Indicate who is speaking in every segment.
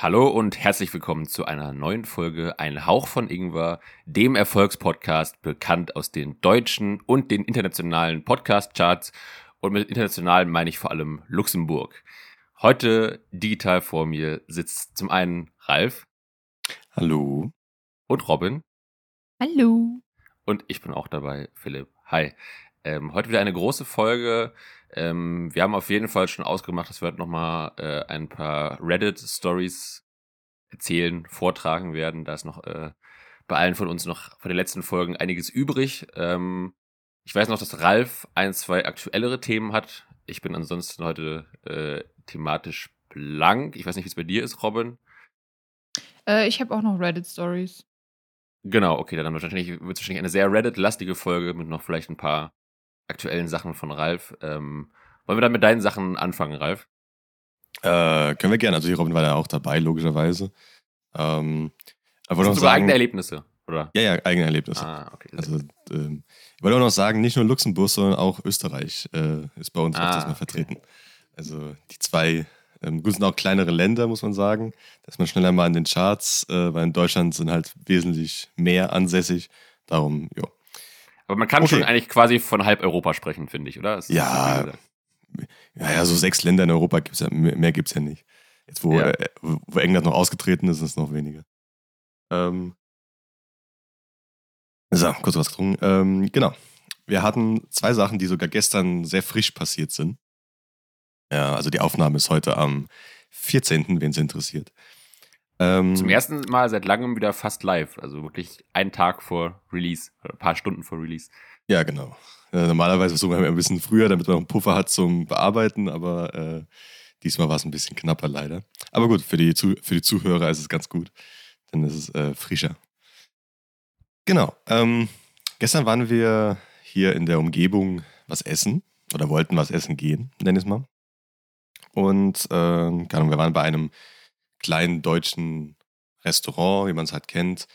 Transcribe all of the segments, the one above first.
Speaker 1: Hallo und herzlich willkommen zu einer neuen Folge Ein Hauch von Ingwer, dem Erfolgspodcast, bekannt aus den deutschen und den internationalen Podcast-Charts. Und mit international meine ich vor allem Luxemburg. Heute digital vor mir sitzt zum einen Ralf.
Speaker 2: Hallo.
Speaker 1: Und Robin.
Speaker 3: Hallo.
Speaker 1: Und ich bin auch dabei, Philipp. Hi. Ähm, heute wieder eine große Folge. Ähm, wir haben auf jeden Fall schon ausgemacht, dass wir heute nochmal äh, ein paar Reddit-Stories erzählen, vortragen werden. Da ist noch äh, bei allen von uns noch von den letzten Folgen einiges übrig. Ähm, ich weiß noch, dass Ralf ein, zwei aktuellere Themen hat. Ich bin ansonsten heute äh, thematisch blank. Ich weiß nicht, wie es bei dir ist, Robin.
Speaker 3: Äh, ich habe auch noch Reddit-Stories.
Speaker 1: Genau, okay, dann wird es wahrscheinlich eine sehr Reddit-lastige Folge mit noch vielleicht ein paar aktuellen Sachen von Ralf. Ähm, wollen wir dann mit deinen Sachen anfangen, Ralf?
Speaker 2: Äh, können wir gerne. Also, hier Robin war ja auch dabei, logischerweise. Ähm,
Speaker 1: ich wollte noch sagen, eigene Erlebnisse, oder?
Speaker 2: Ja, ja, eigene Erlebnisse. Ah, okay. Also, ähm, ich wollte auch noch sagen, nicht nur Luxemburg, sondern auch Österreich äh, ist bei uns ah, öfters mal vertreten. Okay. Also, die zwei ähm, gut, sind auch kleinere Länder, muss man sagen. Da ist man schneller mal in den Charts, äh, weil in Deutschland sind halt wesentlich mehr ansässig. Darum, ja,
Speaker 1: aber man kann okay. schon eigentlich quasi von halb Europa sprechen, finde ich, oder?
Speaker 2: Ja, ja, ja, so sechs Länder in Europa gibt es ja, mehr gibt es ja nicht. Jetzt, wo, ja. äh, wo England noch ausgetreten ist, ist es noch weniger. Ähm, so, kurz was getrunken. Ähm, genau. Wir hatten zwei Sachen, die sogar gestern sehr frisch passiert sind. Ja, also die Aufnahme ist heute am 14., wen es interessiert.
Speaker 1: Ähm, Zum ersten Mal seit langem wieder fast live, also wirklich einen Tag vor Release, ein paar Stunden vor Release.
Speaker 2: Ja, genau. Äh, normalerweise versuchen wir ein bisschen früher, damit man noch einen Puffer hat zum Bearbeiten, aber äh, diesmal war es ein bisschen knapper leider. Aber gut, für die, für die Zuhörer ist es ganz gut, dann ist es äh, frischer. Genau. Ähm, gestern waren wir hier in der Umgebung was essen oder wollten was essen gehen, nenn ich es mal. Und äh, wir waren bei einem kleinen deutschen Restaurant, wie man es halt kennt,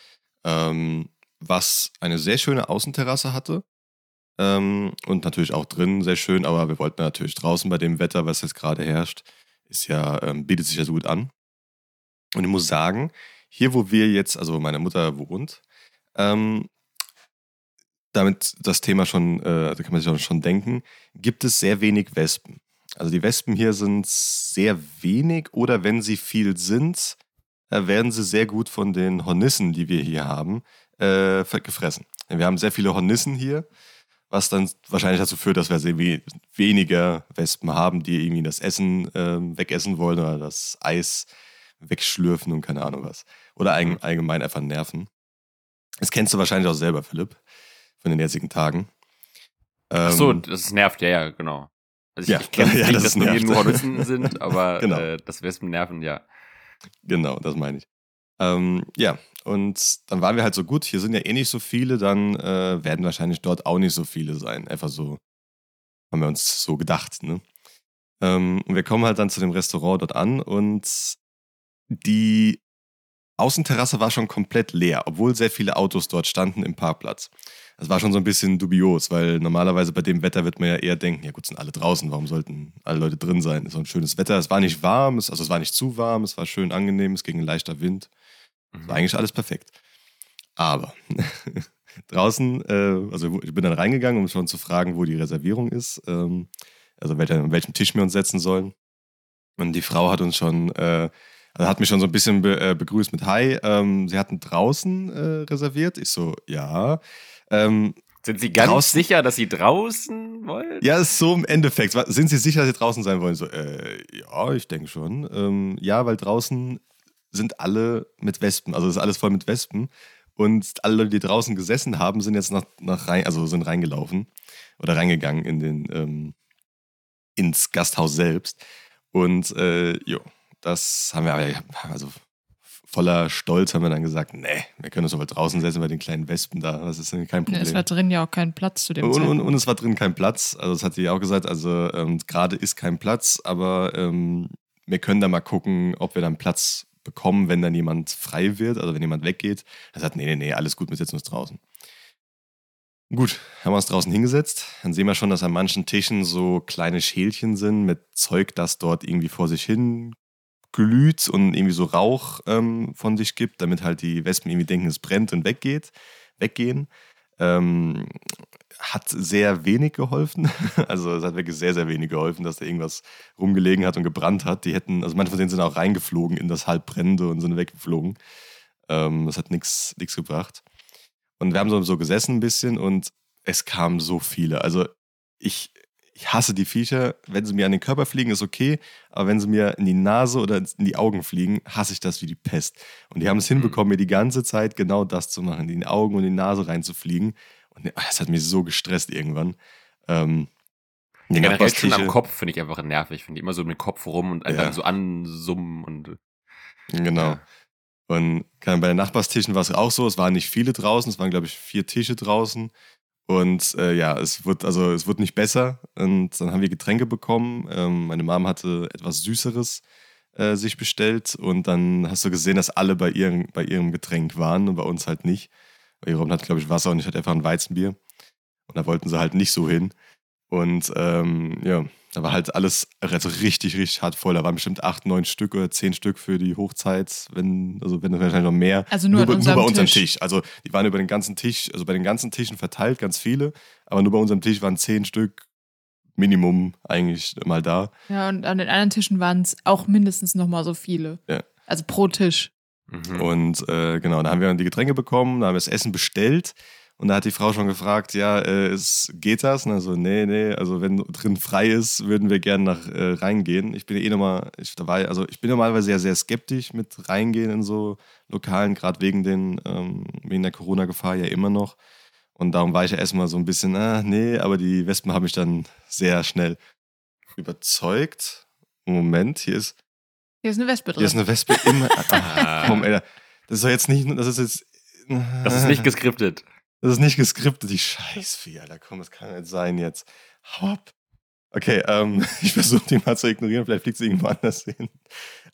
Speaker 2: ähm, was eine sehr schöne Außenterrasse hatte. Ähm, und natürlich auch drinnen sehr schön, aber wir wollten natürlich draußen bei dem Wetter, was jetzt gerade herrscht, ist ja, ähm, bietet sich ja so gut an. Und ich muss sagen, hier, wo wir jetzt, also meine Mutter wohnt, ähm, damit das Thema schon, äh, da kann man sich auch schon denken, gibt es sehr wenig Wespen. Also die Wespen hier sind sehr wenig oder wenn sie viel sind, äh, werden sie sehr gut von den Hornissen, die wir hier haben, äh, gefressen. Wir haben sehr viele Hornissen hier, was dann wahrscheinlich dazu führt, dass wir sehr weniger Wespen haben, die irgendwie das Essen äh, wegessen wollen oder das Eis wegschlürfen und keine Ahnung was. Oder mhm. allgemein einfach nerven. Das kennst du wahrscheinlich auch selber, Philipp, von den jetzigen Tagen.
Speaker 1: Ach so, ähm, das nervt, ja, ja, genau. Also ich, ja, ich kenne ja, nicht, das dass wir nur Hornissen sind, aber genau. äh, das Wespen nerven, ja.
Speaker 2: Genau, das meine ich. Ähm, ja, und dann waren wir halt so gut, hier sind ja eh nicht so viele, dann äh, werden wahrscheinlich dort auch nicht so viele sein. Einfach so, haben wir uns so gedacht, ne? Ähm, und wir kommen halt dann zu dem Restaurant dort an und die Außenterrasse war schon komplett leer, obwohl sehr viele Autos dort standen im Parkplatz. Das war schon so ein bisschen dubios, weil normalerweise bei dem Wetter wird man ja eher denken, ja gut, sind alle draußen, warum sollten alle Leute drin sein? So ein schönes Wetter. Es war nicht warm, also es war nicht zu warm, es war schön angenehm, es ging ein leichter Wind. Es war mhm. eigentlich alles perfekt. Aber draußen, äh, also ich bin dann reingegangen, um schon zu fragen, wo die Reservierung ist, ähm, also welcher, an welchem Tisch wir uns setzen sollen. Und die Frau hat uns schon äh, also hat mich schon so ein bisschen be, äh, begrüßt mit Hi. Ähm, sie hatten draußen äh, reserviert. Ich so, ja. Ähm,
Speaker 1: sind Sie ganz draußen? sicher, dass Sie draußen wollen?
Speaker 2: Ja, ist so im Endeffekt. Sind Sie sicher, dass Sie draußen sein wollen? So, äh, ja, ich denke schon. Ähm, ja, weil draußen sind alle mit Wespen. Also ist alles voll mit Wespen. Und alle Leute, die draußen gesessen haben, sind jetzt nach, nach rein, also sind reingelaufen oder reingegangen in den, ähm, ins Gasthaus selbst. Und äh, jo, das haben wir aber, also voller Stolz haben wir dann gesagt, nee, wir können uns aber draußen setzen bei den kleinen Wespen da. Das ist kein Problem.
Speaker 3: es war drin ja auch kein Platz zu dem
Speaker 2: und, und, und, es war drin kein Platz. Also das hat sie auch gesagt. Also ähm, gerade ist kein Platz, aber ähm, wir können da mal gucken, ob wir dann Platz bekommen, wenn dann jemand frei wird, also wenn jemand weggeht. Er sagt, nee, nee, nee, alles gut, wir setzen uns draußen. Gut, haben wir uns draußen hingesetzt. Dann sehen wir schon, dass an manchen Tischen so kleine Schälchen sind mit Zeug, das dort irgendwie vor sich hin glüht und irgendwie so Rauch ähm, von sich gibt, damit halt die Wespen irgendwie denken, es brennt und weggeht, weggehen. Ähm, hat sehr wenig geholfen. Also es hat wirklich sehr, sehr wenig geholfen, dass da irgendwas rumgelegen hat und gebrannt hat. Die hätten, also manche von denen sind auch reingeflogen in das Halbbrennende und sind weggeflogen. Ähm, das hat nichts gebracht. Und wir haben so, so gesessen ein bisschen und es kamen so viele. Also ich, ich hasse die Viecher. Wenn sie mir an den Körper fliegen, ist okay. Aber wenn sie mir in die Nase oder in die Augen fliegen, hasse ich das wie die Pest. Und die haben es mhm. hinbekommen, mir die ganze Zeit genau das zu machen, in die Augen und in die Nase reinzufliegen. Und das hat mich so gestresst irgendwann. Ähm,
Speaker 1: die generell schon am Kopf finde ich einfach nervig. Finde ich immer so mit dem Kopf rum und einfach ja. so ansummen und.
Speaker 2: Genau. Ja. Und bei den Nachbarstischen war es auch so, es waren nicht viele draußen, es waren, glaube ich, vier Tische draußen. Und äh, ja, es wird, also es wird nicht besser. Und dann haben wir Getränke bekommen. Ähm, meine Mom hatte etwas Süßeres äh, sich bestellt. Und dann hast du gesehen, dass alle bei ihrem, bei ihrem Getränk waren und bei uns halt nicht. Jeroen hat, glaube ich, Wasser und ich hatte einfach ein Weizenbier. Und da wollten sie halt nicht so hin. Und ähm, ja, da war halt alles also richtig, richtig hart voll. Da waren bestimmt acht, neun Stück oder zehn Stück für die Hochzeit, wenn, also wenn wahrscheinlich noch mehr.
Speaker 3: Also nur, nur, nur
Speaker 2: bei unserem Tisch. Tisch. Also die waren über den ganzen Tisch, also bei den ganzen Tischen verteilt, ganz viele, aber nur bei unserem Tisch waren zehn Stück Minimum eigentlich mal da.
Speaker 3: Ja, und an den anderen Tischen waren es auch mindestens nochmal so viele.
Speaker 2: Ja.
Speaker 3: Also pro Tisch.
Speaker 2: Mhm. Und äh, genau, da haben wir dann die Getränke bekommen, da haben wir das Essen bestellt. Und da hat die Frau schon gefragt, ja, äh, es, geht das? Und also, nee, nee, also wenn drin frei ist, würden wir gerne nach äh, reingehen. Ich bin eh nochmal, ich, dabei, also ich bin normalerweise ja sehr skeptisch mit reingehen in so Lokalen, gerade wegen, den, ähm, wegen der Corona-Gefahr ja immer noch. Und darum war ich ja erstmal so ein bisschen, ah, nee, aber die Wespen haben mich dann sehr schnell überzeugt. Moment, hier ist.
Speaker 3: Hier ist eine Wespe drin.
Speaker 2: Hier ist eine Wespe im. ah, komm, ey, das ist doch jetzt nicht. Das ist jetzt.
Speaker 1: Das ist nicht geskriptet.
Speaker 2: Das ist nicht geskriptet, die Scheißvieh, Alter. Komm, das kann nicht sein jetzt. Hau ab. Okay, ähm, ich versuche die mal zu ignorieren, vielleicht fliegt sie irgendwo anders hin.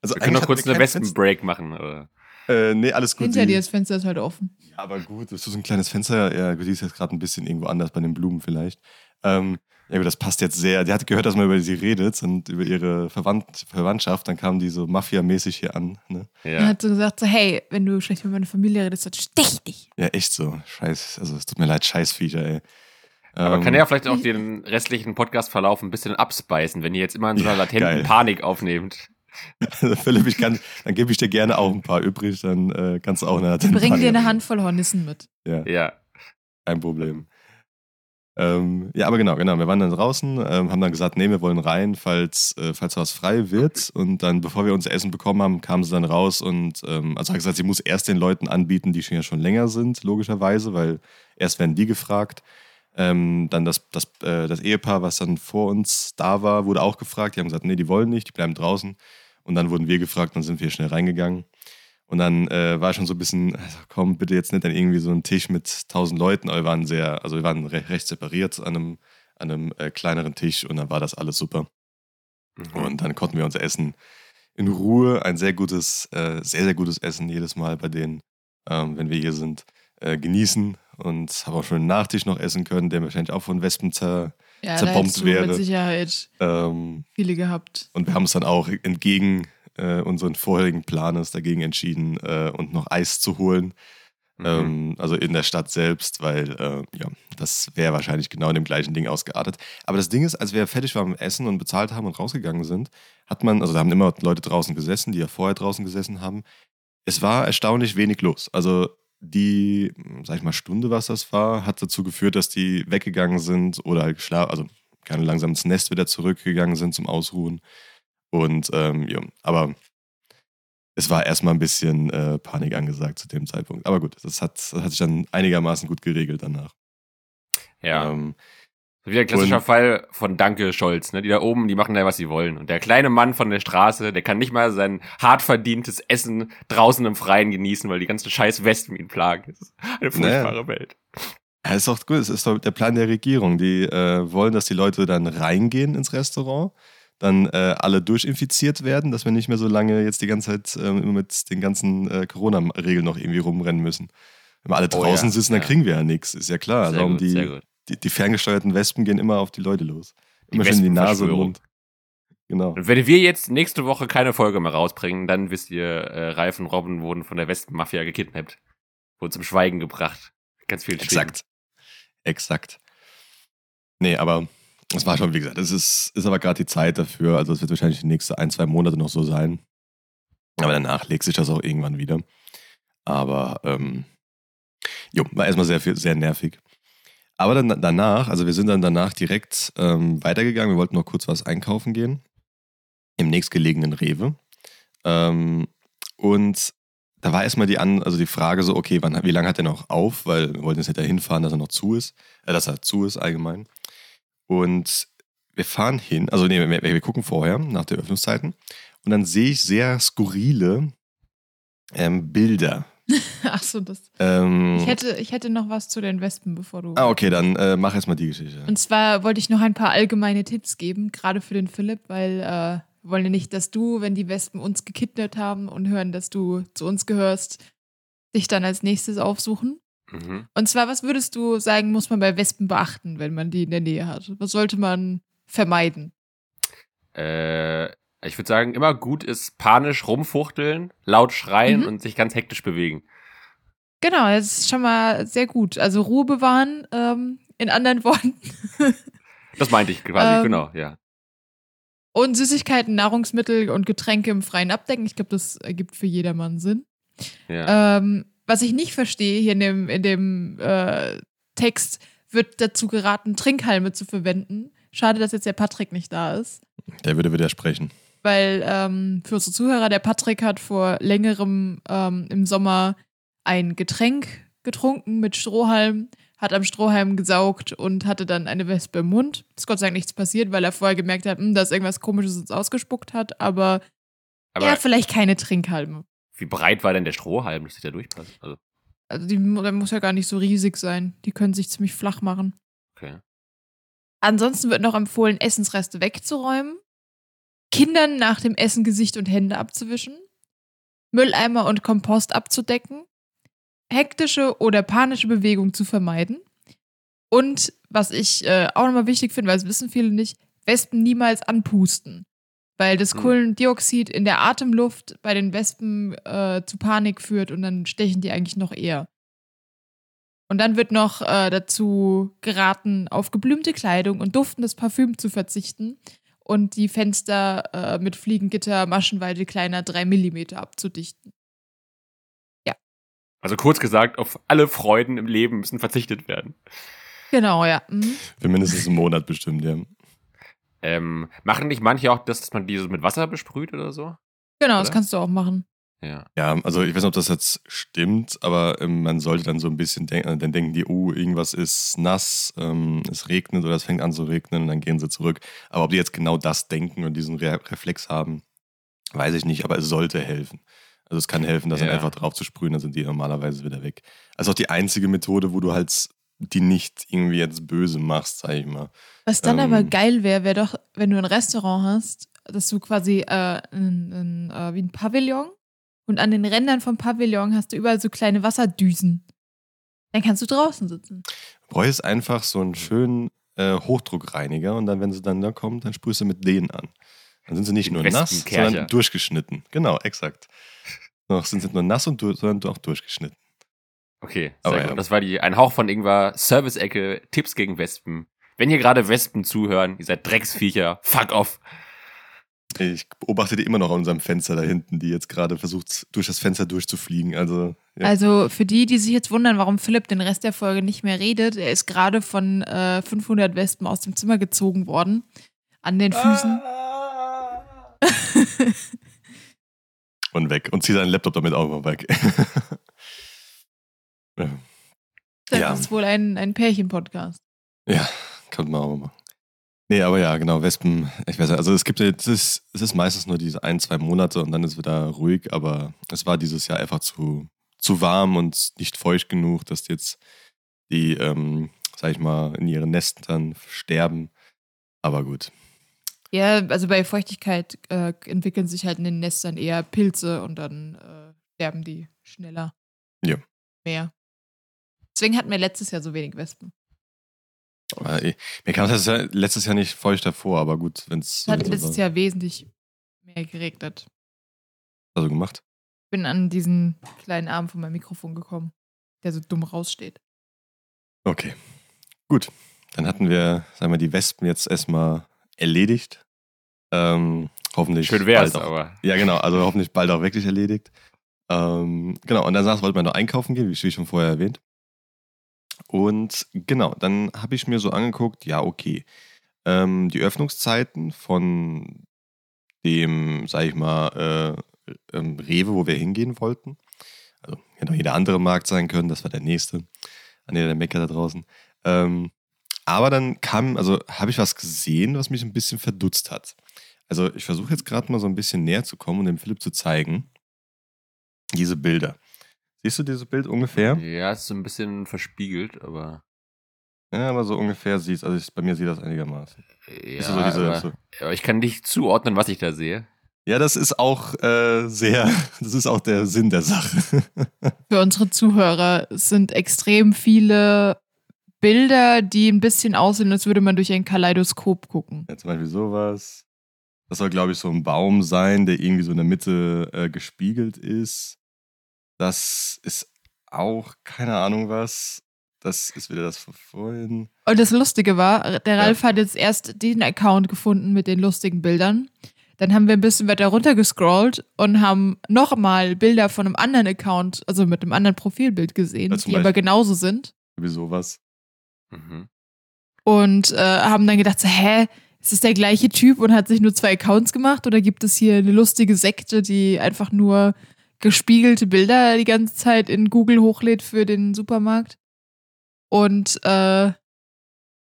Speaker 1: Also Wir können noch kurz eine Wespenbreak machen, oder?
Speaker 2: Äh, nee, alles gut.
Speaker 3: Hinter dir das Fenster ist halt offen.
Speaker 2: Ja, aber gut, das ist so ein kleines Fenster. Ja, die ist jetzt gerade ein bisschen irgendwo anders bei den Blumen vielleicht. Ähm, ja, gut, das passt jetzt sehr. Die hat gehört, dass man über sie redet und über ihre Verwandt Verwandtschaft. Dann kam die so Mafia-mäßig hier an. Ne?
Speaker 3: Ja. Dann hat so gesagt: so, Hey, wenn du schlecht mit meiner Familie redest, dann stech dich.
Speaker 2: Ja, echt so. Scheiß. Also, es tut mir leid, Scheißviecher, ey.
Speaker 1: Aber ähm, kann ja vielleicht auch den restlichen Podcastverlauf ein bisschen abspeisen, wenn ihr jetzt immer in so einer latenten geil. Panik aufnehmt.
Speaker 2: Also Philipp, ich kann, dann gebe ich dir gerne auch ein paar übrig, dann äh, kannst du auch eine
Speaker 3: Bring dir eine Handvoll Hornissen mit.
Speaker 2: Ja. ja. Kein Problem. Ähm, ja, aber genau, genau. Wir waren dann draußen, ähm, haben dann gesagt, nee, wir wollen rein, falls, äh, falls was frei wird. Und dann, bevor wir unser Essen bekommen haben, kam sie dann raus und ähm, also hat gesagt, sie muss erst den Leuten anbieten, die schon ja schon länger sind, logischerweise, weil erst werden die gefragt. Ähm, dann das, das, äh, das Ehepaar, was dann vor uns da war, wurde auch gefragt. Die haben gesagt, nee, die wollen nicht, die bleiben draußen. Und dann wurden wir gefragt, dann sind wir schnell reingegangen. Und dann äh, war schon so ein bisschen, also komm, bitte jetzt nicht an irgendwie so einen Tisch mit tausend Leuten, aber wir waren sehr, also wir waren recht, recht separiert an einem, an einem äh, kleineren Tisch und dann war das alles super. Mhm. Und dann konnten wir unser Essen in Ruhe, ein sehr gutes, äh, sehr, sehr gutes Essen jedes Mal bei denen, ähm, wenn wir hier sind, äh, genießen und haben auch schon einen Nachtisch noch essen können, der wahrscheinlich auch von Wespen zer, ja, zerbombt wäre.
Speaker 3: mit Sicherheit ähm, viele gehabt.
Speaker 2: Und wir haben es dann auch entgegen äh, unseren vorherigen Planes dagegen entschieden, äh, und noch Eis zu holen. Mhm. Ähm, also in der Stadt selbst, weil äh, ja, das wäre wahrscheinlich genau in dem gleichen Ding ausgeartet. Aber das Ding ist, als wir fertig waren mit Essen und bezahlt haben und rausgegangen sind, hat man, also da haben immer Leute draußen gesessen, die ja vorher draußen gesessen haben. Es war erstaunlich wenig los. Also die, sag ich mal, Stunde, was das war, hat dazu geführt, dass die weggegangen sind oder halt geschlafen, also gerne langsam ins Nest wieder zurückgegangen sind zum Ausruhen. Und ähm, ja, aber es war erstmal ein bisschen äh, Panik angesagt zu dem Zeitpunkt. Aber gut, das hat, das hat sich dann einigermaßen gut geregelt danach.
Speaker 1: Ja. Ähm, wieder ein klassischer Fall von Danke Scholz, ne? Die da oben, die machen da, was sie wollen. Und der kleine Mann von der Straße, der kann nicht mal sein hart verdientes Essen draußen im Freien genießen, weil die ganzen scheiß Westen ihn plagen. Das ist eine furchtbare naja. Welt.
Speaker 2: Ja, ist doch gut. Es ist doch der Plan der Regierung. Die äh, wollen, dass die Leute dann reingehen ins Restaurant dann äh, alle durchinfiziert werden, dass wir nicht mehr so lange jetzt die ganze Zeit äh, mit den ganzen äh, Corona-Regeln noch irgendwie rumrennen müssen. Wenn wir alle draußen oh, ja. sitzen, dann ja. kriegen wir ja nichts, ist ja klar. Sehr Darum gut, die, die, die, ferngesteuerten Wespen gehen immer auf die Leute los. Immer die schön die Nase und Mund. Genau.
Speaker 1: Und wenn wir jetzt nächste Woche keine Folge mehr rausbringen, dann wisst ihr, äh, Ralf und Robin wurden von der Wespenmafia gekidnappt. Wurden zum Schweigen gebracht. Ganz viel
Speaker 2: Exakt. Exakt. Nee, aber es war schon, wie gesagt, es ist, ist aber gerade die Zeit dafür. Also es wird wahrscheinlich die nächsten ein, zwei Monate noch so sein. Aber danach legt sich das auch irgendwann wieder. Aber ähm, jo, war erstmal sehr, sehr nervig. Aber dann danach, also wir sind dann danach direkt ähm, weitergegangen. Wir wollten noch kurz was einkaufen gehen. Im nächstgelegenen Rewe. Ähm, und da war erstmal die, An also die Frage so, okay, wann, wie lange hat er noch auf? Weil wir wollten jetzt nicht dahin fahren, dass er noch zu ist, äh, dass er zu ist allgemein. Und wir fahren hin, also nee, wir, wir gucken vorher nach den Öffnungszeiten und dann sehe ich sehr skurrile ähm, Bilder.
Speaker 3: Ach so, das.
Speaker 2: Ähm,
Speaker 3: Ich hätte, ich hätte noch was zu den Wespen, bevor du.
Speaker 2: ah, okay, dann äh, mach erstmal die Geschichte.
Speaker 3: Und zwar wollte ich noch ein paar allgemeine Tipps geben, gerade für den Philipp, weil äh, wir wollen ja nicht, dass du, wenn die Wespen uns gekidnappt haben und hören, dass du zu uns gehörst, dich dann als nächstes aufsuchen.
Speaker 1: Mhm.
Speaker 3: Und zwar, was würdest du sagen, muss man bei Wespen beachten, wenn man die in der Nähe hat? Was sollte man vermeiden?
Speaker 1: Äh, ich würde sagen, immer gut ist panisch rumfuchteln, laut schreien
Speaker 3: Mhm.
Speaker 1: und sich ganz hektisch bewegen.
Speaker 3: Genau, das ist schon mal sehr gut. Also Ruhe bewahren, ähm, in anderen Worten.
Speaker 1: Das meinte ich quasi,
Speaker 3: Ähm,
Speaker 1: genau, ja.
Speaker 3: Und Süßigkeiten, Nahrungsmittel und Getränke im Freien abdecken. Ich glaube, das ergibt für jedermann Sinn.
Speaker 1: ja.
Speaker 3: Ähm, was ich nicht verstehe hier in dem, in dem äh, Text, wird dazu geraten, Trinkhalme zu verwenden. Schade, dass jetzt der Patrick nicht da ist.
Speaker 2: Der würde widersprechen.
Speaker 3: Weil ähm, für unsere Zuhörer, der Patrick hat vor längerem ähm, im Sommer ein Getränk getrunken mit Strohhalm, hat am Strohhalm gesaugt und hatte dann eine Wespe im Mund. Ist Gott sei Dank nichts passiert, weil er vorher gemerkt hat, hm, dass irgendwas Komisches uns ausgespuckt hat, aber,
Speaker 1: Aber
Speaker 3: er hat vielleicht keine Trinkhalme.
Speaker 1: Wie breit war denn der Strohhalm, dass der durchpasst? Also,
Speaker 3: Also die, der muss ja gar nicht so riesig sein. Die können sich ziemlich flach machen.
Speaker 1: okay.
Speaker 3: Ansonsten wird noch empfohlen, Essensreste wegzuräumen, Kindern nach dem Essen Gesicht und Hände abzuwischen, Mülleimer und Kompost abzudecken, hektische oder panische Bewegung zu vermeiden und, was ich äh, auch nochmal wichtig finde, weil es wissen viele nicht, Wespen niemals anpusten. Weil das
Speaker 1: Hm.
Speaker 3: Kohlendioxid in der Atemluft bei den Wespen äh, zu Panik führt und dann stechen die eigentlich noch eher. Und dann wird noch äh, dazu geraten, auf geblümte Kleidung und duftendes Parfüm zu verzichten und die Fenster äh, mit Fliegengitter Maschenweite kleiner 3 mm abzudichten.
Speaker 1: Also kurz gesagt, auf alle Freuden im Leben müssen verzichtet werden.
Speaker 3: Genau, ja. Mhm.
Speaker 2: Für mindestens einen Monat bestimmt, ja.
Speaker 1: Ähm, machen nicht manche auch das, dass man diese mit Wasser besprüht oder so?
Speaker 3: Genau, das
Speaker 1: Oder?
Speaker 3: kannst du auch machen.
Speaker 1: Ja.
Speaker 2: Ja, also ich weiß nicht, ob das jetzt stimmt, aber ähm, man sollte dann so ein bisschen denken, dann denken die, oh, irgendwas ist nass, ähm, es regnet oder es fängt an zu regnen und dann gehen sie zurück. Aber ob die jetzt genau das denken und diesen Re Reflex haben, weiß ich nicht, aber es sollte helfen. Also es kann helfen, das dann
Speaker 1: Ja.
Speaker 2: einfach drauf zu sprühen, dann sind die normalerweise wieder weg. Also auch die einzige Methode, wo du halt die nicht irgendwie jetzt böse machst, sag ich mal.
Speaker 3: Was dann
Speaker 2: Ähm.
Speaker 3: aber geil wäre, wäre doch, wenn du ein Restaurant hast, dass du quasi äh, ein, ein, äh, wie ein Pavillon und an den Rändern vom Pavillon hast du überall so kleine Wasserdüsen. Dann kannst du draußen sitzen.
Speaker 2: Du bräuchst einfach so einen schönen äh, Hochdruckreiniger und dann, wenn sie dann da kommen, dann sprühst du mit denen an. Dann sind sie nicht
Speaker 1: Den
Speaker 2: nur nass,
Speaker 1: Wespenkercher.
Speaker 2: sondern durchgeschnitten. Genau, exakt. Noch sind sie nicht nur nass, und du, sondern auch durchgeschnitten.
Speaker 1: Okay,
Speaker 2: Aber
Speaker 1: sehr
Speaker 2: ja.
Speaker 1: gut. Das war die ein Hauch von Ingwer, Service-Ecke, Tipps gegen Wespen. Wenn hier gerade Wespen zuhören, ihr seid Drecksviecher, fuck off.
Speaker 2: Ich beobachte die immer noch an unserem Fenster da hinten, die jetzt gerade versucht, durch das Fenster durchzufliegen. Also, ja.
Speaker 3: Also für die, die sich jetzt wundern, warum Philipp den Rest der Folge nicht mehr redet, er ist gerade von äh, 500 Wespen aus dem Zimmer gezogen worden. An den Füßen.
Speaker 2: und weg. Und zieht seinen Laptop damit auch mal weg.
Speaker 3: Das
Speaker 2: Ja.
Speaker 3: ist wohl ein, ein Pärchen-Podcast.
Speaker 2: Ja, kann man auch mal machen. Nee, aber ja, genau, Wespen, ich weiß nicht, also es gibt ja, es ist, es ist meistens nur diese ein, zwei Monate und dann ist wieder ruhig, aber es war dieses Jahr einfach zu, zu warm und nicht feucht genug, dass jetzt die, ähm, sag ich mal, in ihren Nestern sterben. Aber gut.
Speaker 3: Ja, also bei Feuchtigkeit äh, entwickeln sich halt in den Nestern eher Pilze und dann äh, sterben die schneller.
Speaker 2: Ja.
Speaker 3: Mehr. Deswegen hatten wir letztes Jahr so wenig Wespen.
Speaker 2: Eh, mir kam das letztes Jahr nicht feucht davor, aber gut, wenn es
Speaker 3: Es hat letztes Jahr wesentlich mehr geregnet.
Speaker 2: also gemacht.
Speaker 3: Ich bin an diesen kleinen Arm von meinem Mikrofon gekommen, der so dumm raussteht.
Speaker 2: Okay, gut. Dann hatten wir, sagen wir, die Wespen jetzt erstmal erledigt. Ähm, hoffentlich.
Speaker 1: Schön wär's,
Speaker 2: bald auch-
Speaker 1: aber.
Speaker 2: Ja, genau, also hoffentlich bald auch wirklich erledigt. Ähm, genau, und danach wollte man noch einkaufen gehen, wie wie schon vorher erwähnt. Und genau, dann habe ich mir so angeguckt, ja, okay. Ähm, die Öffnungszeiten von dem, sag ich mal, äh, ähm, Rewe, wo wir hingehen wollten. Also hätte auch jeder andere Markt sein können, das war der nächste. An der Mecker da draußen. Ähm, aber dann kam, also habe ich was gesehen, was mich ein bisschen verdutzt hat. Also ich versuche jetzt gerade mal so ein bisschen näher zu kommen und dem Philipp zu zeigen. Diese Bilder. Siehst du dieses Bild ungefähr?
Speaker 1: Ja, ist so ein bisschen verspiegelt, aber.
Speaker 2: Ja, aber so ungefähr siehst also ich, bei mir sieht das einigermaßen.
Speaker 1: Ja,
Speaker 2: Ist so diese,
Speaker 1: aber,
Speaker 2: so.
Speaker 1: aber ich kann nicht zuordnen, was ich da sehe.
Speaker 2: Ja, das ist auch äh, sehr, das ist auch der Sinn der Sache.
Speaker 3: Für unsere Zuhörer es sind extrem viele Bilder, die ein bisschen aussehen, als würde man durch ein Kaleidoskop gucken.
Speaker 2: ja, zum Beispiel sowas. Das soll, glaube ich, so ein Baum sein, der irgendwie so in der Mitte äh, gespiegelt ist. Das ist auch keine Ahnung was. Das ist wieder das von vorhin.
Speaker 3: Und das Lustige war, der Ralf hat jetzt erst den Account gefunden mit den lustigen Bildern. Dann haben wir ein bisschen weiter runter gescrollt und haben nochmal Bilder von einem anderen Account, also mit einem anderen Profilbild gesehen,
Speaker 2: Ja,
Speaker 3: die aber genauso sind.
Speaker 2: Wie sowas.
Speaker 1: Mhm.
Speaker 3: Und äh, haben dann gedacht, so, hä, ist es der gleiche Typ und hat sich nur zwei Accounts gemacht? Oder gibt es hier eine lustige Sekte, die einfach nur gespiegelte Bilder die ganze Zeit in Google hochlädt für den Supermarkt? Und äh,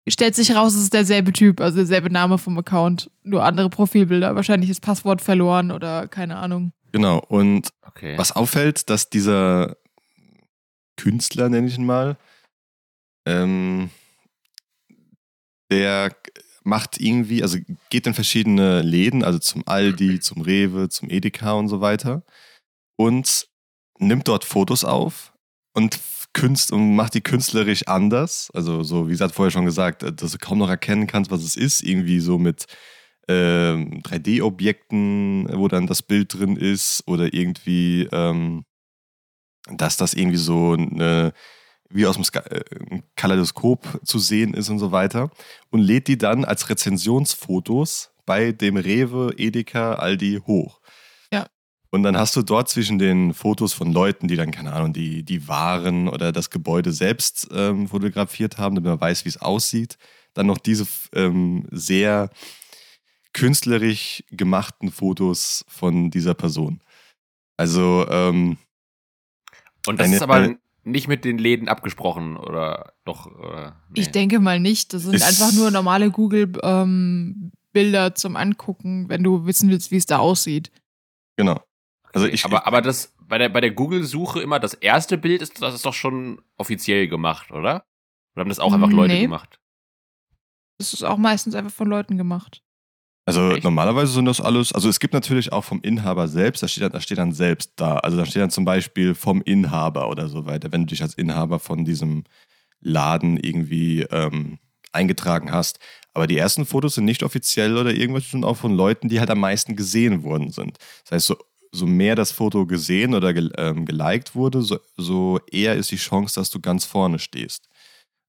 Speaker 3: stellt sich raus, es ist derselbe Typ, also derselbe Name vom Account, nur andere Profilbilder. Wahrscheinlich ist Passwort verloren oder keine Ahnung.
Speaker 2: Genau. Und
Speaker 1: Okay.
Speaker 2: Was auffällt, dass dieser Künstler, nenne ich ihn mal, ähm, der macht irgendwie, also geht in verschiedene Läden, also zum Aldi, zum Rewe, zum Edeka und so weiter und nimmt dort Fotos auf und künst und macht die künstlerisch anders. Also so, wie gesagt, vorher schon gesagt, äh, dass du kaum noch erkennen kannst, was es ist. Irgendwie so mit ähm, 3D-Objekten, wo dann das Bild drin ist oder irgendwie, ähm, dass das irgendwie so eine, wie aus dem Ska äh, Kaleidoskop zu sehen ist und so weiter und lädt die dann als Rezensionsfotos bei dem Rewe, Edeka, Aldi hoch. Und dann hast du dort zwischen den Fotos von Leuten, die dann, keine Ahnung, die, die Waren oder das Gebäude selbst ähm, fotografiert haben, damit man weiß, wie es aussieht, dann noch diese ähm, sehr künstlerisch gemachten Fotos von dieser Person. Also, ähm,
Speaker 1: Und das
Speaker 2: eine-
Speaker 1: ist aber nicht mit den Läden abgesprochen oder doch? Oder, nee.
Speaker 3: Ich denke mal nicht. Das sind
Speaker 2: Ist-
Speaker 3: einfach nur normale Google-Bilder zum Angucken, wenn du wissen willst, wie es da aussieht.
Speaker 2: genau. Also ich,
Speaker 1: aber, aber das bei der, bei der Google-Suche immer das erste Bild ist, das ist doch schon offiziell gemacht, oder? Oder haben das auch einfach Leute
Speaker 3: Nee.
Speaker 1: gemacht?
Speaker 3: Das ist auch meistens einfach von Leuten gemacht.
Speaker 2: Also
Speaker 1: Echt?
Speaker 2: normalerweise sind das alles, also es gibt natürlich auch vom Inhaber selbst, da steht dann, da steht dann selbst da. Also da steht dann zum Beispiel vom Inhaber oder so weiter, wenn du dich als Inhaber von diesem Laden irgendwie ähm, eingetragen hast. Aber die ersten Fotos sind nicht offiziell oder irgendwas, sind auch von Leuten, die halt am meisten gesehen worden sind. Das heißt, so, so mehr das Foto gesehen oder gel, ähm, geliked wurde, so, so eher ist die Chance, dass du ganz vorne stehst.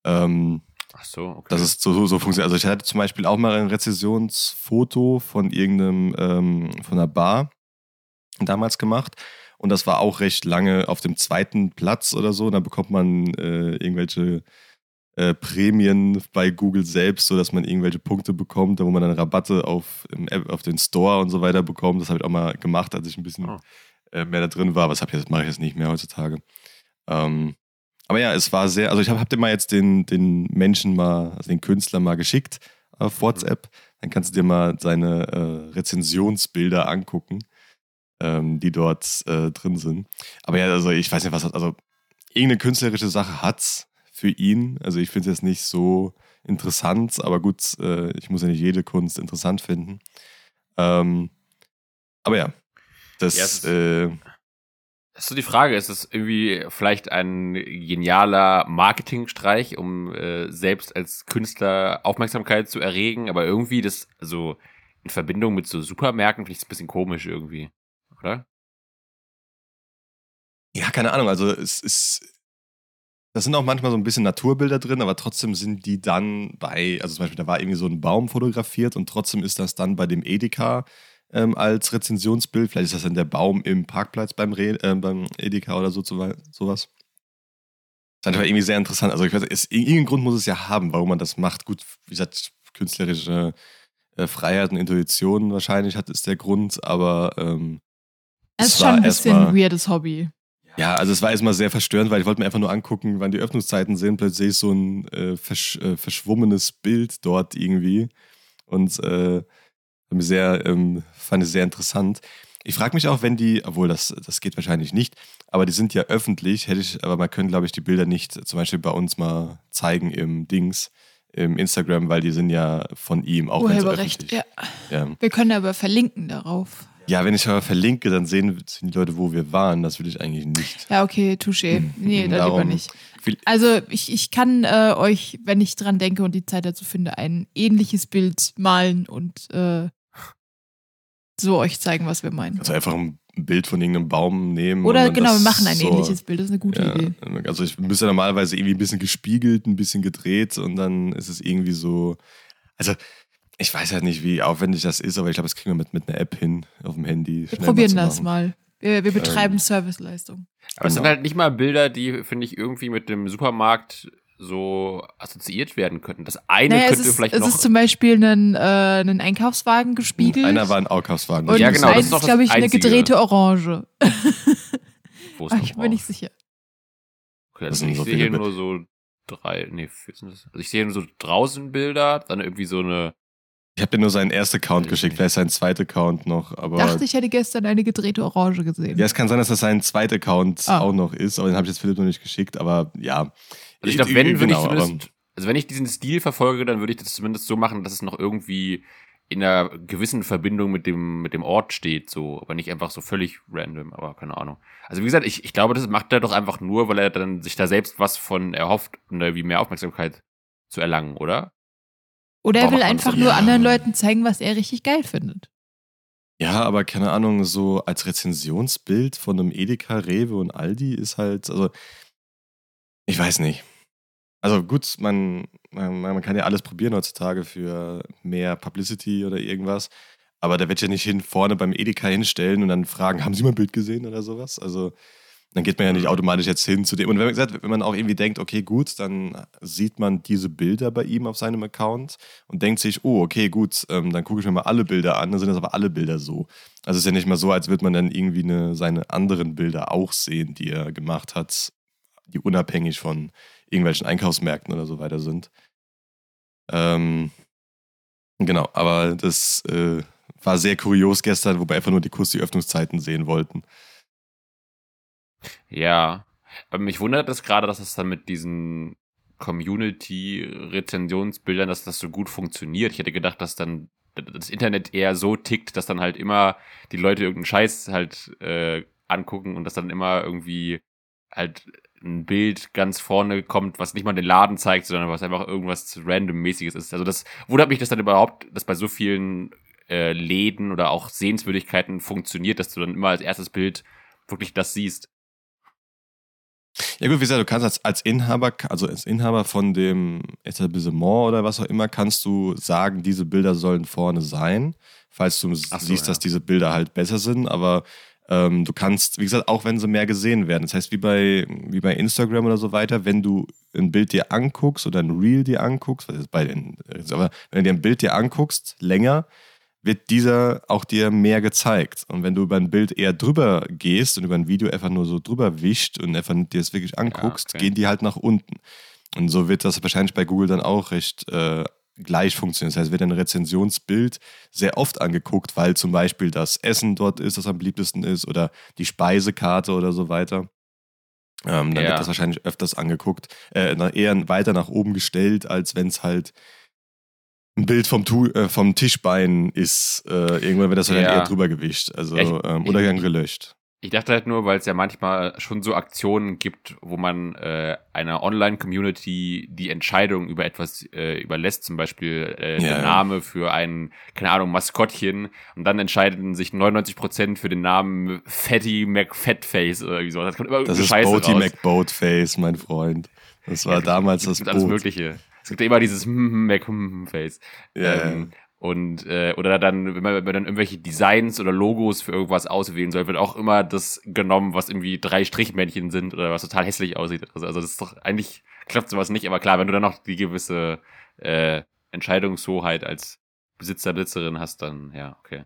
Speaker 2: Ähm,
Speaker 1: Ach so, okay.
Speaker 2: das ist so, so, so funktioniert. Also ich hatte zum Beispiel auch mal ein Rezessionsfoto von irgendeinem, ähm, von einer Bar damals gemacht. Und das war auch recht lange auf dem zweiten Platz oder so. Da bekommt man äh, irgendwelche äh, Prämien bei Google selbst, sodass man irgendwelche Punkte bekommt, wo man dann Rabatte auf, App, auf den Store und so weiter bekommt. Das habe ich auch mal gemacht, als ich ein bisschen
Speaker 1: Oh.
Speaker 2: äh, mehr da drin war. Aber das, ich jetzt- mache ich jetzt nicht mehr heutzutage. Ähm, aber ja, es war sehr, also ich habe hab dir mal jetzt den, den Menschen mal, also den Künstler mal geschickt auf WhatsApp. Dann kannst du dir mal seine äh, Rezensionsbilder angucken, ähm, die dort äh, drin sind. Aber ja, also ich weiß nicht, was, also irgendeine künstlerische Sache hat's für ihn. Also ich finde es jetzt nicht so interessant, aber gut, äh, ich muss ja nicht jede Kunst interessant finden. Ähm, aber ja, das,
Speaker 1: Ja, ist-
Speaker 2: äh,
Speaker 1: ist so die Frage, ist es irgendwie vielleicht ein genialer Marketingstreich, um äh, selbst als Künstler Aufmerksamkeit zu erregen, aber irgendwie das, also in Verbindung mit so Supermärkten, finde ich es ein bisschen komisch irgendwie, oder?
Speaker 2: Ja, keine Ahnung. Also es ist. Da sind auch manchmal so ein bisschen Naturbilder drin, aber trotzdem sind die dann bei, also zum Beispiel, da war irgendwie so ein Baum fotografiert und trotzdem ist das dann bei dem Edeka ähm, als Rezensionsbild. Vielleicht ist das dann der Baum im Parkplatz beim, Re äh, beim Edeka oder so, sowas. Das ist einfach irgendwie sehr interessant. Also ich weiß, es, irgendeinen Grund muss es ja haben, warum man das macht. Gut, wie gesagt, künstlerische äh, Freiheit und Intuition wahrscheinlich hat ist der Grund, aber ähm,
Speaker 3: es ist schon ein bisschen ein weirdes Hobby.
Speaker 2: Ja, also es war erstmal sehr verstörend, weil ich wollte mir einfach nur angucken, wann die Öffnungszeiten sind. Plötzlich sehe ich so ein äh, versch äh, verschwommenes Bild dort irgendwie. Und äh, sehr, ähm, fand ich sehr interessant. Ich frage mich auch, wenn die, obwohl das, das geht wahrscheinlich nicht, aber die sind ja öffentlich, hätte ich, aber man könnte, glaube ich, die Bilder nicht zum Beispiel bei uns mal zeigen im Dings, im Instagram, weil die sind ja von ihm auch
Speaker 3: Urheberrecht, ja. ja. Wir können aber verlinken darauf.
Speaker 2: Ja, wenn ich aber verlinke, dann sehen die Leute, wo wir waren. Das will ich eigentlich nicht.
Speaker 3: Ja, okay, touché. Hm. Nee, dann lieber nicht. Also ich, ich kann äh, euch, wenn ich dran denke und die Zeit dazu finde, ein ähnliches Bild malen und äh, so euch zeigen, was wir meinen.
Speaker 2: Also einfach ein Bild von irgendeinem Baum nehmen.
Speaker 3: Oder genau, wir machen ein so, ähnliches Bild, das ist eine gute ja, Idee.
Speaker 2: Also ich müsste normalerweise irgendwie ein bisschen gespiegelt, ein bisschen gedreht und dann ist es irgendwie so. Also ich weiß halt nicht, wie aufwendig das ist, aber ich glaube, das kriegen wir mit, mit einer App hin auf dem Handy.
Speaker 3: Wir probieren das mal. Wir, wir betreiben ähm, Serviceleistung.
Speaker 1: Aber es sind halt nicht mal Bilder, die, finde ich, irgendwie mit dem Supermarkt so assoziiert werden könnten. Das eine naja, könnte
Speaker 3: ist,
Speaker 1: vielleicht
Speaker 3: es
Speaker 1: noch.
Speaker 3: Es ist zum Beispiel ein, äh, ein Einkaufswagen gespiegelt.
Speaker 2: Einer war ein Einkaufswagen.
Speaker 3: Und ja, genau. Das ist, ist glaube ich, eine gedrehte Orange. Wo ist Ach, ich bin nicht sicher.
Speaker 1: Okay, also ich so sehe hier nur so drei, nee, also ich sehe nur so draußen Bilder, dann irgendwie so eine
Speaker 2: ich habe dir nur seinen ersten Account geschickt, vielleicht sein zweiter Account noch. Aber
Speaker 3: dachte, ich hätte gestern eine gedrehte Orange gesehen.
Speaker 2: Ja, es kann sein, dass das sein zweiter Account ah. auch noch ist, aber den habe ich jetzt Philipp noch nicht geschickt. Aber ja. Also
Speaker 1: ich glaube, wenn, würde genau, ich zumindest, also wenn ich diesen Stil verfolge, dann würde ich das zumindest so machen, dass es noch irgendwie in einer gewissen Verbindung mit dem, mit dem Ort steht, so, aber nicht einfach so völlig random, aber keine Ahnung. Also wie gesagt, ich, ich glaube, das macht er doch einfach nur, weil er dann sich da selbst was von erhofft, um da wie mehr Aufmerksamkeit zu erlangen, oder?
Speaker 3: Oder er will einfach nur anderen Leuten zeigen, was er richtig geil findet.
Speaker 2: Ja, aber keine Ahnung, so als Rezensionsbild von einem Edeka, Rewe und Aldi ist halt, also, ich weiß nicht. Also gut, man, man, man kann ja alles probieren heutzutage für mehr Publicity oder irgendwas. Aber da wird ja nicht hin vorne beim Edeka hinstellen und dann fragen, haben Sie mein Bild gesehen oder sowas? Also, dann geht man ja nicht automatisch jetzt hin zu dem. Und wenn man, gesagt, wenn man auch irgendwie denkt, okay, gut, dann sieht man diese Bilder bei ihm auf seinem Account und denkt sich, oh, okay, gut, ähm, dann gucke ich mir mal alle Bilder an, dann sind das aber alle Bilder so. Also es ist ja nicht mal so, als würde man dann irgendwie eine, seine anderen Bilder auch sehen, die er gemacht hat, die unabhängig von irgendwelchen Einkaufsmärkten oder so weiter sind. Ähm, genau, aber das äh, war sehr kurios gestern, wobei einfach nur die Kurs die Öffnungszeiten sehen wollten.
Speaker 1: Ja, aber mich wundert es gerade, dass es dann mit diesen Community-Rezensionsbildern, dass das so gut funktioniert. Ich hätte gedacht, dass dann das Internet eher so tickt, dass dann halt immer die Leute irgendeinen Scheiß halt äh, angucken und dass dann immer irgendwie halt ein Bild ganz vorne kommt, was nicht mal den Laden zeigt, sondern was einfach irgendwas random-mäßiges ist. Also das wundert mich, dass dann überhaupt, dass bei so vielen äh, Läden oder auch Sehenswürdigkeiten funktioniert, dass du dann immer als erstes Bild wirklich das siehst.
Speaker 2: Ja gut, wie gesagt, du kannst als, als Inhaber, also als Inhaber von dem Etablissement oder was auch immer, kannst du sagen, diese Bilder sollen vorne sein, falls du so, siehst, ja. dass diese Bilder halt besser sind, aber ähm, du kannst, wie gesagt, auch wenn sie mehr gesehen werden. Das heißt, wie bei, wie bei Instagram oder so weiter, wenn du ein Bild dir anguckst oder ein Reel dir anguckst, was ist bei den, aber wenn du dir ein Bild dir anguckst, länger, wird dieser auch dir mehr gezeigt. Und wenn du über ein Bild eher drüber gehst und über ein Video einfach nur so drüber wischt und einfach dir das wirklich anguckst, ja, okay. gehen die halt nach unten. Und so wird das wahrscheinlich bei Google dann auch recht äh, gleich funktionieren. Das heißt, wird ein Rezensionsbild sehr oft angeguckt, weil zum Beispiel das Essen dort ist, das am beliebtesten ist, oder die Speisekarte oder so weiter. Ähm, dann ja. wird das wahrscheinlich öfters angeguckt, äh, eher weiter nach oben gestellt, als wenn es halt ein Bild vom, tu äh, vom Tischbein ist, äh, irgendwann wird das dann ja. eher drüber gewischt. Also, ich, ähm, oder dann gelöscht.
Speaker 1: Ich dachte halt nur, weil es ja manchmal schon so Aktionen gibt, wo man äh, einer Online-Community die Entscheidung über etwas äh, überlässt, zum Beispiel äh,
Speaker 2: Ja,
Speaker 1: der. Name für ein, keine Ahnung, Maskottchen und dann entscheiden sich 99% für den Namen Fatty McFatface oder irgendwie so. Das kommt immer
Speaker 2: Das ist
Speaker 1: Scheiße
Speaker 2: Boaty. McBoatface, mein Freund. Das war
Speaker 1: Ja,
Speaker 2: damals das
Speaker 1: gibt alles
Speaker 2: Boot.
Speaker 1: Mögliche. Es gibt ja immer dieses Mac-Face.
Speaker 2: Ja,
Speaker 1: ähm, Und äh, oder dann, wenn man, wenn man dann irgendwelche Designs oder Logos für irgendwas auswählen soll, wird auch immer das genommen, was irgendwie drei Strichmännchen sind oder was total hässlich aussieht. Also, also das ist doch eigentlich klappt sowas nicht, aber klar, wenn du dann noch die gewisse äh, Entscheidungshoheit als Besitzer, Besitzerin hast, dann ja, okay.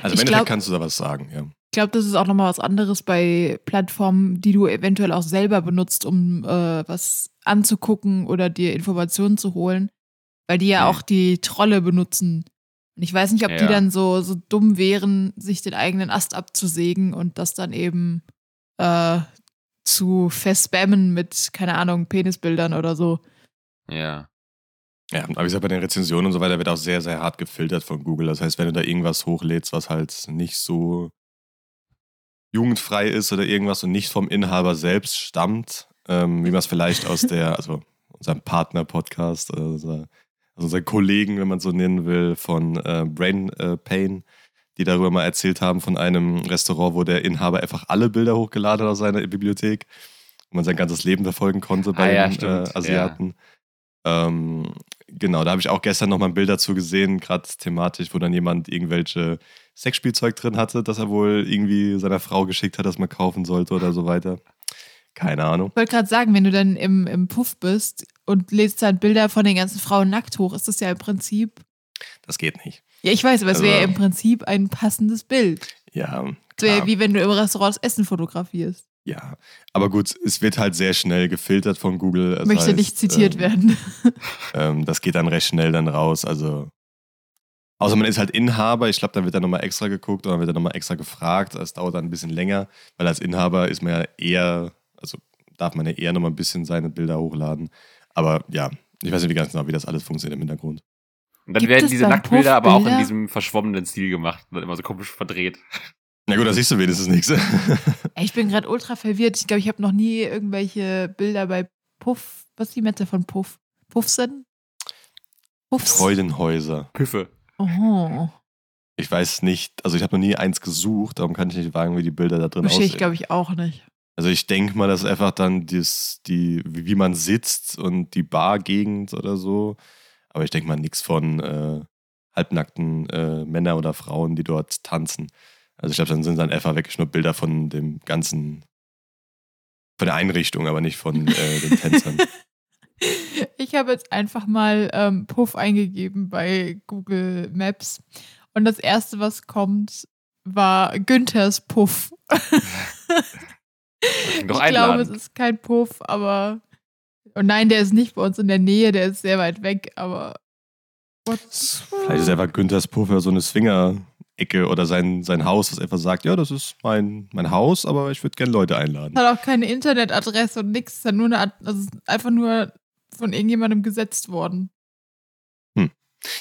Speaker 2: Also im Endeffekt kannst du da was sagen, ja.
Speaker 3: Ich glaube, das ist auch nochmal was anderes bei Plattformen, die du eventuell auch selber benutzt, um äh, was anzugucken oder dir Informationen zu holen, weil die ja
Speaker 1: Hm.
Speaker 3: auch die Trolle benutzen. Und ich weiß nicht, ob die
Speaker 1: Ja.
Speaker 3: dann so, so dumm wären, sich den eigenen Ast abzusägen und das dann eben äh, zu verspammen mit, keine Ahnung, Penisbildern oder so.
Speaker 1: Ja.
Speaker 2: Ja, aber wie gesagt, bei den Rezensionen und so weiter wird auch sehr, sehr hart gefiltert von Google. Das heißt, wenn du da irgendwas hochlädst, was halt nicht so jugendfrei ist oder irgendwas und nicht vom Inhaber selbst stammt, ähm, wie man es vielleicht aus der, also unserem Partner-Podcast, unser, also unseren Kollegen, wenn man so nennen will, von äh, Brain äh, Pain, die darüber mal erzählt haben von einem Restaurant, wo der Inhaber einfach alle Bilder hochgeladen hat aus seiner Bibliothek und man sein ganzes Leben verfolgen konnte bei
Speaker 1: Ah ja,
Speaker 2: den äh, Asiaten. Ähm, genau, da habe ich auch gestern noch mal ein Bild dazu gesehen, gerade thematisch, wo dann jemand irgendwelche Sexspielzeug drin hatte, das er wohl irgendwie seiner Frau geschickt hat, das man kaufen sollte oder so weiter. Keine Ahnung.
Speaker 3: Ich wollte gerade sagen, wenn du dann im, im Puff bist und lädst dann Bilder von den ganzen Frauen nackt hoch, ist das ja im Prinzip.
Speaker 2: Das geht nicht.
Speaker 3: Ja, ich weiß, aber es
Speaker 2: Also-
Speaker 3: wäre ja im Prinzip ein passendes Bild.
Speaker 2: Ja,
Speaker 3: Es wäre wie wenn du im Restaurant das Essen fotografierst.
Speaker 2: ja. Aber gut, es wird halt sehr schnell gefiltert von Google. Das
Speaker 3: Möchte
Speaker 2: heißt,
Speaker 3: nicht zitiert
Speaker 2: ähm,
Speaker 3: werden.
Speaker 2: Ähm, das geht dann recht schnell dann raus. Also, außer man ist halt Inhaber. Ich glaube, dann wird dann nochmal extra geguckt oder wird dann nochmal extra gefragt. Das dauert dann ein bisschen länger, weil als Inhaber ist man ja eher, also darf man ja eher nochmal ein bisschen seine Bilder hochladen. Aber ja, ich weiß nicht wie ganz genau, wie das alles funktioniert im Hintergrund.
Speaker 1: Und dann
Speaker 3: Gibt
Speaker 1: werden
Speaker 3: es
Speaker 1: diese Nacktbilder aber auch in diesem verschwommenen Stil gemacht und immer so komisch verdreht.
Speaker 2: Na gut, da siehst du wenigstens nichts.
Speaker 3: Ich bin gerade ultra verwirrt. Ich glaube, ich habe noch nie irgendwelche Bilder bei Puff. Was ist die Mette von Puff? Puffsen? Puffs.
Speaker 2: Freudenhäuser.
Speaker 1: Püffe.
Speaker 3: Oh.
Speaker 2: Ich weiß nicht, also ich habe noch nie eins gesucht, darum kann ich nicht sagen, wie die Bilder da drin
Speaker 3: Verstehe ich,
Speaker 2: aussehen.
Speaker 3: glaube ich, auch nicht.
Speaker 2: Also ich denke mal, das ist einfach dann dies, die, wie wie man sitzt und die Bargegend oder so. Aber ich denke mal nichts von äh, halbnackten äh, Männern oder Frauen, die dort tanzen. Also ich glaube, dann sind dann einfach wirklich nur Bilder von dem ganzen, von der Einrichtung, aber nicht von äh, den Tänzern.
Speaker 3: Ich habe jetzt einfach mal ähm, Puff eingegeben bei Google Maps. Und das erste, was kommt, war Günthers Puff. Ich glaube, es ist kein Puff, aber. Und nein, der ist nicht bei uns in der Nähe, der ist sehr weit weg, aber. What
Speaker 2: Vielleicht ist einfach Günthers Puffer so eine Swinger-Ecke oder sein, sein Haus, was einfach sagt, ja, das ist mein, mein Haus, aber ich würde gerne Leute einladen.
Speaker 3: Hat auch keine Internetadresse und nichts. Ist ja nur eine, Ad- also einfach nur von irgendjemandem gesetzt worden.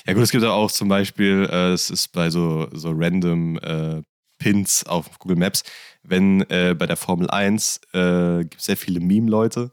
Speaker 2: Ja gut, es gibt auch zum Beispiel, äh, es ist bei so, so random äh, Pins auf Google Maps, wenn äh, bei der Formel 1 äh, gibt es sehr viele Meme-Leute.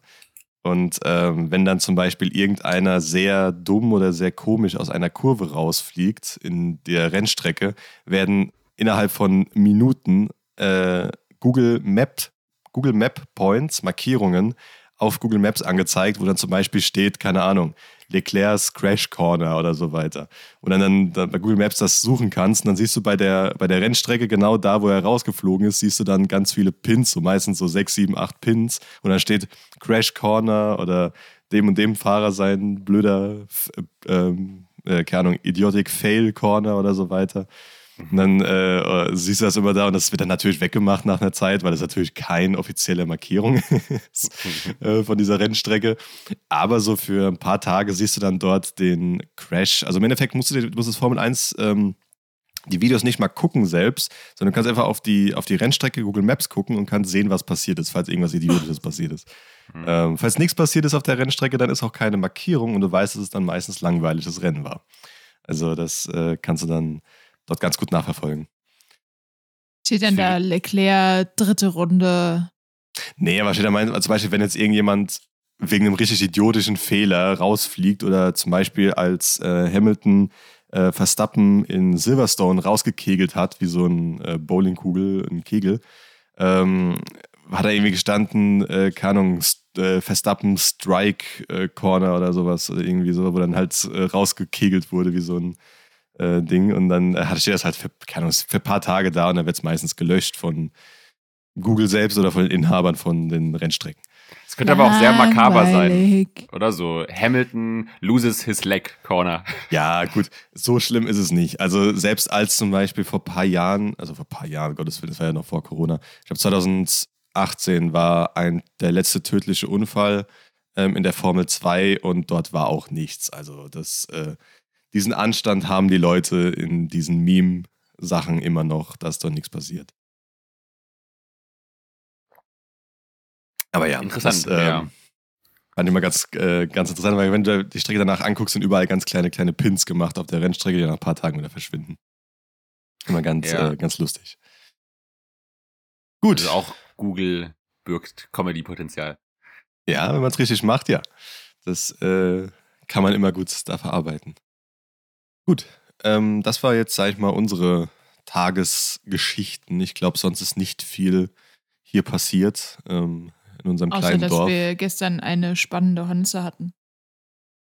Speaker 2: Und ähm, wenn dann zum Beispiel irgendeiner sehr dumm oder sehr komisch aus einer Kurve rausfliegt in der Rennstrecke, werden innerhalb von Minuten äh, Google Map, Google Map Points, Markierungen auf Google Maps angezeigt, wo dann zum Beispiel steht, keine Ahnung, Leclercs Crash Corner oder so weiter. Und dann, dann, bei Google Maps das suchen kannst, und dann siehst du bei der, bei der Rennstrecke genau da, wo er rausgeflogen ist, siehst du dann ganz viele Pins, so meistens so sechs, sieben, acht Pins. Und dann steht Crash Corner oder dem und dem Fahrer sein blöder, äh, ähm, äh, keine Ahnung, Idiotic Fail Corner oder so weiter. Und dann äh, äh, siehst du das immer da und das wird dann natürlich weggemacht nach einer Zeit, weil das natürlich keine offizielle Markierung ist äh, von dieser Rennstrecke. Aber so für ein paar Tage siehst du dann dort den Crash. Also im Endeffekt musst du, musst das Formel 1 ähm, die Videos nicht mal gucken selbst, sondern du kannst einfach auf die, auf die Rennstrecke Google Maps gucken und kannst sehen, was passiert ist, falls irgendwas Idiotisches passiert ist. Ähm, falls nichts passiert ist auf der Rennstrecke, dann ist auch keine Markierung und du weißt, dass es dann meistens langweiliges Rennen war. Also das äh, kannst du dann dort ganz gut nachverfolgen.
Speaker 3: Steht dann da Leclerc, dritte Runde.
Speaker 2: Nee, aber steht da mein, zum Beispiel, wenn jetzt irgendjemand wegen einem richtig idiotischen Fehler rausfliegt oder zum Beispiel als äh, Hamilton äh, Verstappen in Silverstone rausgekegelt hat, wie so ein äh, Bowlingkugel, ein Kegel, ähm, hat er irgendwie gestanden, äh, keine Ahnung, äh, Verstappen Strike äh, Corner oder sowas, oder irgendwie so, wo dann halt äh, rausgekegelt wurde, wie so ein äh, Ding. Und dann äh, hatte ich das halt für, keine Ahnung, für ein paar Tage da und dann wird es meistens gelöscht von Google selbst oder von den Inhabern von den Rennstrecken.
Speaker 1: Es könnte aber auch sehr makaber sein. Oder so. Hamilton loses his leg Corner.
Speaker 2: Ja, gut, so schlimm ist es nicht. Also selbst als zum Beispiel vor ein paar Jahren, also vor ein paar Jahren, Gottes Willen, das war ja noch vor Corona, ich glaube 2018 war ein, der letzte tödliche Unfall ähm, in der Formel 2 und dort war auch nichts. Also das, äh, diesen Anstand haben die Leute in diesen Meme-Sachen immer noch, dass dort nichts passiert. Aber ja,
Speaker 1: interessant.
Speaker 2: Das, ähm, ja. Fand ich immer ganz, äh, ganz interessant, weil wenn du die Strecke danach anguckst, sind überall ganz kleine, kleine Pins gemacht auf der Rennstrecke, die nach ein paar Tagen wieder verschwinden. Immer ganz, ja. äh, ganz lustig.
Speaker 1: Gut. Also auch Google birgt Comedy-Potenzial.
Speaker 2: Ja, wenn man es richtig macht, ja. Das äh, kann man immer gut da verarbeiten. Gut, ähm, das war jetzt, sag ich mal, unsere Tagesgeschichten. Ich glaube, sonst ist nicht viel hier passiert. Ähm, in unserem
Speaker 3: Außer,
Speaker 2: kleinen
Speaker 3: dass
Speaker 2: Dorf.
Speaker 3: wir gestern eine spannende Hornisse hatten.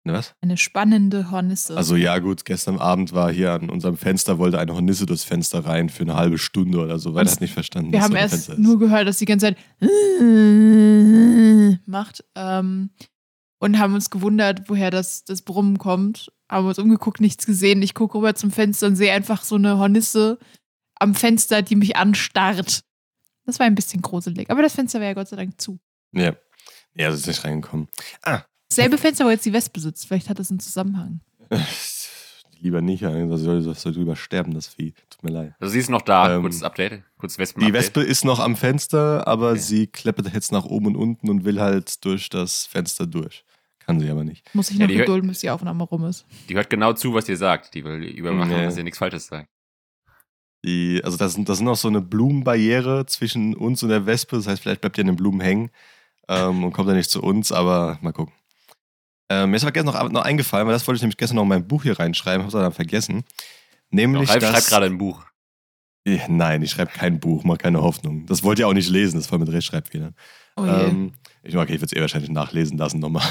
Speaker 2: Ne, was?
Speaker 3: Eine spannende Hornisse.
Speaker 2: Also ja gut, gestern Abend war hier an unserem Fenster, wollte eine Hornisse durchs Fenster rein für eine halbe Stunde oder so, weil hat nicht verstanden.
Speaker 3: Wir haben erst nur gehört, dass die ganze Zeit macht ähm, und haben uns gewundert, woher das, das Brummen kommt. Haben uns umgeguckt, nichts gesehen. Ich gucke rüber zum Fenster und sehe einfach so eine Hornisse am Fenster, die mich anstarrt. Das war ein bisschen gruselig. Aber das Fenster war ja Gott sei Dank zu.
Speaker 2: Ja. Ja, das ist nicht reingekommen. Ah.
Speaker 3: Selbe Fenster, wo jetzt die Wespe sitzt. Vielleicht hat das einen Zusammenhang.
Speaker 2: Lieber nicht, das soll, das soll drüber sterben, das Vieh. Tut mir leid.
Speaker 1: Also sie ist noch da. Ähm, kurzes Update. Kurzes Wespen
Speaker 2: Die Wespe ist noch am Fenster, aber okay. sie kleppert jetzt nach oben und unten und will halt durch das Fenster durch. Kann sie aber nicht.
Speaker 3: Muss ich noch ja, gedulden, bis die Aufnahme rum ist.
Speaker 1: Die hört genau zu, was ihr sagt. Die will übermachen, nee. dass ihr nichts Falsches sagt.
Speaker 2: Die, also das sind, das sind noch so eine Blumenbarriere zwischen uns und der Wespe. Das heißt, vielleicht bleibt ihr an den Blumen hängen ähm, und kommt dann nicht zu uns, aber mal gucken. Ähm, mir ist aber gestern noch, noch eingefallen, weil das wollte ich nämlich gestern noch in mein Buch hier reinschreiben, habe es dann vergessen. Nämlich,
Speaker 1: Ralf schreibt gerade ein Buch.
Speaker 2: Nein, ich schreibe kein Buch, mach keine Hoffnung. Das wollt ihr auch nicht lesen, das ist voll mit Rechtschreibfehlern. Oh ähm, ich, okay, ich würde es eh wahrscheinlich nachlesen lassen nochmal.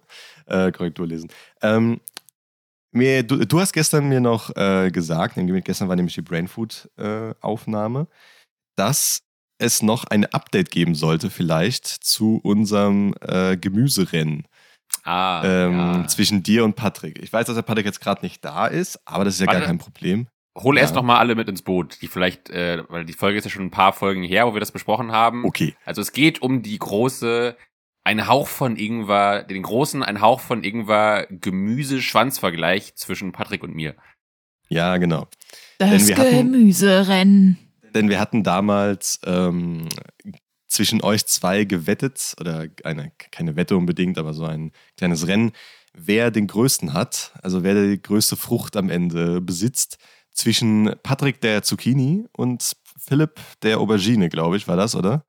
Speaker 2: äh, Korrektur lesen. Ähm, mir, du, du, hast gestern mir noch äh, gesagt, gestern war nämlich die Brainfood-Aufnahme, äh, dass es noch ein Update geben sollte, vielleicht zu unserem äh, Gemüserennen.
Speaker 1: Ah,
Speaker 2: ähm,
Speaker 1: ja.
Speaker 2: Zwischen dir und Patrick. Ich weiß, dass der Patrick jetzt gerade nicht da ist, aber das ist ja Warte. gar kein Problem.
Speaker 1: Hol ja. erst noch mal alle mit ins Boot, die vielleicht, äh, weil die Folge ist ja schon ein paar Folgen her, wo wir das besprochen haben.
Speaker 2: Okay.
Speaker 1: Also es geht um die große ein Hauch von Ingwer, den großen ein Hauch von Ingwer Gemüse-Schwanz-Vergleich zwischen Patrick und mir.
Speaker 2: Ja, genau.
Speaker 3: Das Gemüserennen.
Speaker 2: Denn wir hatten damals ähm, zwischen euch zwei gewettet, oder eine, keine Wette unbedingt, aber so ein kleines Rennen, wer den größten hat, also wer die größte Frucht am Ende besitzt, zwischen Patrick der Zucchini und Philipp der Aubergine, glaube ich, war das, oder?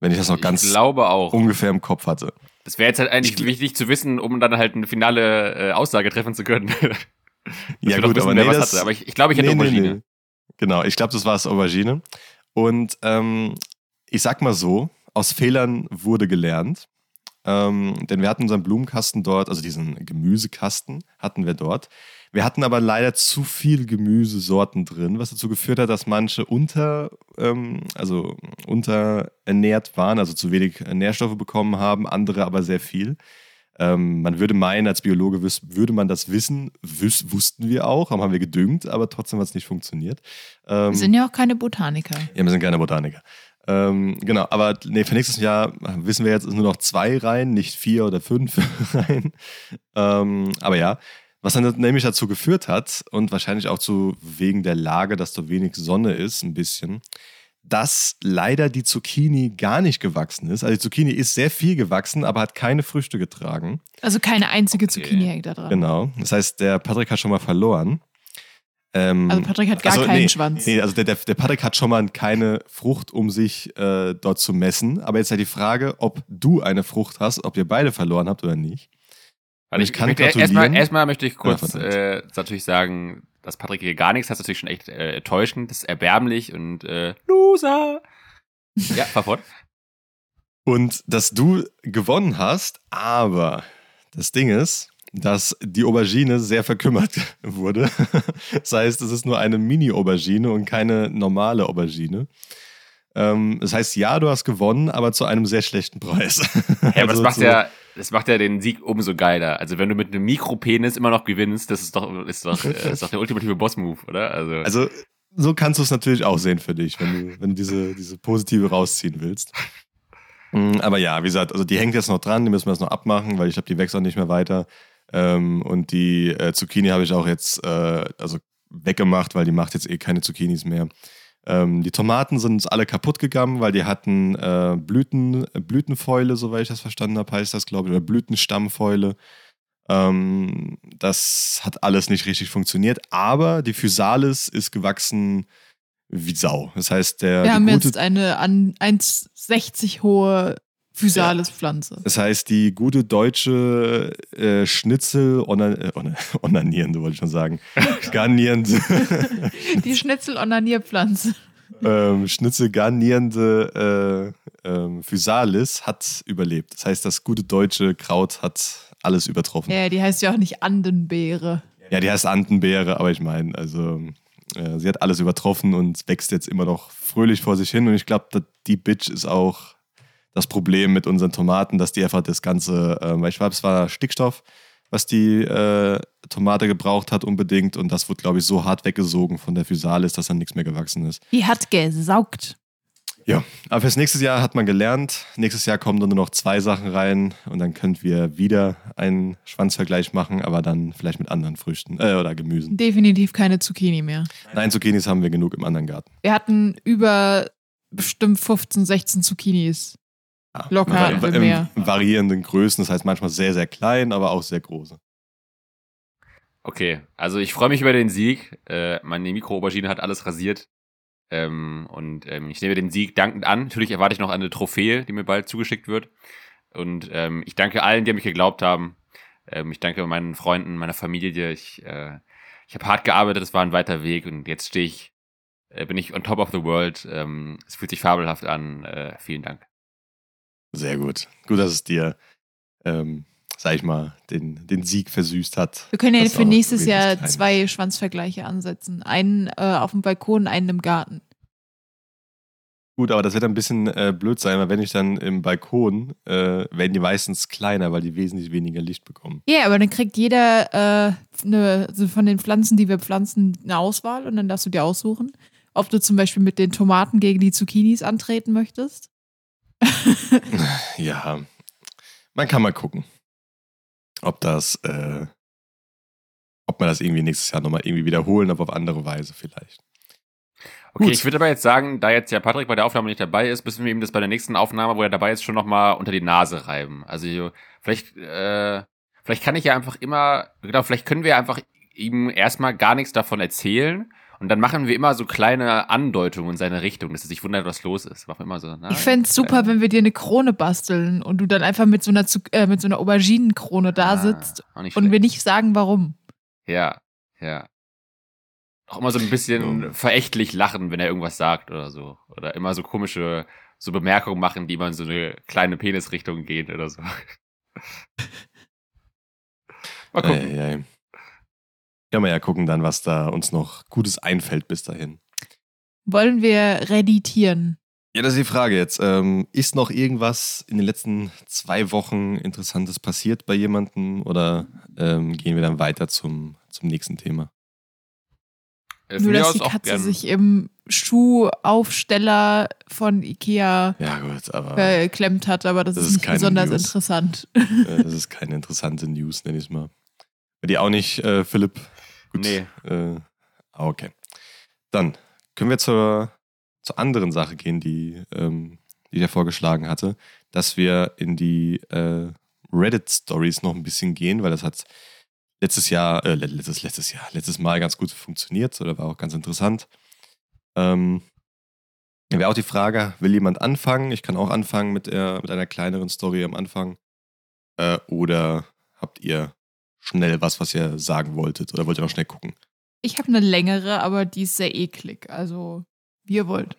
Speaker 2: Wenn ich das noch ganz
Speaker 1: glaube auch.
Speaker 2: ungefähr im Kopf hatte.
Speaker 1: Das wäre jetzt halt eigentlich ich, wichtig zu wissen, um dann halt eine finale äh, Aussage treffen zu können.
Speaker 2: ja, gut, wissen, aber, nee, das,
Speaker 1: aber ich, ich glaube, ich hätte nee, Aubergine. Nee,
Speaker 2: genau, ich glaube, das war es Aubergine. Und ähm, ich sag mal so, aus Fehlern wurde gelernt. Ähm, denn wir hatten unseren Blumenkasten dort, also diesen Gemüsekasten hatten wir dort. Wir hatten aber leider zu viel Gemüsesorten drin, was dazu geführt hat, dass manche unter, ähm, also unterernährt waren, also zu wenig Nährstoffe bekommen haben, andere aber sehr viel. Ähm, man würde meinen, als Biologe würde man das wissen, Wüs wussten wir auch, haben wir gedüngt, aber trotzdem hat es nicht funktioniert.
Speaker 3: Ähm, wir sind ja auch keine Botaniker.
Speaker 2: Ja, wir sind keine Botaniker. Ähm, genau, aber nee, für nächstes Jahr wissen wir jetzt nur noch zwei Reihen, nicht vier oder fünf Reihen. Ähm, aber ja, was dann nämlich dazu geführt hat und wahrscheinlich auch zu wegen der Lage, dass da wenig Sonne ist, ein bisschen, dass leider die Zucchini gar nicht gewachsen ist. Also die Zucchini ist sehr viel gewachsen, aber hat keine Früchte getragen.
Speaker 3: Also keine einzige Zucchini hängt da dran.
Speaker 2: Genau. Das heißt, der Patrick hat schon mal verloren. Ähm,
Speaker 3: Also Patrick hat gar
Speaker 2: also,
Speaker 3: keinen
Speaker 2: nee,
Speaker 3: Schwanz.
Speaker 2: Nee, also der, der, der Patrick hat schon mal keine Frucht, um sich äh, dort zu messen. Aber jetzt halt die Frage, ob du eine Frucht hast, ob ihr beide verloren habt oder nicht.
Speaker 1: Weil
Speaker 2: ich kann
Speaker 1: möchte,
Speaker 2: gratulieren.
Speaker 1: erstmal, erstmal möchte ich kurz
Speaker 2: Ja,
Speaker 1: äh, natürlich sagen, dass Patrick hier gar nichts hat, ist natürlich schon echt äh, enttäuschend, das ist erbärmlich und äh, Loser. Ja, fahr fort.
Speaker 2: Und dass du gewonnen hast, aber das Ding ist, dass die Aubergine sehr verkümmert wurde. Das heißt, es ist nur eine Mini-Aubergine und keine normale Aubergine. Ähm, das heißt, ja, du hast gewonnen, aber zu einem sehr schlechten Preis.
Speaker 1: Ja, aber das
Speaker 2: Also
Speaker 1: macht
Speaker 2: zu-
Speaker 1: ja, das macht ja den Sieg umso geiler. Also wenn du mit einem Mikropenis immer noch gewinnst, das ist doch, ist doch, äh, ist doch der ultimative Boss-Move, oder? Also,
Speaker 2: Also, so kannst du es natürlich auch sehen für dich, wenn du, wenn du diese, diese positive rausziehen willst. Mm, Aber ja, wie gesagt, also die hängt jetzt noch dran, die müssen wir jetzt noch abmachen, weil ich glaube, die auch nicht mehr weiter. Ähm, und die äh, Zucchini habe ich auch jetzt äh, also weggemacht, weil die macht jetzt eh keine Zucchinis mehr. Ähm, die Tomaten sind uns alle kaputt gegangen, weil die hatten äh, Blüten, Blütenfäule, soweit ich das verstanden habe, heißt das, glaube ich, oder Blütenstammfäule. Ähm, das hat alles nicht richtig funktioniert, aber die Physalis ist gewachsen wie Sau. Das heißt, der
Speaker 3: Wir haben
Speaker 2: gute,
Speaker 3: jetzt eine an 1,60 hohe Physalis-Pflanze.
Speaker 2: das heißt, die gute deutsche äh, Schnitzel onan, äh, onan- onanierende, wollte ich schon sagen, garnierende,
Speaker 3: Die Schnitzel-Onanierpflanze.
Speaker 2: ähm, Schnitzel garnierende äh, ähm, Physalis hat überlebt. Das heißt, das gute deutsche Kraut hat alles übertroffen.
Speaker 3: Ja, die heißt ja auch nicht Andenbeere.
Speaker 2: Ja, die heißt Antenbeere, aber ich meine, also äh, sie hat alles übertroffen und wächst jetzt immer noch fröhlich vor sich hin. Und ich glaube, die Bitch ist auch das Problem mit unseren Tomaten, dass die einfach das Ganze, äh, weil ich glaube, es war Stickstoff, was die äh, Tomate gebraucht hat unbedingt. Und das wurde, glaube ich, so hart weggesogen von der Physalis, dass dann nichts mehr gewachsen ist.
Speaker 3: Die hat gesaugt.
Speaker 2: Ja, aber fürs nächste Jahr hat man gelernt. Nächstes Jahr kommen dann nur noch zwei Sachen rein und dann können wir wieder einen Schwanzvergleich machen, aber dann vielleicht mit anderen Früchten äh, oder Gemüsen.
Speaker 3: Definitiv keine Zucchini mehr.
Speaker 2: Nein, Zucchinis haben wir genug im anderen Garten.
Speaker 3: Wir hatten über bestimmt 15, 16 Zucchinis.
Speaker 2: Ja.
Speaker 3: Locker wir
Speaker 2: in
Speaker 3: mehr.
Speaker 2: variierenden Größen, das heißt manchmal sehr, sehr klein, aber auch sehr große.
Speaker 1: okay. Also ich freue mich über den Sieg. Äh, meine Mikroaubergine hat alles rasiert. Ähm, und ähm, ich nehme den Sieg dankend an. Natürlich erwarte ich noch eine Trophäe, die mir bald zugeschickt wird. Und ähm, ich danke allen, die an mich geglaubt haben. Ähm, ich danke meinen Freunden, meiner Familie. Ich, äh, ich habe hart gearbeitet, es war ein weiter Weg und jetzt stehe ich, äh, bin ich on top of the world. Ähm, es fühlt sich fabelhaft an. Äh, vielen Dank.
Speaker 2: Sehr gut. Gut, dass es dir, ähm, sag ich mal, den, den Sieg versüßt hat.
Speaker 3: Wir können ja für nächstes Jahr zwei Schwanzvergleiche ansetzen. Einen äh, auf dem Balkon, einen im Garten.
Speaker 2: Gut, aber das wird ein bisschen äh, blöd sein, weil wenn ich dann im Balkon, äh, werden die meistens kleiner, weil die wesentlich weniger Licht bekommen.
Speaker 3: Ja, aber dann kriegt jeder äh, eine, also von den Pflanzen, die wir pflanzen, eine Auswahl und dann darfst du dir aussuchen, ob du zum Beispiel mit den Tomaten gegen die Zucchinis antreten möchtest.
Speaker 2: Ja, man kann mal gucken, ob das, äh, ob man das irgendwie nächstes Jahr nochmal irgendwie wiederholen, aber auf andere Weise vielleicht.
Speaker 1: Okay,
Speaker 2: Gut.
Speaker 1: ich würde aber jetzt sagen, da jetzt ja Patrick bei der Aufnahme nicht dabei ist, müssen wir ihm das bei der nächsten Aufnahme, wo er dabei ist, schon nochmal unter die Nase reiben. Also vielleicht, äh, vielleicht kann ich ja einfach immer, genau, vielleicht können wir einfach ihm erstmal gar nichts davon erzählen und dann machen wir immer so kleine Andeutungen in seine Richtung, dass er sich wundert, was los ist. Machen wir immer so, na,
Speaker 3: Ich fände es super, wenn wir dir eine Krone basteln und du dann einfach mit so einer, äh, mit so einer Auberginenkrone da
Speaker 1: Ah,
Speaker 3: sitzt und wir
Speaker 1: schlecht.
Speaker 3: nicht sagen, warum.
Speaker 1: Ja, ja. Auch immer so ein bisschen
Speaker 2: Ja.
Speaker 1: verächtlich lachen, wenn er irgendwas sagt oder so. Oder immer so komische so Bemerkungen machen, die mal in so eine kleine Penisrichtung gehen oder so. Mal gucken.
Speaker 2: Äh, ja. Können wir ja gucken dann, was da uns noch Gutes einfällt bis dahin.
Speaker 3: Wollen wir reditieren?
Speaker 2: Ja, das ist die Frage jetzt. Ähm, ist noch irgendwas in den letzten zwei Wochen Interessantes passiert bei jemandem oder ähm, gehen wir dann weiter zum, zum nächsten Thema?
Speaker 1: Äh,
Speaker 3: Nur, dass die Katze
Speaker 1: gern.
Speaker 3: sich im Schuhaufsteller von Ikea
Speaker 2: Ja, gut, aber
Speaker 3: geklemmt hat, aber das,
Speaker 2: Das
Speaker 3: ist
Speaker 2: ist
Speaker 3: nicht
Speaker 2: keine
Speaker 3: besonders
Speaker 2: News.
Speaker 3: interessant.
Speaker 2: äh, das ist keine interessante News, nenn ich es mal. Bei dir auch nicht, äh, Philipp? Gut.
Speaker 1: Nee.
Speaker 2: Äh, ah, okay. Dann können wir zur, zur anderen Sache gehen, die, ähm, die ich ja vorgeschlagen hatte, dass wir in die äh, Reddit-Stories noch ein bisschen gehen, weil das hat letztes Jahr, äh, letztes, letztes Jahr, letztes Mal ganz gut funktioniert oder war auch ganz interessant. Ähm, Wäre auch die Frage, will jemand anfangen? Ich kann auch anfangen mit, der, mit einer kleineren Story am Anfang. Äh, oder habt ihr schnell was, was ihr sagen wolltet? Oder wollt ihr noch schnell gucken?
Speaker 3: Ich habe eine längere, aber die ist sehr eklig. Also, wie ihr wollt.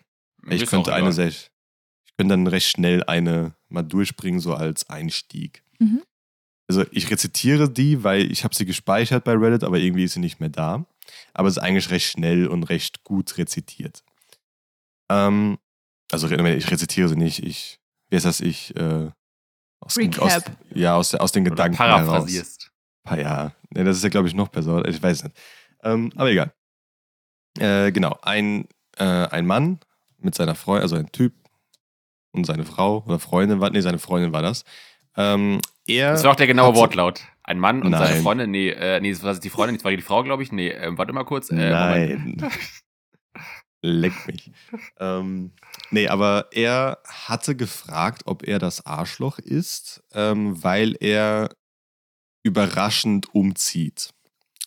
Speaker 2: Ich könnte eine sehr, ich könnte dann recht schnell eine mal durchbringen, so als Einstieg.
Speaker 3: Mhm.
Speaker 2: Also ich rezitiere die, weil ich habe sie gespeichert bei Reddit, aber irgendwie ist sie nicht mehr da. Aber es ist eigentlich recht schnell und recht gut rezitiert. Ähm, also ich rezitiere sie nicht, ich, wie ist das, ich, äh, aus, den- aus, ja, aus, der- aus den
Speaker 1: Oder
Speaker 2: Gedanken heraus.
Speaker 1: Paraphrasierst.
Speaker 2: Pa- Ja, ne, das ist ja, glaube ich, noch besser. Ich weiß nicht. Ähm, aber egal. Äh, genau, ein, äh, ein Mann mit seiner Freundin, also ein Typ und seine Frau oder Freundin war, nee, seine Freundin war das. Ähm, er
Speaker 1: Das war auch der genaue Wortlaut. Ein Mann und seine
Speaker 2: Nein.
Speaker 1: Freundin, nee, äh, nee, das war die Freundin, das war die Frau, glaube ich. Nee, ähm, warte mal kurz. Äh.
Speaker 2: Nein. Leck mich. ähm, nee, aber er hatte gefragt, ob er das Arschloch ist, ähm, weil er überraschend umzieht,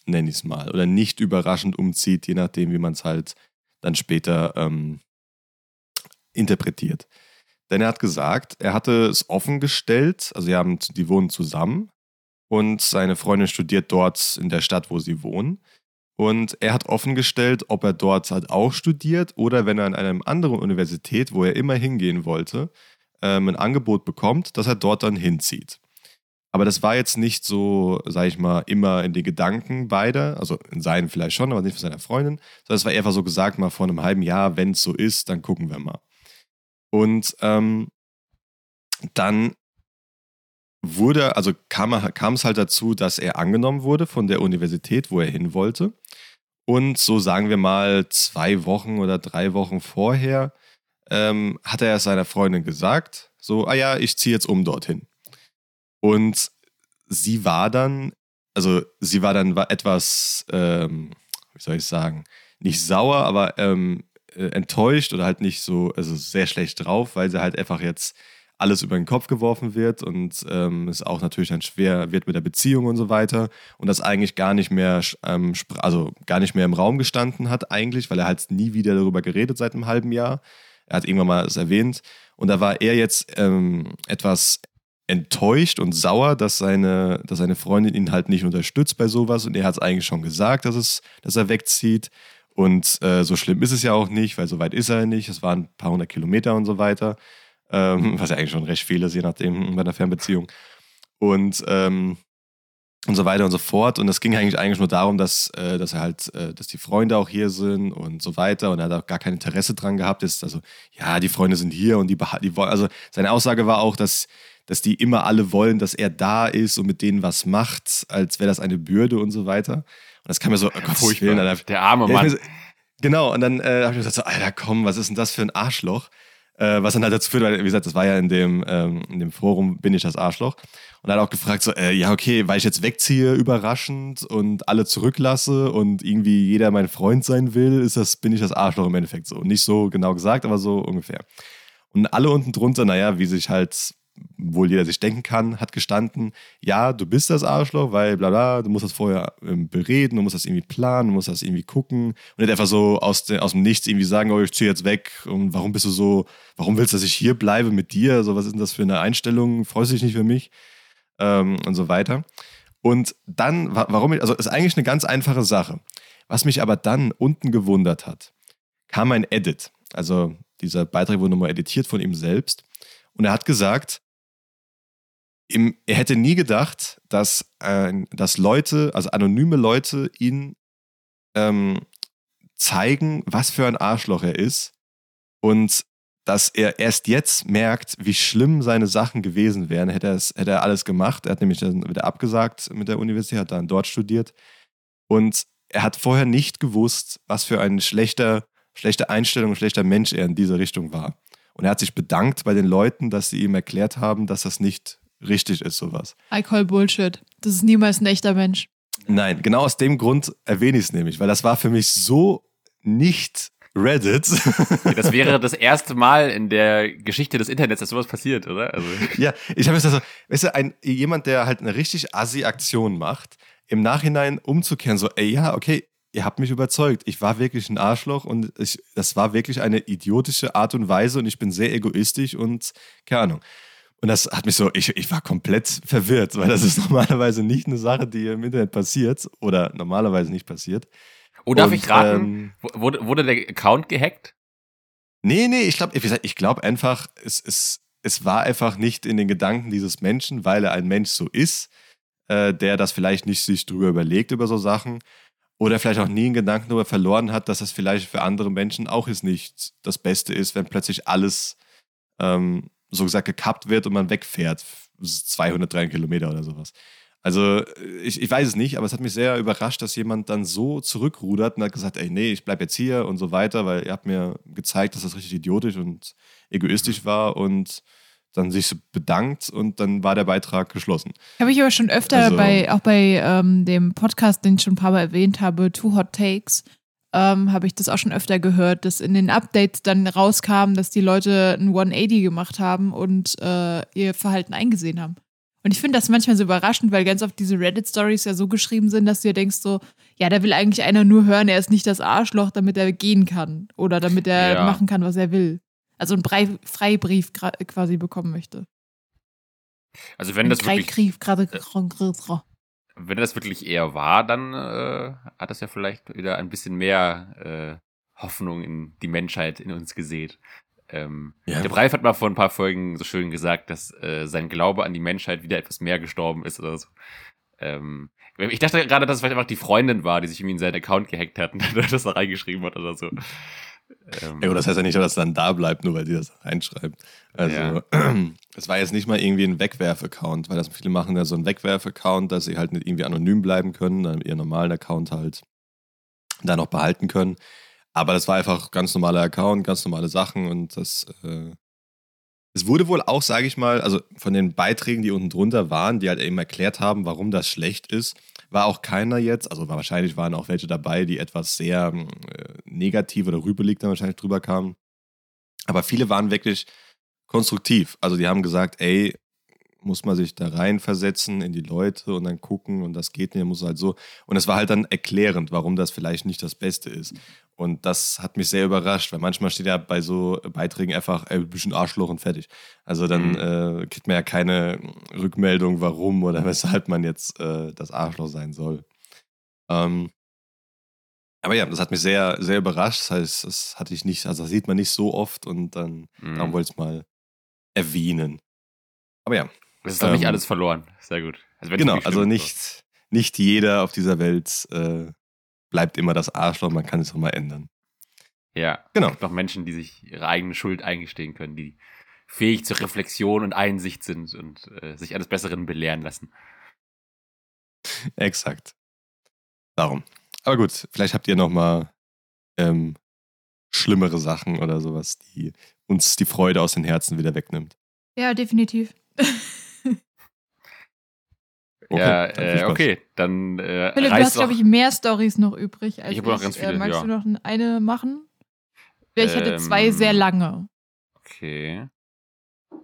Speaker 2: nenne ich es mal. Oder nicht überraschend umzieht, je nachdem, wie man es halt dann später ähm, interpretiert. Denn er hat gesagt, er hatte es offen gestellt, also haben, die wohnen zusammen und seine Freundin studiert dort in der Stadt, wo sie wohnen. Und er hat offengestellt, ob er dort halt auch studiert oder wenn er an einer anderen Universität, wo er immer hingehen wollte, ähm, ein Angebot bekommt, dass er dort dann hinzieht. Aber das war jetzt nicht so, sag ich mal, immer in den Gedanken beider, also in seinen vielleicht schon, aber nicht für seine Freundin, sondern es war einfach so gesagt, mal vor einem halben Jahr, wenn es so ist, dann gucken wir mal. Und ähm, dann wurde, also kam, kam es halt dazu, dass er angenommen wurde von der Universität, wo er hin wollte. Und so sagen wir mal zwei Wochen oder drei Wochen vorher ähm, hat er es seiner Freundin gesagt, so, ah ja, ich ziehe jetzt um dorthin. Und sie war dann, also sie war dann war etwas, ähm, wie soll ich sagen, nicht sauer, aber ähm, äh, enttäuscht oder halt nicht so, also sehr schlecht drauf, weil sie halt einfach jetzt alles über den Kopf geworfen wird und ähm, es auch natürlich dann schwer wird mit der Beziehung und so weiter und das eigentlich gar nicht mehr, ähm, also gar nicht mehr im Raum gestanden hat eigentlich, weil er halt nie wieder darüber geredet seit einem halben Jahr. Er hat irgendwann mal es erwähnt und da war er jetzt ähm, etwas enttäuscht und sauer, dass seine, dass seine Freundin ihn halt nicht unterstützt bei sowas und er hat es eigentlich schon gesagt, dass, es, dass er wegzieht und äh, so schlimm ist es ja auch nicht, weil so weit ist er nicht, es waren ein paar hundert Kilometer und so weiter ähm, was ja eigentlich schon recht viel ist, je nachdem bei einer Fernbeziehung. Und, ähm, und so weiter und so fort. Und es ging eigentlich, eigentlich nur darum, dass, äh, dass er halt, äh, dass die Freunde auch hier sind und so weiter. Und er hat auch gar kein Interesse dran gehabt. Ist also, ja, die Freunde sind hier und die, die wollen. Also seine Aussage war auch, dass, dass die immer alle wollen, dass er da ist und mit denen was macht, als wäre das eine Bürde und so weiter. Und das kann mir so, oh Gott. Willen, Alter,
Speaker 1: Der arme
Speaker 2: ja, ich
Speaker 1: Mann.
Speaker 2: bin so- genau, und dann äh, habe ich mir gesagt, so, Alter, komm, was ist denn das für ein Arschloch? Äh, was dann halt dazu führt, weil, wie gesagt, das war ja in dem, ähm, in dem Forum, bin ich das Arschloch. Und hat auch gefragt, so, äh, ja, okay, weil ich jetzt wegziehe, überraschend und alle zurücklasse und irgendwie jeder mein Freund sein will, ist das, bin ich das Arschloch im Endeffekt so. Nicht so genau gesagt, aber so ungefähr. Und alle unten drunter, naja, wie sich halt wohl jeder sich denken kann, hat gestanden, ja, du bist das Arschloch, weil bla bla, du musst das vorher ähm, bereden, du musst das irgendwie planen, du musst das irgendwie gucken und nicht einfach so aus, de, aus dem Nichts irgendwie sagen, oh, ich ziehe jetzt weg und warum bist du so, warum willst du, dass ich hier bleibe mit dir, so was ist denn das für eine Einstellung, freust du dich nicht für mich ähm, und so weiter. Und dann, wa- warum ich, also ist eigentlich eine ganz einfache Sache. Was mich aber dann unten gewundert hat, kam ein Edit. Also dieser Beitrag wurde nochmal editiert von ihm selbst. Und er hat gesagt, ihm, er hätte nie gedacht, dass, äh, dass Leute, also anonyme Leute, ihn ähm, zeigen, was für ein Arschloch er ist. Und dass er erst jetzt merkt, wie schlimm seine Sachen gewesen wären, hätte, er hätte er alles gemacht. Er hat nämlich dann wieder abgesagt mit der Universität, hat dann dort studiert. Und er hat vorher nicht gewusst, was für ein schlechter, schlechte Einstellung, schlechter Mensch er in diese Richtung war. Und er hat sich bedankt bei den Leuten, dass sie ihm erklärt haben, dass das nicht richtig ist, sowas.
Speaker 3: I call Bullshit. Das ist niemals ein echter Mensch.
Speaker 2: Nein, genau aus dem Grund erwähne ich es nämlich, weil das war für mich so nicht Reddit.
Speaker 1: Das wäre das erste Mal in der Geschichte des Internets, dass sowas passiert, oder? Also,
Speaker 2: ja, ich habe jetzt also, weißt du, ein, jemand, der halt eine richtig assi Aktion macht, im Nachhinein umzukehren, so, ey, ja, okay, ihr habt mich überzeugt. Ich war wirklich ein Arschloch und ich, das war wirklich eine idiotische Art und Weise und ich bin sehr egoistisch und keine Ahnung. Und das hat mich so, ich, ich war komplett verwirrt, weil das ist normalerweise nicht eine Sache, die im Internet passiert oder normalerweise nicht passiert.
Speaker 1: Oh, darf und, ich raten? Ähm, wurde, wurde der Account gehackt?
Speaker 2: Nee, nee, ich glaube, ich glaube einfach, es, es, es war einfach nicht in den Gedanken dieses Menschen, weil er ein Mensch so ist, äh, der das vielleicht nicht sich drüber überlegt über so Sachen oder vielleicht auch nie einen Gedanken darüber verloren hat, dass das vielleicht für andere Menschen auch jetzt nicht das Beste ist, wenn plötzlich alles ähm, so gesagt gekappt wird und man wegfährt, 200, 300 Kilometer oder sowas. Also ich, ich weiß es nicht, aber es hat mich sehr überrascht, dass jemand dann so zurückrudert und hat gesagt, ey, nee, ich bleib jetzt hier und so weiter, weil ihr habt mir gezeigt, dass das richtig idiotisch und egoistisch war und dann sich bedankt und dann war der Beitrag geschlossen.
Speaker 3: Habe ich aber schon öfter also, bei, auch bei ähm, dem Podcast, den ich schon ein paar Mal erwähnt habe, Two Hot Takes, ähm, habe ich das auch schon öfter gehört, dass in den Updates dann rauskam, dass die Leute ein 180 gemacht haben und äh, ihr Verhalten eingesehen haben. Und ich finde das manchmal so überraschend, weil ganz oft diese Reddit-Stories ja so geschrieben sind, dass du dir denkst so, ja, da will eigentlich einer nur hören, er ist nicht das Arschloch, damit er gehen kann oder damit er ja. machen kann, was er will also einen Brei Freibrief quasi bekommen möchte.
Speaker 1: Also wenn das wirklich
Speaker 3: gerade
Speaker 1: äh, wenn das wirklich eher war, dann äh, hat das ja vielleicht wieder ein bisschen mehr äh, Hoffnung in die Menschheit in uns gesät. Ähm, ja. Der Breif hat mal vor ein paar Folgen so schön gesagt, dass äh, sein Glaube an die Menschheit wieder etwas mehr gestorben ist oder so. Ähm, ich dachte gerade, dass es vielleicht einfach die Freundin war, die sich irgendwie in seinen Account gehackt hat und das da reingeschrieben hat oder so.
Speaker 2: Ähm, ja, das heißt ja nicht, dass es dann da bleibt, nur weil die das reinschreibt. Also, ja. es war jetzt nicht mal irgendwie ein Wegwerf-Account, weil das viele machen ja so einen Wegwerf-Account, dass sie halt nicht irgendwie anonym bleiben können, dann ihren normalen Account halt da noch behalten können. Aber das war einfach ganz normaler Account, ganz normale Sachen und das. Äh, es wurde wohl auch, sage ich mal, also von den Beiträgen, die unten drunter waren, die halt eben erklärt haben, warum das schlecht ist, war auch keiner jetzt, also wahrscheinlich waren auch welche dabei, die etwas sehr äh, negativ oder rübelig dann wahrscheinlich drüber kamen. Aber viele waren wirklich konstruktiv. Also die haben gesagt, ey, muss man sich da reinversetzen in die Leute und dann gucken und das geht nicht, muss halt so. Und es war halt dann erklärend, warum das vielleicht nicht das Beste ist. Und das hat mich sehr überrascht, weil manchmal steht ja bei so Beiträgen einfach, ey, ein bisschen Arschloch und fertig. Also dann mhm. äh, kriegt man ja keine Rückmeldung, warum oder weshalb man jetzt äh, das Arschloch sein soll. Ähm, aber ja, das hat mich sehr, sehr überrascht. Das heißt, das hatte ich nicht, also das sieht man nicht so oft und dann mhm. darum wollte ich es mal erwähnen. Aber ja,
Speaker 1: es ist doch ähm, nicht alles verloren. Sehr gut.
Speaker 2: Also genau, also nicht, nicht jeder auf dieser Welt äh, bleibt immer das Arschloch, man kann es auch mal ändern.
Speaker 1: Ja, genau. Es gibt auch Menschen, die sich ihre eigene Schuld eingestehen können, die fähig zur Reflexion und Einsicht sind und äh, sich eines Besseren belehren lassen.
Speaker 2: Exakt. Darum. Aber gut, vielleicht habt ihr noch mal ähm, schlimmere Sachen oder sowas, die uns die Freude aus den Herzen wieder wegnimmt.
Speaker 3: Ja, definitiv.
Speaker 1: Okay, ja, äh, okay, dann äh,
Speaker 3: Philipp, du hast, glaube ich, mehr Stories noch übrig. Als
Speaker 1: ich habe noch ganz viele, äh,
Speaker 3: Magst
Speaker 1: ja.
Speaker 3: du noch eine machen? Ich ähm, hätte zwei sehr lange.
Speaker 1: Okay.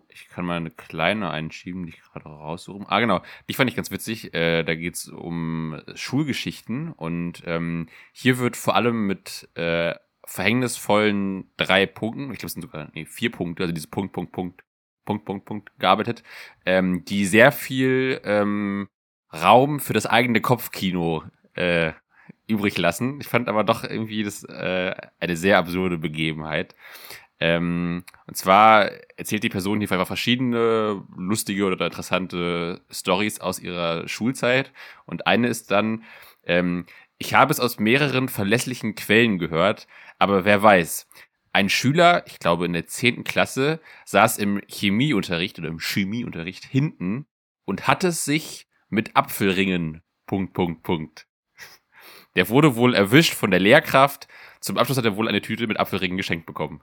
Speaker 1: Ich kann mal eine kleine einschieben, die ich gerade raussuche. Ah, genau. Die fand ich ganz witzig. Äh, da geht es um Schulgeschichten und ähm, hier wird vor allem mit äh, verhängnisvollen drei Punkten, ich glaube, es sind sogar nee, vier Punkte, also diese Punkt, Punkt, Punkt, Punkt, Punkt, Punkt gearbeitet, ähm, die sehr viel ähm, Raum für das eigene Kopfkino äh, übrig lassen. Ich fand aber doch irgendwie das äh, eine sehr absurde Begebenheit. Ähm, und zwar erzählt die Person hier verschiedene lustige oder interessante Stories aus ihrer Schulzeit. Und eine ist dann, ähm, ich habe es aus mehreren verlässlichen Quellen gehört, aber wer weiß. Ein Schüler, ich glaube in der zehnten Klasse, saß im Chemieunterricht oder im Chemieunterricht hinten und hatte sich mit Apfelringen. Punkt, Punkt, Punkt. Der wurde wohl erwischt von der Lehrkraft. Zum Abschluss hat er wohl eine Tüte mit Apfelringen geschenkt bekommen.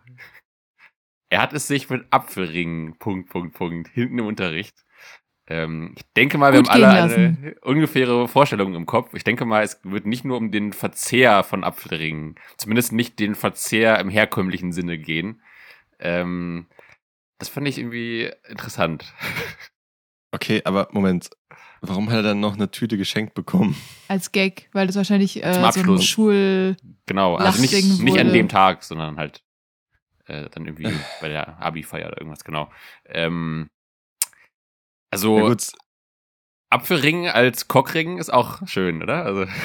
Speaker 1: Er hat es sich mit Apfelringen. Punkt, Punkt, Punkt. Hinten im Unterricht. Ähm, ich denke mal, wir Gut haben alle eine ungefähre Vorstellung im Kopf. Ich denke mal, es wird nicht nur um den Verzehr von Apfelringen, zumindest nicht den Verzehr im herkömmlichen Sinne gehen. Ähm, das fand ich irgendwie interessant.
Speaker 2: Okay, aber Moment. Warum hat er dann noch eine Tüte geschenkt bekommen?
Speaker 3: Als Gag, weil das wahrscheinlich äh,
Speaker 1: Zum
Speaker 3: so ein
Speaker 1: Abschluss.
Speaker 3: Schul.
Speaker 1: Genau, also nicht, nicht an dem Tag, sondern halt äh, dann irgendwie bei der Abi-Feier oder irgendwas, genau. Ähm, also
Speaker 2: Ja, gut.
Speaker 1: Apfelring als Cockring ist auch schön, oder? Also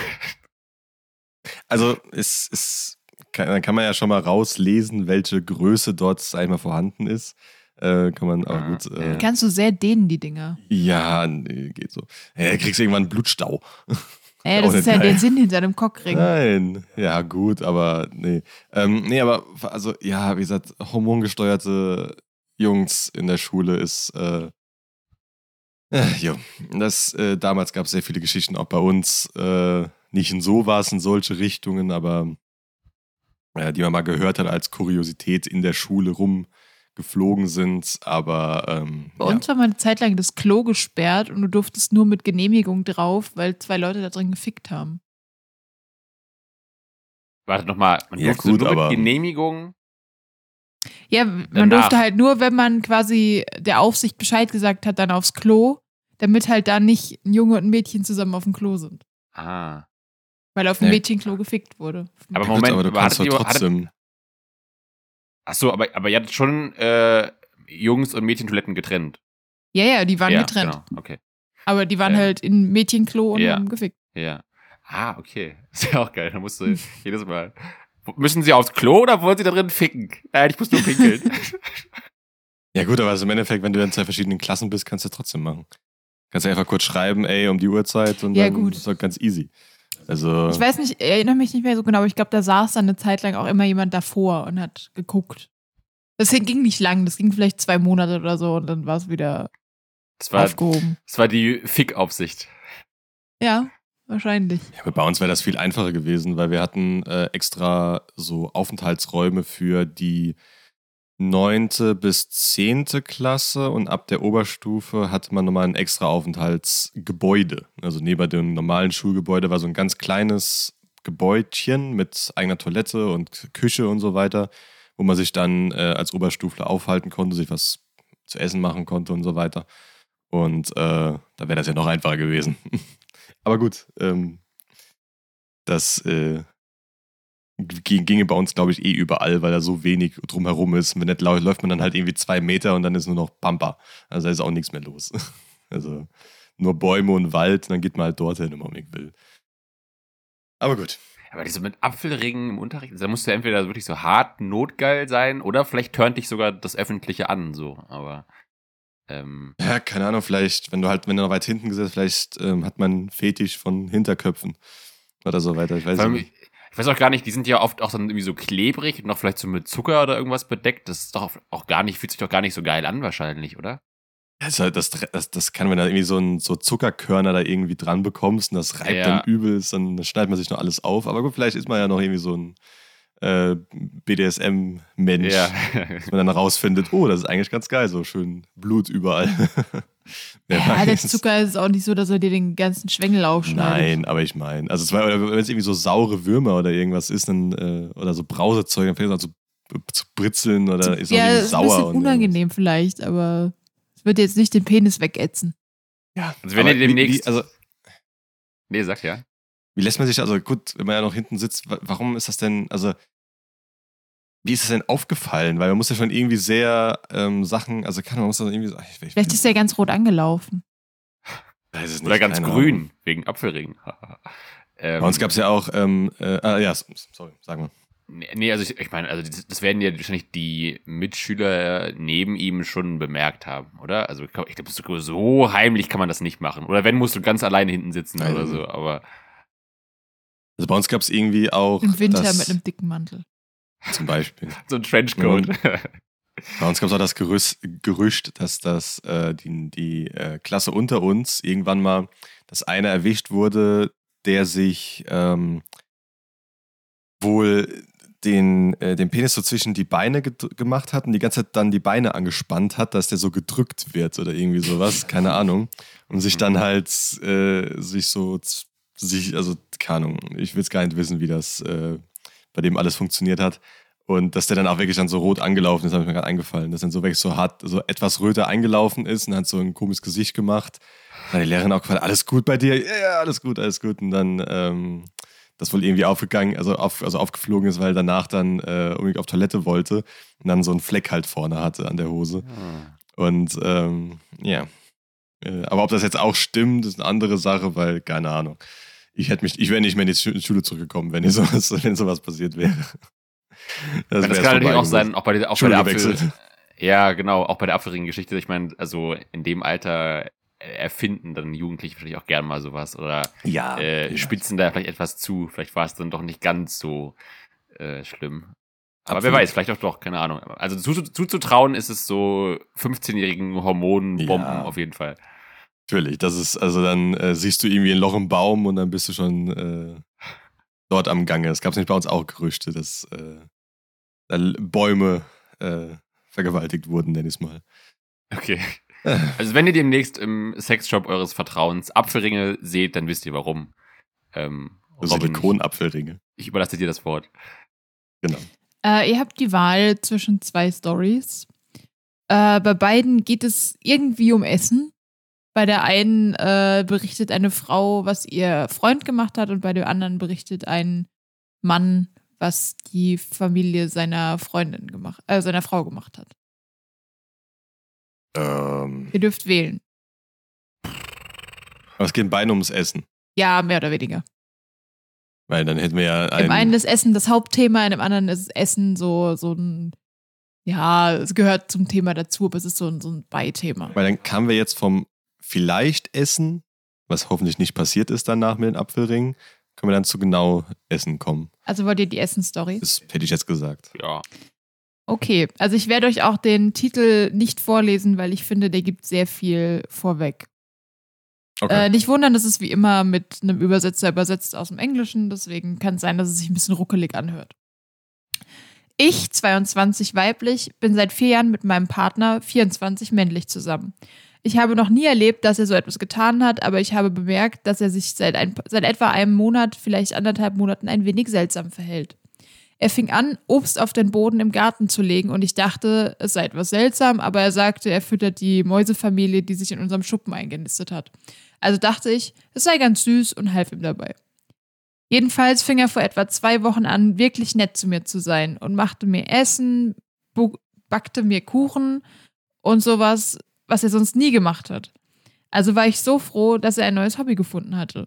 Speaker 2: Also, es, es kann, dann kann man ja schon mal rauslesen, welche Größe dort, sag ich mal, vorhanden ist. Äh, kann man auch
Speaker 1: Ah,
Speaker 2: gut. Äh.
Speaker 3: Kannst du sehr dehnen, die Dinger.
Speaker 2: ja, nee, geht so. Ja, kriegst irgendwann einen Blutstau. Auch
Speaker 3: das ist ja
Speaker 2: geil.
Speaker 3: der Sinn hinter einem Cockring.
Speaker 2: Nein. Ja, gut, aber nee. Ähm, nee, aber also, ja, wie gesagt, hormongesteuerte Jungs in der Schule ist. Äh, äh, jo, das, äh, damals gab es sehr viele Geschichten, auch bei uns. Äh, nicht in sowas, in solche Richtungen, aber äh, die man mal gehört hat als Kuriosität in der Schule rumgeflogen sind. Aber ähm,
Speaker 3: Bei uns war mal eine Zeit lang das Klo gesperrt und du durftest nur mit Genehmigung drauf, weil zwei Leute da drin gefickt haben.
Speaker 1: warte nochmal, man
Speaker 2: Ja,
Speaker 1: durfte
Speaker 2: gut,
Speaker 1: nur
Speaker 2: aber-
Speaker 1: mit Genehmigung.
Speaker 3: Ja, man
Speaker 1: Danach.
Speaker 3: durfte halt nur, wenn man quasi der Aufsicht Bescheid gesagt hat, dann aufs Klo, damit halt da nicht ein Junge und ein Mädchen zusammen auf dem Klo sind.
Speaker 1: Ah.
Speaker 3: Weil auf dem
Speaker 2: Ja.
Speaker 3: Mädchenklo gefickt wurde.
Speaker 1: Aber Moment,
Speaker 2: aber du kannst doch trotzdem.
Speaker 1: Achso, aber, aber ihr hattet schon äh, Jungs- und Mädchentoiletten getrennt.
Speaker 3: Ja, ja, die waren
Speaker 1: ja,
Speaker 3: getrennt.
Speaker 1: Genau, okay.
Speaker 3: Aber die waren
Speaker 1: Ja.
Speaker 3: halt in Mädchenklo und
Speaker 1: Ja.
Speaker 3: haben gefickt.
Speaker 1: Ja. Ah, okay. Ist ja auch geil. Da musst du jedes Mal. Müssen sie aufs Klo oder wollen sie da drin ficken? Nein, ich muss nur pinkeln.
Speaker 2: Ja, gut, aber also im Endeffekt, wenn du in zwei verschiedenen Klassen bist, kannst du ja trotzdem machen. Kannst du einfach kurz schreiben, ey, um die Uhrzeit und
Speaker 3: Ja,
Speaker 2: dann
Speaker 3: gut.
Speaker 2: ist doch ganz easy. Also,
Speaker 3: Ich weiß nicht, ich erinnere mich nicht mehr so genau, aber ich glaube, da saß dann eine Zeit lang auch immer jemand davor und hat geguckt. Das ging nicht lang, das ging vielleicht zwei Monate oder so und dann war es wieder
Speaker 1: Das war,
Speaker 3: aufgehoben.
Speaker 1: das war die Fickaufsicht.
Speaker 3: Ja, wahrscheinlich.
Speaker 2: ja, aber bei uns wäre das viel einfacher gewesen, weil wir hatten äh, extra so Aufenthaltsräume für die neunte bis zehnte Klasse und ab der Oberstufe hatte man nochmal ein extra Aufenthaltsgebäude. Also neben dem normalen Schulgebäude war so ein ganz kleines Gebäudchen mit eigener Toilette und Küche und so weiter, wo man sich dann äh, als Oberstufler aufhalten konnte, sich was zu essen machen konnte und so weiter. Und äh, da wäre das ja noch einfacher gewesen. Aber gut, ähm, das äh, ginge bei uns, glaube ich, eh überall, weil da so wenig drumherum ist. Wenn nicht lau- läuft man dann halt irgendwie zwei Meter und dann ist nur noch Pampa. Also da ist auch nichts mehr los. Also nur Bäume und Wald, dann geht man halt dorthin, wenn man will. Aber gut.
Speaker 1: Aber diese mit Apfelringen im Unterricht, da musst du entweder wirklich so hart notgeil sein oder vielleicht turnt dich sogar das Öffentliche an, so. Aber ähm,
Speaker 2: Ja, keine Ahnung, vielleicht, wenn du halt, wenn du noch weit hinten gesetzt, vielleicht ähm, hat man einen Fetisch von Hinterköpfen oder so weiter. Ich weiß nicht.
Speaker 1: Ich weiß auch gar nicht, die sind ja oft auch dann irgendwie so klebrig und noch vielleicht so mit Zucker oder irgendwas bedeckt. Das ist doch auch gar nicht, fühlt sich doch gar nicht so geil an, wahrscheinlich, oder?
Speaker 2: Halt das, das, das kann, wenn du da irgendwie so, ein, so Zuckerkörner da irgendwie dran bekommst und das reibt
Speaker 1: Ja.
Speaker 2: dann übelst, dann schneidet man sich noch alles auf. Aber gut, vielleicht ist man ja noch irgendwie so ein äh, BDSM-Mensch,
Speaker 1: Ja.
Speaker 2: dass man dann rausfindet, oh, das ist eigentlich ganz geil, so schön Blut überall. Wer
Speaker 3: Ja, der. Zucker ist auch nicht so, dass er dir den ganzen Schwengel aufschneidet.
Speaker 2: Nein, aber ich meine, also wenn es irgendwie so saure Würmer oder irgendwas ist, dann, äh, oder so Brausezeug, dann fängt es an zu, zu britzeln oder ist auch
Speaker 3: ja,
Speaker 2: irgendwie
Speaker 3: ist ein
Speaker 2: sauer.
Speaker 3: bisschen unangenehm vielleicht, aber es wird jetzt nicht den Penis wegätzen.
Speaker 2: Ja,
Speaker 1: Also wenn ihr demnächst-
Speaker 2: Wie, wie, also,
Speaker 1: Nee, sag ja.
Speaker 2: Wie lässt man sich, also gut, wenn man ja noch hinten sitzt, wa- warum ist das denn, also, wie ist das denn aufgefallen? Weil man muss ja schon irgendwie sehr ähm, Sachen, also kann man muss das irgendwie so, ich, ich,
Speaker 3: Vielleicht ist er ganz rot angelaufen.
Speaker 2: es nicht,
Speaker 1: Oder ganz grün,
Speaker 2: Ahnung.
Speaker 1: wegen Apfelringen. ähm,
Speaker 2: Bei uns gab es ja auch, ähm, äh, ah, ja, sorry, sagen wir.
Speaker 1: Nee, also ich, ich meine, also das, das werden ja wahrscheinlich die Mitschüler neben ihm schon bemerkt haben, oder? Also ich glaube, so, so heimlich kann man das nicht machen. Oder wenn, musst du ganz alleine hinten sitzen
Speaker 2: Nein.
Speaker 1: oder so, aber
Speaker 2: Also bei uns gab es irgendwie auch,
Speaker 3: Im Winter
Speaker 2: das,
Speaker 3: mit einem dicken Mantel.
Speaker 2: Zum Beispiel.
Speaker 1: so ein Trenchcoat.
Speaker 2: Bei uns gab es auch das Gerüst, Gerücht, dass das äh, die, die äh, Klasse unter uns irgendwann mal, dass einer erwischt wurde, der sich ähm, wohl den, äh, den Penis so zwischen die Beine gemacht hat und die ganze Zeit dann die Beine angespannt hat, dass der so gedrückt wird oder irgendwie sowas, keine Ahnung. Und sich dann halt äh, sich so, sich, also keine Ahnung, ich will es gar nicht wissen, wie das äh, bei dem alles funktioniert hat. Und dass der dann auch wirklich dann so rot angelaufen ist, habe ich mir gerade eingefallen. Dass dann so wirklich so hart, so etwas röter eingelaufen ist und hat so ein komisches Gesicht gemacht. Dann hat die Lehrerin auch gefragt, alles gut bei dir? Ja, ja, alles gut, alles gut. Und dann ähm, das wohl irgendwie aufgegangen, also, auf, also aufgeflogen ist, weil er danach dann äh, unbedingt auf Toilette wollte und dann so einen Fleck halt vorne hatte an der Hose. Und ähm, ja. Äh, aber ob das jetzt auch stimmt, ist eine andere Sache, weil, keine Ahnung. Ich hätte mich, ich wäre nicht mehr in die Schu- Schule zurückgekommen, wenn, sowas, wenn sowas passiert wäre.
Speaker 1: Das,
Speaker 2: wär's
Speaker 1: kann natürlich auch sein, auch bei der, auch bei der Apfel. Ja, genau, auch bei der Apfelring-Geschichte. Ich meine, also in dem Alter erfinden dann Jugendliche wahrscheinlich auch gern mal sowas oder
Speaker 2: Ja.
Speaker 1: äh, spitzen da vielleicht etwas zu. Vielleicht war es dann doch nicht ganz so äh, schlimm. Aber
Speaker 2: Absolut.
Speaker 1: wer weiß, vielleicht auch doch, keine Ahnung. Also zu- zuzutrauen ist es so 15-jährigen Hormonbomben
Speaker 2: Ja.
Speaker 1: auf jeden Fall.
Speaker 2: Natürlich, das ist, also dann äh, siehst du irgendwie ein Loch im Baum und dann bist du schon äh, dort am Gange. Es gab nicht bei uns auch Gerüchte, dass äh, da Bäume äh, vergewaltigt wurden, nenn ich es mal.
Speaker 1: Okay. Also wenn ihr demnächst im Sexshop eures Vertrauens Apfelringe seht, dann wisst ihr warum. Ähm,
Speaker 2: Silikonapfelringe.
Speaker 1: ich überlasse dir das Wort.
Speaker 2: Genau.
Speaker 3: Äh, ihr habt die Wahl zwischen zwei Stories. Äh, bei beiden geht es irgendwie um Essen. Bei der einen äh, berichtet eine Frau, was ihr Freund gemacht hat, und bei der anderen berichtet ein Mann, was die Familie seiner Freundin gemacht, äh, seiner Frau gemacht hat.
Speaker 2: Ähm,
Speaker 3: Ihr dürft wählen.
Speaker 2: aber es geht beiden ums Essen.
Speaker 3: Ja, mehr oder weniger.
Speaker 2: Weil dann hätten wir ja ein,
Speaker 3: Im einen ist Essen das Hauptthema, in dem anderen ist Essen so, so ein, ja, es gehört zum Thema dazu, aber es ist so ein, so ein Beithema.
Speaker 2: Weil dann kamen wir jetzt vom vielleicht Essen, was hoffentlich nicht passiert ist danach mit den Apfelringen, können wir dann zu genau Essen kommen.
Speaker 3: Also wollt ihr die Essen-Story?
Speaker 2: Das hätte ich jetzt gesagt.
Speaker 1: Ja.
Speaker 3: Okay, also ich werde euch auch den Titel nicht vorlesen, weil ich finde, der gibt sehr viel vorweg. Äh, nicht wundern, das ist wie immer mit einem Übersetzer übersetzt aus dem Englischen, deswegen kann es sein, dass es sich ein bisschen ruckelig anhört. Ich, 22 weiblich, bin seit vier Jahren mit meinem Partner, 24 männlich, zusammen. Ich habe noch nie erlebt, dass er so etwas getan hat, aber ich habe bemerkt, dass er sich seit, ein, seit etwa einem Monat, vielleicht anderthalb Monaten ein wenig seltsam verhält. Er fing an, Obst auf den Boden im Garten zu legen und ich dachte, es sei etwas seltsam, aber er sagte, er füttert die Mäusefamilie, die sich in unserem Schuppen eingenistet hat. Also dachte ich, es sei ganz süß und half ihm dabei. Jedenfalls fing er vor etwa zwei Wochen an, wirklich nett zu mir zu sein und machte mir Essen, backte mir Kuchen und sowas, was er sonst nie gemacht hat. Also war ich so froh, dass er ein neues Hobby gefunden hatte.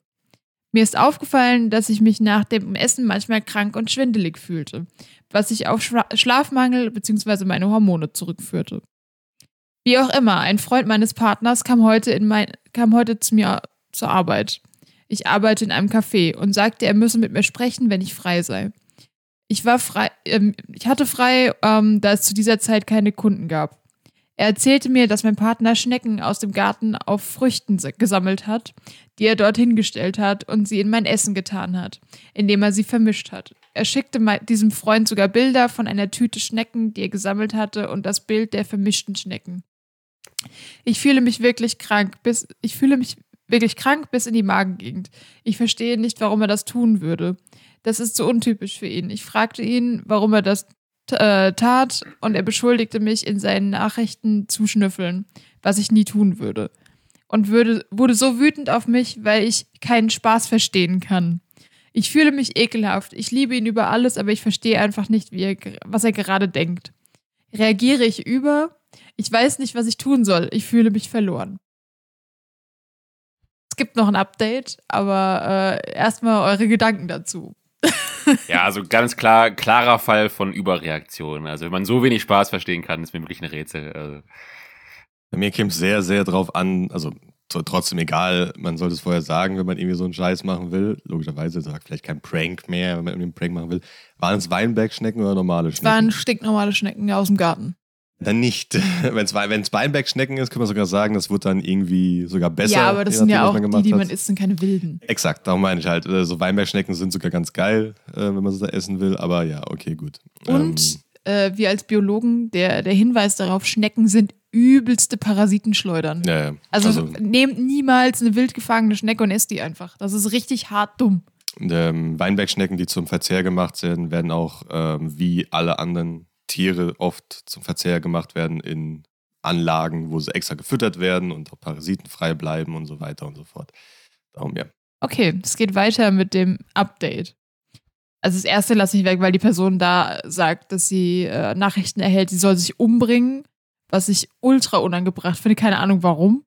Speaker 3: Mir ist aufgefallen, dass ich mich nach dem Essen manchmal krank und schwindelig fühlte, was sich auf Schla Schlafmangel bzw. meine Hormone zurückführte. Wie auch immer, ein Freund meines Partners kam heute, in mein, kam heute zu mir zur Arbeit. Ich arbeite in einem Café und sagte, er müsse mit mir sprechen, wenn ich frei sei. Ich war frei, ähm, ich hatte frei, ähm, da es zu dieser Zeit keine Kunden gab. Er erzählte mir, dass mein Partner Schnecken aus dem Garten auf Früchten gesammelt hat, die er dorthin gestellt hat und sie in mein Essen getan hat, indem er sie vermischt hat. Er schickte diesem Freund sogar Bilder von einer Tüte Schnecken, die er gesammelt hatte, und das Bild der vermischten Schnecken. Ich fühle mich wirklich krank, bis ich fühle mich wirklich krank bis in die Magengegend. Ich verstehe nicht, warum er das tun würde. Das ist so untypisch für ihn. Ich fragte ihn, warum er das äh, tat, und er beschuldigte mich, in seinen Nachrichten zu schnüffeln, was ich nie tun würde. Und würde, wurde so wütend auf mich, weil ich keinen Spaß verstehen kann. Ich fühle mich ekelhaft. Ich liebe ihn über alles, aber ich verstehe einfach nicht, er, was er gerade denkt. Reagiere ich über? Ich weiß nicht, was ich tun soll. Ich fühle mich verloren. Es gibt noch ein Update, aber äh, erstmal eure Gedanken dazu.
Speaker 1: Ja, also ganz klar, klarer Fall von Überreaktion. Also wenn man so wenig Spaß verstehen kann, ist mir wirklich ein Rätsel. Also,
Speaker 2: Bei mir käme es sehr, sehr drauf an, also tr- trotzdem egal, man sollte es vorher sagen, wenn man irgendwie so einen Scheiß machen will. Logischerweise sagt vielleicht kein Prank mehr, wenn man irgendwie einen Prank machen will. Waren es Weinbergschnecken oder normale
Speaker 3: Es waren
Speaker 2: Schnecken?
Speaker 3: stinknormale Schnecken aus dem Garten.
Speaker 2: Dann nicht. Wenn es Weinbergschnecken ist, kann man sogar sagen, das wird dann irgendwie sogar besser.
Speaker 3: ja, aber das sind ja auch die, die man isst, sind keine wilden.
Speaker 2: Exakt, darum meine ich halt. äh, So Weinbergschnecken sind sogar ganz geil, äh, wenn man sie da essen will. Aber ja, okay, gut.
Speaker 3: Und äh, wir als Biologen, der, der Hinweis darauf, Schnecken sind übelste Parasitenschleudern.
Speaker 2: ja, ja.
Speaker 3: Also,
Speaker 2: also
Speaker 3: nehmt niemals eine wild gefangene Schnecke und esst die einfach. Das ist richtig hart dumm.
Speaker 2: ähm, Weinbergschnecken, die zum Verzehr gemacht werden, werden auch ähm, wie alle anderen Tiere oft zum Verzehr gemacht werden in Anlagen, wo sie extra gefüttert werden und auch parasitenfrei bleiben und so weiter und so fort. Darum ja.
Speaker 3: Okay, es geht weiter mit dem Update. Also das erste lasse ich weg, weil die Person da sagt, dass sie äh, Nachrichten erhält, sie soll sich umbringen, was ich ultra unangebracht finde. Keine Ahnung warum.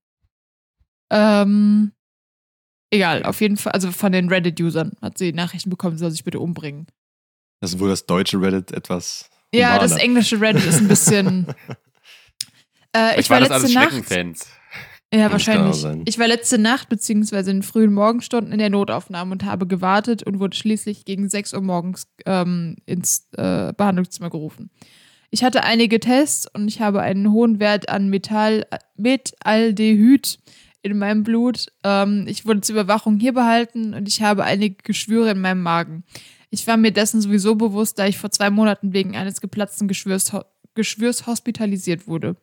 Speaker 3: Ähm, egal, auf jeden Fall, also von den Reddit-Usern hat sie Nachrichten bekommen, sie soll sich bitte umbringen.
Speaker 2: Das ist wohl das deutsche Reddit etwas.
Speaker 3: Ja, das englische Reddit ist ein bisschen. äh, ich war, war letzte Nacht. Ja, wahrscheinlich. Ich war letzte Nacht beziehungsweise in den frühen Morgenstunden in der Notaufnahme und habe gewartet und wurde schließlich gegen 6 Uhr morgens ähm, ins äh, Behandlungszimmer gerufen. Ich hatte einige Tests und ich habe einen hohen Wert an Metall, Metaldehyd in meinem Blut. Ähm, ich wurde zur Überwachung hier behalten und ich habe einige Geschwüre in meinem Magen. Ich war mir dessen sowieso bewusst, da ich vor zwei Monaten wegen eines geplatzten Geschwürs, Geschwürs hospitalisiert wurde.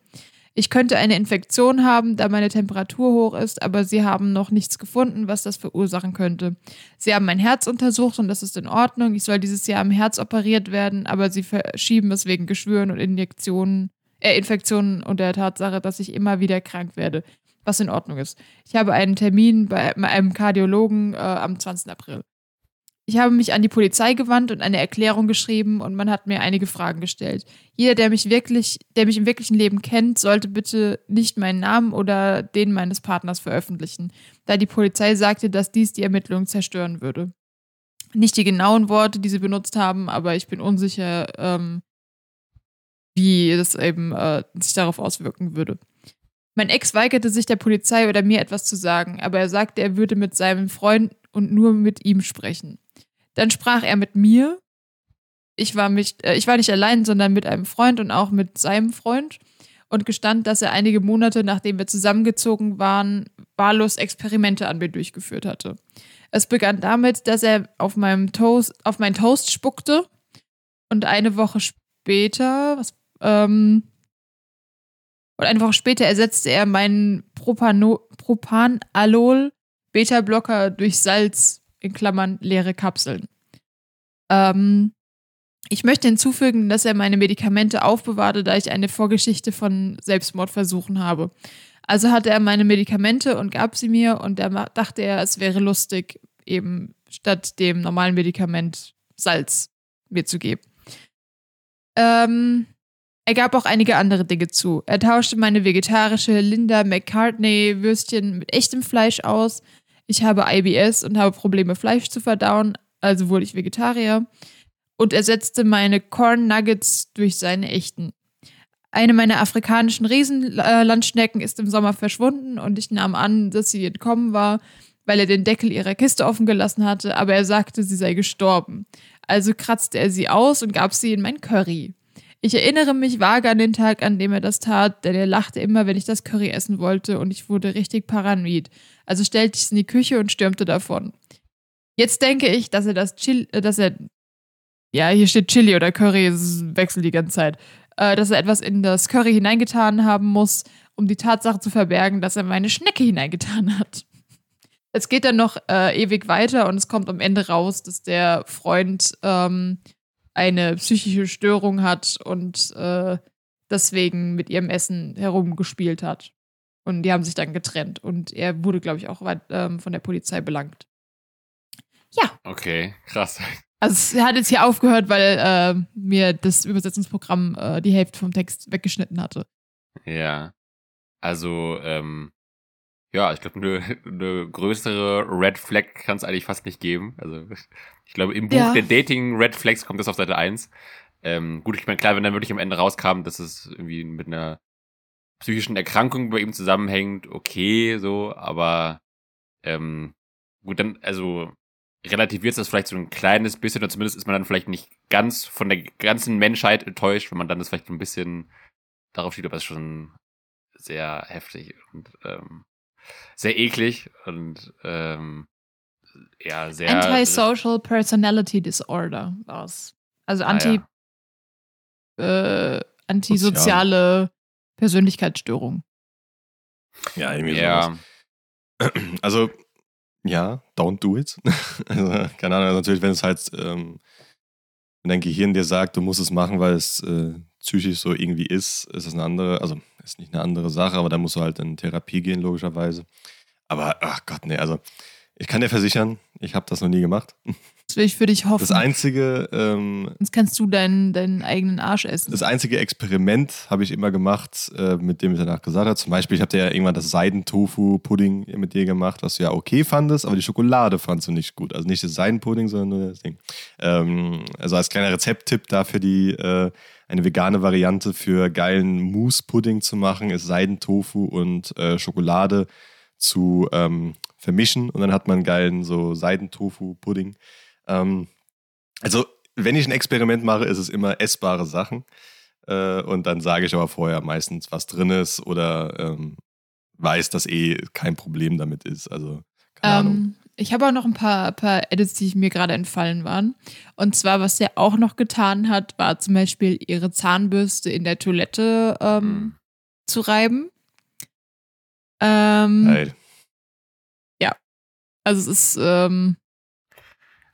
Speaker 3: Ich könnte eine Infektion haben, da meine Temperatur hoch ist, aber sie haben noch nichts gefunden, was das verursachen könnte. Sie haben mein Herz untersucht und das ist in Ordnung. Ich soll dieses Jahr am Herz operiert werden, aber sie verschieben es wegen Geschwüren und Injektionen, äh, Infektionen und der Tatsache, dass ich immer wieder krank werde, was in Ordnung ist. Ich habe einen Termin bei einem Kardiologen äh, am 20. April. Ich habe mich an die Polizei gewandt und eine Erklärung geschrieben und man hat mir einige Fragen gestellt. Jeder, der mich wirklich, der mich im wirklichen Leben kennt, sollte bitte nicht meinen Namen oder den meines Partners veröffentlichen, da die Polizei sagte, dass dies die Ermittlungen zerstören würde. Nicht die genauen Worte, die sie benutzt haben, aber ich bin unsicher, ähm, wie das eben äh, sich darauf auswirken würde. Mein Ex weigerte sich der Polizei oder mir etwas zu sagen, aber er sagte, er würde mit seinem Freund und nur mit ihm sprechen. Dann sprach er mit mir. Ich war, mich, äh, ich war nicht allein, sondern mit einem Freund und auch mit seinem Freund und gestand, dass er einige Monate, nachdem wir zusammengezogen waren, wahllos Experimente an mir durchgeführt hatte. Es begann damit, dass er auf, meinem Toast, auf meinen Toast spuckte und eine Woche später, was, ähm, und eine Woche später ersetzte er meinen Propano Propanalol Beta-Blocker durch Salz in Klammern leere Kapseln. Ähm, ich möchte hinzufügen, dass er meine Medikamente aufbewahrte, da ich eine Vorgeschichte von Selbstmordversuchen habe. Also hatte er meine Medikamente und gab sie mir und da dachte er, es wäre lustig, eben statt dem normalen Medikament Salz mir zu geben. Ähm, er gab auch einige andere Dinge zu. Er tauschte meine vegetarische Linda McCartney Würstchen mit echtem Fleisch aus ich habe IBS und habe Probleme, Fleisch zu verdauen, also wurde ich Vegetarier und ersetzte meine Corn Nuggets durch seine echten. Eine meiner afrikanischen Riesenlandschnecken ist im Sommer verschwunden und ich nahm an, dass sie entkommen war, weil er den Deckel ihrer Kiste offen gelassen hatte, aber er sagte, sie sei gestorben. Also kratzte er sie aus und gab sie in mein Curry. Ich erinnere mich vage an den Tag, an dem er das tat, denn er lachte immer, wenn ich das Curry essen wollte und ich wurde richtig paranoid. Also stellte ich es in die Küche und stürmte davon. Jetzt denke ich, dass er das Chili, äh, dass er, ja, hier steht Chili oder Curry, es wechselt die ganze Zeit, äh, dass er etwas in das Curry hineingetan haben muss, um die Tatsache zu verbergen, dass er meine Schnecke hineingetan hat. Es geht dann noch äh, ewig weiter und es kommt am Ende raus, dass der Freund ähm, eine psychische Störung hat und äh, deswegen mit ihrem Essen herumgespielt hat. Und die haben sich dann getrennt. Und er wurde, glaube ich, auch ähm, von der Polizei belangt. Ja.
Speaker 1: Okay, krass.
Speaker 3: Also er hat jetzt hier aufgehört, weil äh, mir das Übersetzungsprogramm äh, die Hälfte vom Text weggeschnitten hatte.
Speaker 1: Ja. Also, ähm, ja, ich glaube, eine, eine größere Red Flag kann es eigentlich fast nicht geben. Also, ich glaube, im Buch ja. der Dating Red Flags kommt das auf Seite 1. Ähm, gut, ich meine, klar, wenn dann wirklich am Ende rauskam, dass es irgendwie mit einer psychischen Erkrankung bei ihm zusammenhängt, okay, so, aber ähm, gut, dann, also relativiert das vielleicht so ein kleines bisschen, oder zumindest ist man dann vielleicht nicht ganz von der ganzen Menschheit enttäuscht, wenn man dann das vielleicht so ein bisschen darauf steht, aber es ist schon sehr heftig und ähm, sehr eklig und ähm, ja, sehr.
Speaker 3: Antisocial Personality Disorder war es. Also anti, ah, ja. äh, antisoziale Sozial. Persönlichkeitsstörung.
Speaker 2: Ja, irgendwie ja. Sowas. Also, ja, don't do it. also, keine Ahnung, natürlich, wenn es halt, ähm, wenn dein Gehirn dir sagt, du musst es machen, weil es äh, psychisch so irgendwie ist, ist es eine andere, also ist nicht eine andere Sache, aber da musst du halt in Therapie gehen, logischerweise. Aber, ach Gott, nee, also ich kann dir versichern, ich habe das noch nie gemacht.
Speaker 3: Das will ich für dich hoffen.
Speaker 2: Das einzige, ähm,
Speaker 3: Sonst kannst du deinen, deinen eigenen Arsch essen.
Speaker 2: das einzige Experiment habe ich immer gemacht, äh, mit dem ich danach gesagt habe. Zum Beispiel, ich habe dir ja irgendwann das Seidentofu-Pudding mit dir gemacht, was du ja okay fandest, aber die Schokolade fandst du nicht gut. Also nicht das Seidenpudding, sondern nur das Ding. Ähm, also als kleiner Rezepttipp dafür die äh, eine vegane Variante für geilen Mousse-Pudding zu machen, ist Seidentofu und äh, Schokolade zu ähm, vermischen und dann hat man einen geilen so Seidentofu-Pudding. Ähm, also, wenn ich ein Experiment mache, ist es immer essbare Sachen. Äh, und dann sage ich aber vorher meistens, was drin ist oder ähm, weiß, dass eh kein Problem damit ist. Also, keine Ahnung.
Speaker 3: Ich habe auch noch ein paar, paar Edits, die mir gerade entfallen waren. Und zwar, was er auch noch getan hat, war zum Beispiel ihre Zahnbürste in der Toilette ähm,
Speaker 1: Mhm.
Speaker 3: zu reiben. Ähm,
Speaker 2: Geil.
Speaker 3: also es ist, ähm,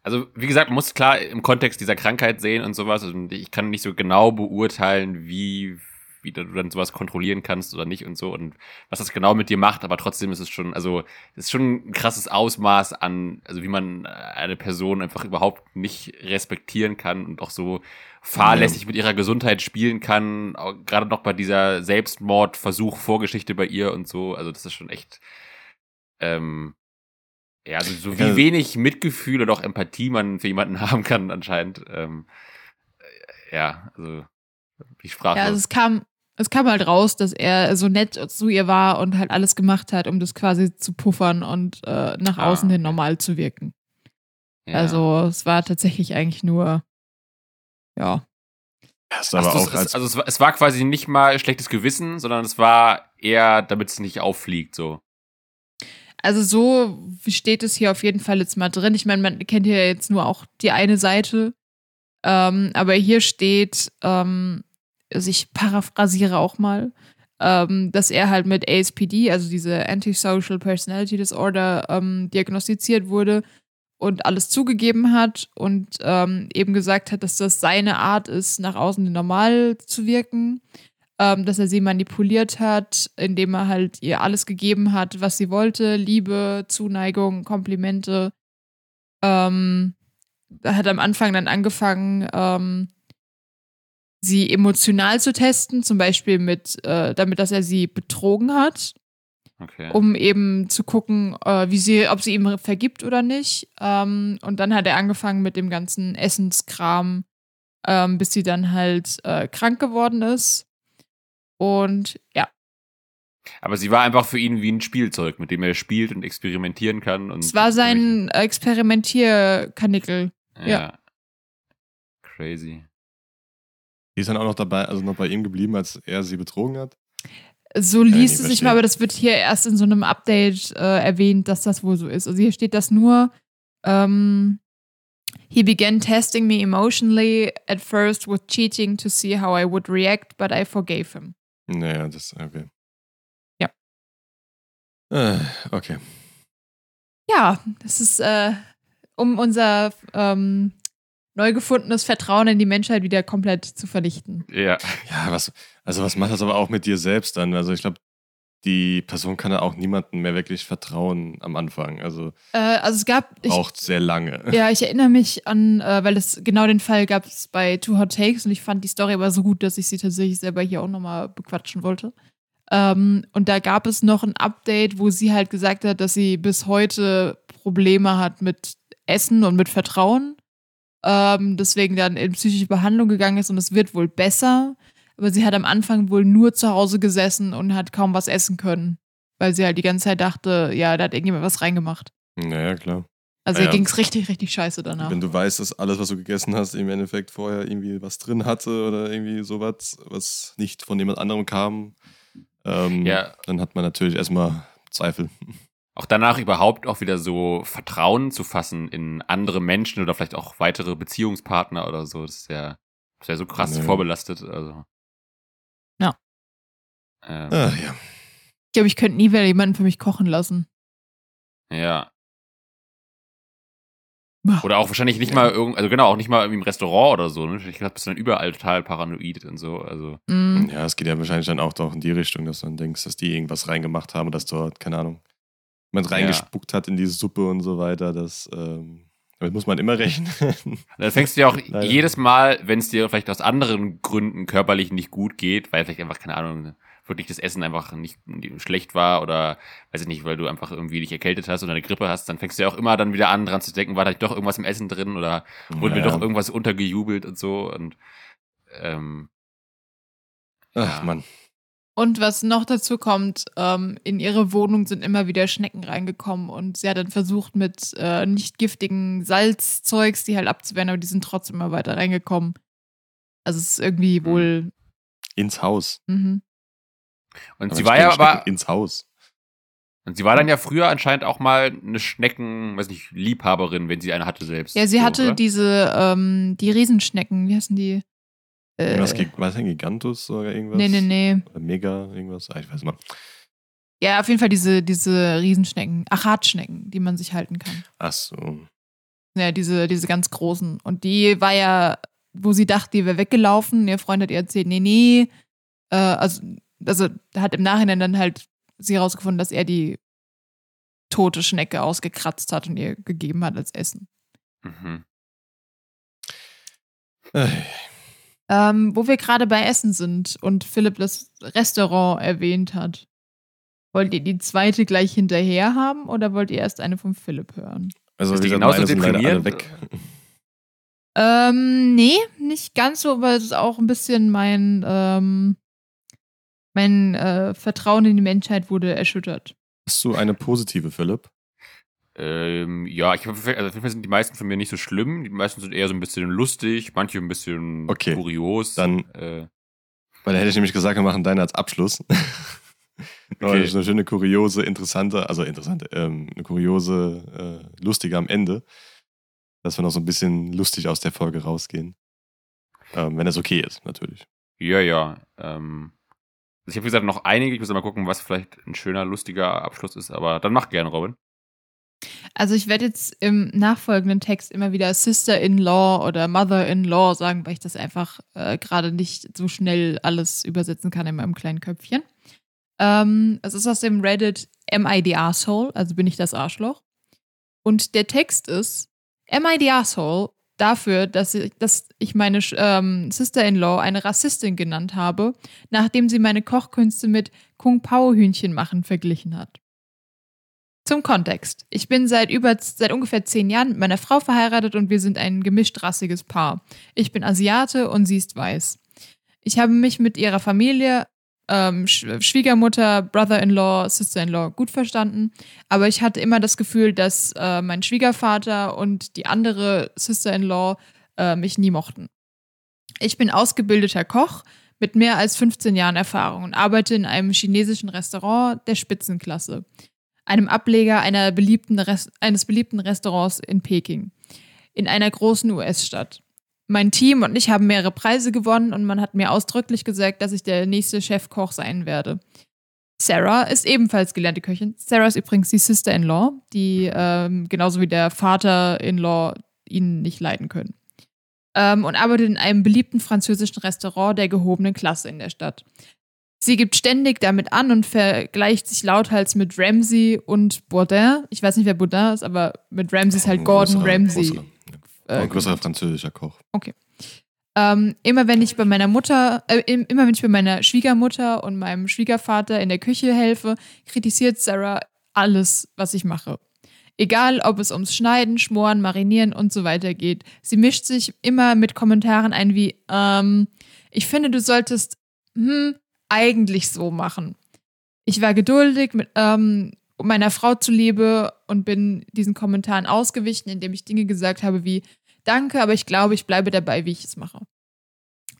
Speaker 1: Also, wie gesagt, man muss klar im Kontext dieser Krankheit sehen und sowas. Und ich kann nicht so genau beurteilen, wie, wie du dann sowas kontrollieren kannst oder nicht und so und was das genau mit dir macht. Aber trotzdem ist es schon, also, es ist schon ein krasses Ausmaß an, also wie man eine Person einfach überhaupt nicht respektieren kann und auch so fahrlässig mit ihrer Gesundheit spielen kann. Auch Gerade noch bei dieser Selbstmordversuch, Vorgeschichte bei ihr und so. Also, das ist schon echt, ähm, ja, also so wie
Speaker 2: Ja.
Speaker 1: wenig Mitgefühl oder auch Empathie man für jemanden haben kann, anscheinend. Ähm, äh, ja, also ich sprach.
Speaker 3: ja, also es kam, es kam halt raus, dass er so nett zu ihr war und halt alles gemacht hat, um das quasi zu puffern und äh, nach
Speaker 1: Ah,
Speaker 3: außen hin normal zu wirken.
Speaker 1: ja.
Speaker 3: Also es war tatsächlich eigentlich nur, ja.
Speaker 2: Hast
Speaker 1: Ach
Speaker 2: aber
Speaker 1: so,
Speaker 2: auch
Speaker 1: es,
Speaker 2: als
Speaker 1: es, also es war, es war quasi nicht mal schlechtes Gewissen, sondern es war eher, damit es nicht auffliegt, so.
Speaker 3: Also so steht es hier auf jeden Fall jetzt mal drin. Ich meine, man kennt hier jetzt nur auch die eine Seite. Ähm, aber hier steht, ähm, also ich paraphrasiere auch mal, ähm, dass er halt mit ASPD, also diese Antisocial Personality Disorder, ähm, diagnostiziert wurde und alles zugegeben hat und ähm, eben gesagt hat, dass das seine Art ist, nach außen normal zu wirken ähm, dass er sie manipuliert hat, indem er halt ihr alles gegeben hat, was sie wollte, Liebe, Zuneigung, Komplimente. Ähm, hat am Anfang dann angefangen, ähm, sie emotional zu testen, zum Beispiel mit, äh, damit, dass er sie betrogen hat,
Speaker 1: Okay.
Speaker 3: um eben zu gucken, äh, wie sie, ob sie ihm vergibt oder nicht. Ähm, und dann hat er angefangen mit dem ganzen Essenskram, ähm, bis sie dann halt äh, krank geworden ist. Und ja,
Speaker 1: Aber sie war einfach für ihn wie ein Spielzeug, mit dem er spielt und experimentieren kann. Und
Speaker 3: es war sein Experimentierkanickel.
Speaker 1: Ja.
Speaker 3: ja.
Speaker 1: Crazy.
Speaker 2: Die ist dann auch noch dabei, also noch bei ihm geblieben, als er sie betrogen hat.
Speaker 3: So liest es sich mal, aber das wird hier erst in so einem Update äh, erwähnt, dass das wohl so ist. Also hier steht das nur, ähm, He began testing me emotionally at first with cheating to see how I would react, but I forgave him.
Speaker 2: Naja, das, okay.
Speaker 3: Ja.
Speaker 2: Äh, okay.
Speaker 3: Ja, das ist, äh, um unser ähm, neu gefundenes Vertrauen in die Menschheit wieder komplett zu vernichten.
Speaker 1: Ja.
Speaker 2: Ja, was, also was macht das aber auch mit dir selbst dann? Also ich glaube, die Person kann ja auch niemandem mehr wirklich vertrauen am Anfang. Also
Speaker 3: Äh, also es gab, ich,
Speaker 2: braucht sehr lange.
Speaker 3: Ja, ich erinnere mich an, äh, weil es genau den Fall gab es bei Two Hot Takes und ich fand die Story aber so gut, dass ich sie tatsächlich selber hier auch nochmal bequatschen wollte. Ähm, und da gab es noch ein Update, wo sie halt gesagt hat, dass sie bis heute Probleme hat mit Essen und mit Vertrauen. Ähm, deswegen dann in psychische Behandlung gegangen ist und es wird wohl besser. Aber sie hat am Anfang wohl nur zu Hause gesessen und hat kaum was essen können. Weil sie halt die ganze Zeit dachte, ja, da hat irgendjemand was reingemacht.
Speaker 2: Naja, klar.
Speaker 3: Also
Speaker 2: Ah
Speaker 3: ihr
Speaker 2: ja.
Speaker 3: ging es richtig, richtig scheiße danach.
Speaker 2: Wenn du weißt, dass alles, was du gegessen hast, im Endeffekt vorher irgendwie was drin hatte oder irgendwie sowas, was nicht von jemand anderem kam, ähm,
Speaker 1: Ja.
Speaker 2: dann hat man natürlich erstmal Zweifel.
Speaker 1: Auch danach überhaupt auch wieder so Vertrauen zu fassen in andere Menschen oder vielleicht auch weitere Beziehungspartner oder so. Das ist ja, das ist ja so krass
Speaker 2: Nee.
Speaker 1: vorbelastet. Also.
Speaker 3: Ja.
Speaker 1: Ähm,
Speaker 2: Ah, ja.
Speaker 3: Ich glaube, ich könnte nie wieder jemanden für mich kochen lassen.
Speaker 1: Ja. Oder auch wahrscheinlich nicht mal irgend, also genau, auch nicht mal irgendwie im Restaurant oder so. Ne? Ich glaube, bist dann überall total paranoid und so. Also.
Speaker 3: Mm.
Speaker 2: Ja, es geht ja wahrscheinlich dann auch doch in die Richtung, dass du dann denkst, dass die irgendwas reingemacht haben, dass dort, keine Ahnung, jemand reingespuckt hat in diese Suppe und so weiter. Das, ähm, damit muss man immer rechnen.
Speaker 1: Dann fängst du ja auch
Speaker 2: Leider.
Speaker 1: jedes Mal, wenn es dir vielleicht aus anderen Gründen körperlich nicht gut geht, weil vielleicht einfach, keine Ahnung, wirklich das Essen einfach nicht schlecht war oder weiß ich nicht, weil du einfach irgendwie dich erkältet hast oder eine Grippe hast, dann fängst du ja auch immer dann wieder an, dran zu denken, war da doch irgendwas im Essen drin oder wurde mir
Speaker 2: Ja.
Speaker 1: doch irgendwas untergejubelt und so und ähm,
Speaker 2: Ach,
Speaker 1: Ja.
Speaker 2: Mann.
Speaker 3: Und was noch dazu kommt, ähm, in ihre Wohnung sind immer wieder Schnecken reingekommen und sie hat dann versucht mit äh, nicht giftigen Salzzeugs die halt abzuwehren, aber die sind trotzdem immer weiter reingekommen. Also es ist irgendwie
Speaker 1: Mhm.
Speaker 3: wohl.
Speaker 2: Ins Haus.
Speaker 3: Mhm.
Speaker 1: und
Speaker 2: Aber
Speaker 1: sie war ja aber
Speaker 2: Ins Haus.
Speaker 1: und sie war dann ja früher anscheinend auch mal eine Schnecken, weiß nicht, Liebhaberin, wenn sie eine hatte selbst.
Speaker 3: Ja, sie
Speaker 1: so,
Speaker 3: hatte
Speaker 1: oder?
Speaker 3: diese, ähm, die Riesenschnecken, wie heißen die? Äh,
Speaker 2: Irgendwas, geg- was denn, Gigantus oder irgendwas?
Speaker 3: nee, nee, nee.
Speaker 2: Oder Mega, irgendwas? Ah, ich weiß mal.
Speaker 3: Ja, auf jeden Fall diese, diese Riesenschnecken, Achatschnecken, die man sich halten kann.
Speaker 2: Ach so.
Speaker 3: Ja, diese, diese ganz großen. Und die war ja, wo sie dachte, die wäre weggelaufen. Ihr Freund hat ihr erzählt, nee, nee. Äh, also, also hat im Nachhinein dann halt sie herausgefunden, dass er die tote Schnecke ausgekratzt hat und ihr gegeben hat als Essen.
Speaker 1: Mhm.
Speaker 2: Äh,
Speaker 3: Ähm, wo wir gerade bei Essen sind und Philipp das Restaurant erwähnt hat. Wollt ihr die zweite gleich hinterher haben oder wollt ihr erst eine von Philipp hören?
Speaker 2: Also,
Speaker 1: Ist die genauso
Speaker 2: meine sind leider alle
Speaker 1: deprimierend?
Speaker 2: weg.
Speaker 3: Ähm, nee, nicht ganz so, weil es ist auch ein bisschen mein, ähm, mein äh, Vertrauen in die Menschheit wurde erschüttert.
Speaker 2: Hast du eine positive, Philipp?
Speaker 1: Ähm, ja, ich also auf jeden Fall sind die meisten von mir nicht so schlimm. Die meisten sind eher so ein bisschen lustig, manche ein bisschen
Speaker 2: Okay,
Speaker 1: kurios.
Speaker 2: dann-
Speaker 1: äh,
Speaker 2: Weil da hätte ich nämlich gesagt, wir machen deine als Abschluss.
Speaker 1: Okay.
Speaker 2: das ist eine schöne, kuriose, interessante, also interessante, ähm, eine kuriose, äh, lustige am Ende. Dass wir noch so ein bisschen lustig aus der Folge rausgehen. Ähm, wenn das okay ist, natürlich.
Speaker 1: ja, ja. Ähm, also ich habe wie gesagt noch einige. Ich muss mal gucken, was vielleicht ein schöner, lustiger Abschluss ist. Aber dann mach gern, Robin.
Speaker 3: Also ich werde jetzt im nachfolgenden Text immer wieder Sister-in-Law oder Mother-in-Law sagen, weil ich das einfach äh, gerade nicht so schnell alles übersetzen kann in meinem kleinen Köpfchen. Ähm, es ist aus dem Reddit Am I the Asshole, also bin ich das Arschloch. Und der Text ist Am I the Asshole dafür, dass ich, dass ich meine ähm, Sister-in-Law eine Rassistin genannt habe, nachdem sie meine Kochkünste mit Kung Pao Hühnchen machen verglichen hat. Zum Kontext. Ich bin seit über seit ungefähr zehn Jahren mit meiner Frau verheiratet und wir sind ein gemischtrassiges Paar. Ich bin Asiate und sie ist weiß. Ich habe mich mit ihrer Familie, ähm, Sch Schwiegermutter, Brother-in-law, Sister-in-law gut verstanden, aber ich hatte immer das Gefühl, dass äh, mein Schwiegervater und die andere Sister-in-law äh, mich nie mochten. Ich bin ausgebildeter Koch mit mehr als 15 Jahren Erfahrung und arbeite in einem chinesischen Restaurant der Spitzenklasse einem Ableger einer beliebten eines beliebten Restaurants in Peking, in einer großen US-Stadt. Mein Team und ich haben mehrere Preise gewonnen und man hat mir ausdrücklich gesagt, dass ich der nächste Chefkoch sein werde. Sarah ist ebenfalls gelernte Köchin. Sarah ist übrigens die Sister-in-Law, die ähm, genauso wie der Vater-in-Law ihn nicht leiden können. Ähm, und arbeitet in einem beliebten französischen Restaurant der gehobenen Klasse in der Stadt. Sie gibt ständig damit an und vergleicht sich lauthals mit Ramsey und Bourdin. Ich weiß nicht, wer Bourdin ist, aber mit Ramsey ist halt
Speaker 2: Ein
Speaker 3: Gordon
Speaker 2: größerer-
Speaker 3: Ramsay.
Speaker 2: größerer-
Speaker 3: äh,
Speaker 2: ein größerer französischer Koch.
Speaker 3: Ähm, immer wenn ich bei meiner Mutter, äh, im- immer wenn ich bei meiner Schwiegermutter und meinem Schwiegervater in der Küche helfe, kritisiert Sarah alles, was ich mache. Egal, ob es ums Schneiden, Schmoren, Marinieren und so weiter geht. Sie mischt sich immer mit Kommentaren ein wie, ähm, ich finde, du solltest, hm, eigentlich so machen. Ich war geduldig mit ähm, meiner Frau zuliebe und bin diesen Kommentaren ausgewichen, indem ich Dinge gesagt habe wie, Danke, aber ich glaube, ich bleibe dabei, wie ich es mache.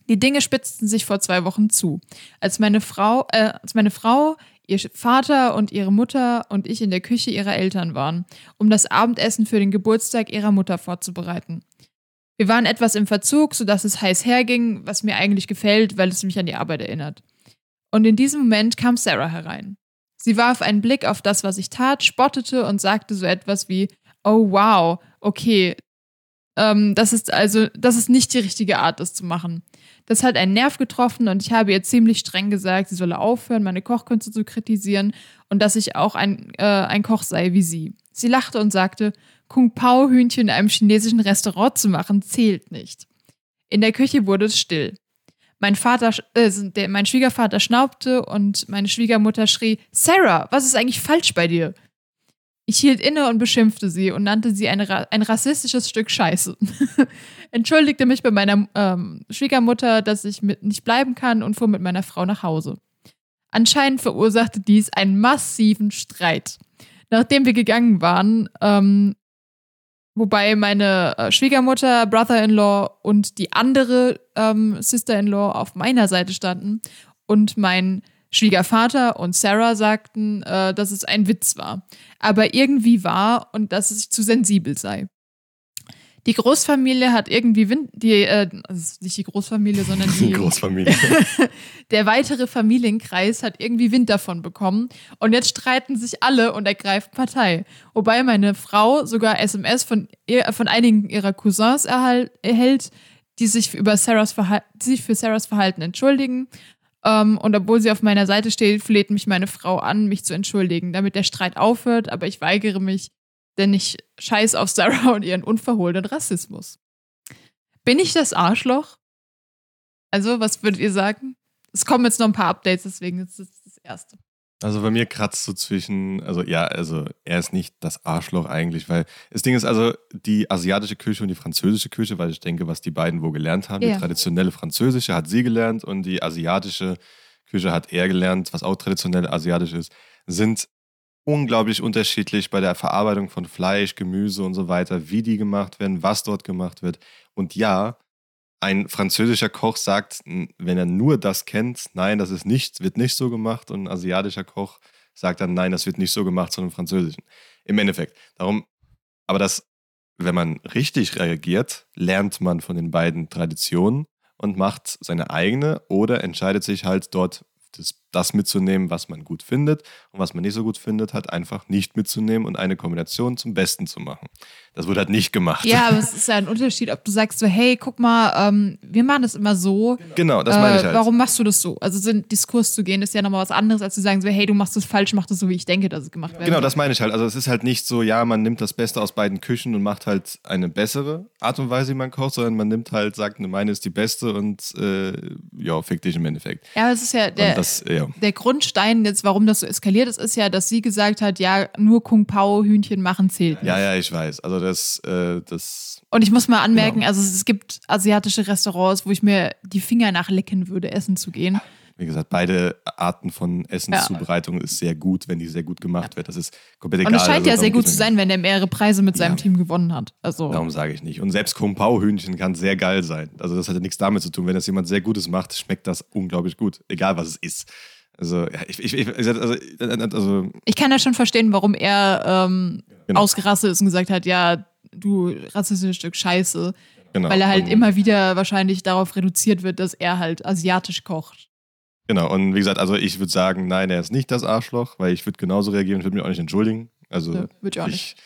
Speaker 3: Die Dinge spitzten sich vor zwei Wochen zu. Als meine Frau, äh, als meine Frau, ihr Vater und ihre Mutter und ich in der Küche ihrer Eltern waren, um das Abendessen für den Geburtstag ihrer Mutter vorzubereiten. Wir waren etwas im Verzug, sodass es heiß herging, was mir eigentlich gefällt, weil es mich an die Arbeit erinnert. Und in diesem Moment kam Sarah herein. Sie warf einen Blick auf das, was ich tat, spottete und sagte so etwas wie, Oh wow, okay, Ähm, das ist also, das ist nicht die richtige Art, das zu machen. Das hat einen Nerv getroffen und ich habe ihr ziemlich streng gesagt, sie solle aufhören, meine Kochkünste zu kritisieren und dass ich auch ein, äh, ein Koch sei wie sie. Sie lachte und sagte, Kung Pao Hühnchen in einem chinesischen Restaurant zu machen, zählt nicht. In der Küche wurde es still. Mein Vater, äh, der, mein Schwiegervater schnaubte und meine Schwiegermutter schrie, Sarah, was ist eigentlich falsch bei dir? Ich hielt inne und beschimpfte sie und nannte sie eine, ein rassistisches Stück Scheiße. Entschuldigte mich bei meiner ähm, Schwiegermutter, dass ich nicht bleiben kann und fuhr mit meiner Frau nach Hause. Anscheinend verursachte dies einen massiven Streit. Nachdem wir gegangen waren, ähm, wobei meine äh, Schwiegermutter, Brother-in-law und die andere ähm, Sister-in-law auf meiner Seite standen und mein Schwiegervater und Sarah sagten, äh, dass es ein Witz war, aber irgendwie war und dass es zu sensibel sei. Die Großfamilie hat irgendwie Wind, die, äh, also nicht die Großfamilie, sondern die,
Speaker 2: Die Großfamilie.
Speaker 3: der weitere Familienkreis hat irgendwie Wind davon bekommen und jetzt streiten sich alle und ergreifen Partei. Wobei meine Frau sogar SMS von, ihr, von einigen ihrer Cousins erhalt, erhält, die sich, über Sarahs Verhal die sich für Sarahs Verhalten entschuldigen. Ähm, und obwohl sie auf meiner Seite steht, fleht mich meine Frau an, mich zu entschuldigen, damit der Streit aufhört, aber ich weigere mich, denn ich scheiß auf Sarah und ihren unverhohlenen Rassismus. Bin ich das Arschloch? Also, was würdet ihr sagen? Es kommen jetzt noch ein paar Updates, deswegen ist das das erste.
Speaker 2: Also bei mir kratzt so zwischen, also ja, also er ist nicht das Arschloch eigentlich, weil das Ding ist also die asiatische Küche und die französische Küche, weil ich denke, was die beiden wo gelernt haben,
Speaker 3: Ja.
Speaker 2: die traditionelle französische hat sie gelernt und die asiatische Küche hat er gelernt, was auch traditionell asiatisch ist, sind unglaublich unterschiedlich bei der Verarbeitung von Fleisch, Gemüse und so weiter, wie die gemacht werden, was dort gemacht wird. Und ja, ein französischer Koch sagt, wenn er nur das kennt, nein, das ist nicht, wird nicht so gemacht. Und ein asiatischer Koch sagt dann, nein, das wird nicht so gemacht, sondern französischen. Im Endeffekt. Darum, aber das, wenn man richtig reagiert, lernt man von den beiden Traditionen und macht seine eigene oder entscheidet sich halt dort das, das mitzunehmen, was man gut findet und was man nicht so gut findet, hat einfach nicht mitzunehmen und eine Kombination zum Besten zu machen. Das wurde halt nicht gemacht.
Speaker 3: Ja, aber es ist ja ein Unterschied, ob du sagst so, hey, guck mal, ähm, wir machen das immer so.
Speaker 2: Genau, das meine ich
Speaker 3: Äh,
Speaker 2: halt.
Speaker 3: Warum machst du das so? Also so in Diskurs zu gehen, ist ja nochmal was anderes, als zu sagen so, hey, du machst das falsch, mach das so, wie ich denke, dass es gemacht wird.
Speaker 2: Genau, das meine ich halt. Also es ist halt nicht so, ja, man nimmt das Beste aus beiden Küchen und macht halt eine bessere Art und Weise, wie man kocht, sondern man nimmt halt, sagt, ne, meine ist die beste und äh, ja, fick dich im Endeffekt.
Speaker 3: Ja, aber es ist ja der,
Speaker 2: und das, ja.
Speaker 3: Der Grundstein jetzt, warum das so eskaliert ist, ist ja, dass sie gesagt hat, ja, nur Kung Pao Hühnchen machen zählt. nicht.
Speaker 2: ja, ja, ich weiß. Also das, äh, das,
Speaker 3: Und ich muss mal anmerken,
Speaker 2: Genau.
Speaker 3: also es gibt asiatische Restaurants, wo ich mir die Finger nachlecken würde, essen zu gehen.
Speaker 2: Wie gesagt, beide Arten von Essenszubereitung ist sehr gut, wenn die sehr gut gemacht wird. Das ist komplett egal.
Speaker 3: Und es scheint
Speaker 2: Also
Speaker 3: ja sehr gut zu sein, wenn er mehrere Preise mit seinem
Speaker 2: Ja.
Speaker 3: Team gewonnen hat. Also
Speaker 2: Darum sage ich nicht. Und selbst Kung Pao Hühnchen kann sehr geil sein. Also das hat ja nichts damit zu tun. Wenn das jemand sehr Gutes macht, schmeckt das unglaublich gut. Egal was es ist. Also, ja, ich, ich, ich also, also
Speaker 3: ich kann ja schon verstehen, warum er ähm,
Speaker 2: Genau.
Speaker 3: ausgerastet ist und gesagt hat, ja, du rassistisches Stück Scheiße.
Speaker 2: genau.
Speaker 3: Weil er halt
Speaker 2: Und-
Speaker 3: immer wieder wahrscheinlich darauf reduziert wird, dass er halt asiatisch kocht.
Speaker 2: Genau, und wie gesagt, also ich würde sagen, nein, er ist nicht das Arschloch, weil ich würde genauso reagieren, ich würde mich auch nicht entschuldigen. Also
Speaker 3: Ja, würd ich auch nicht.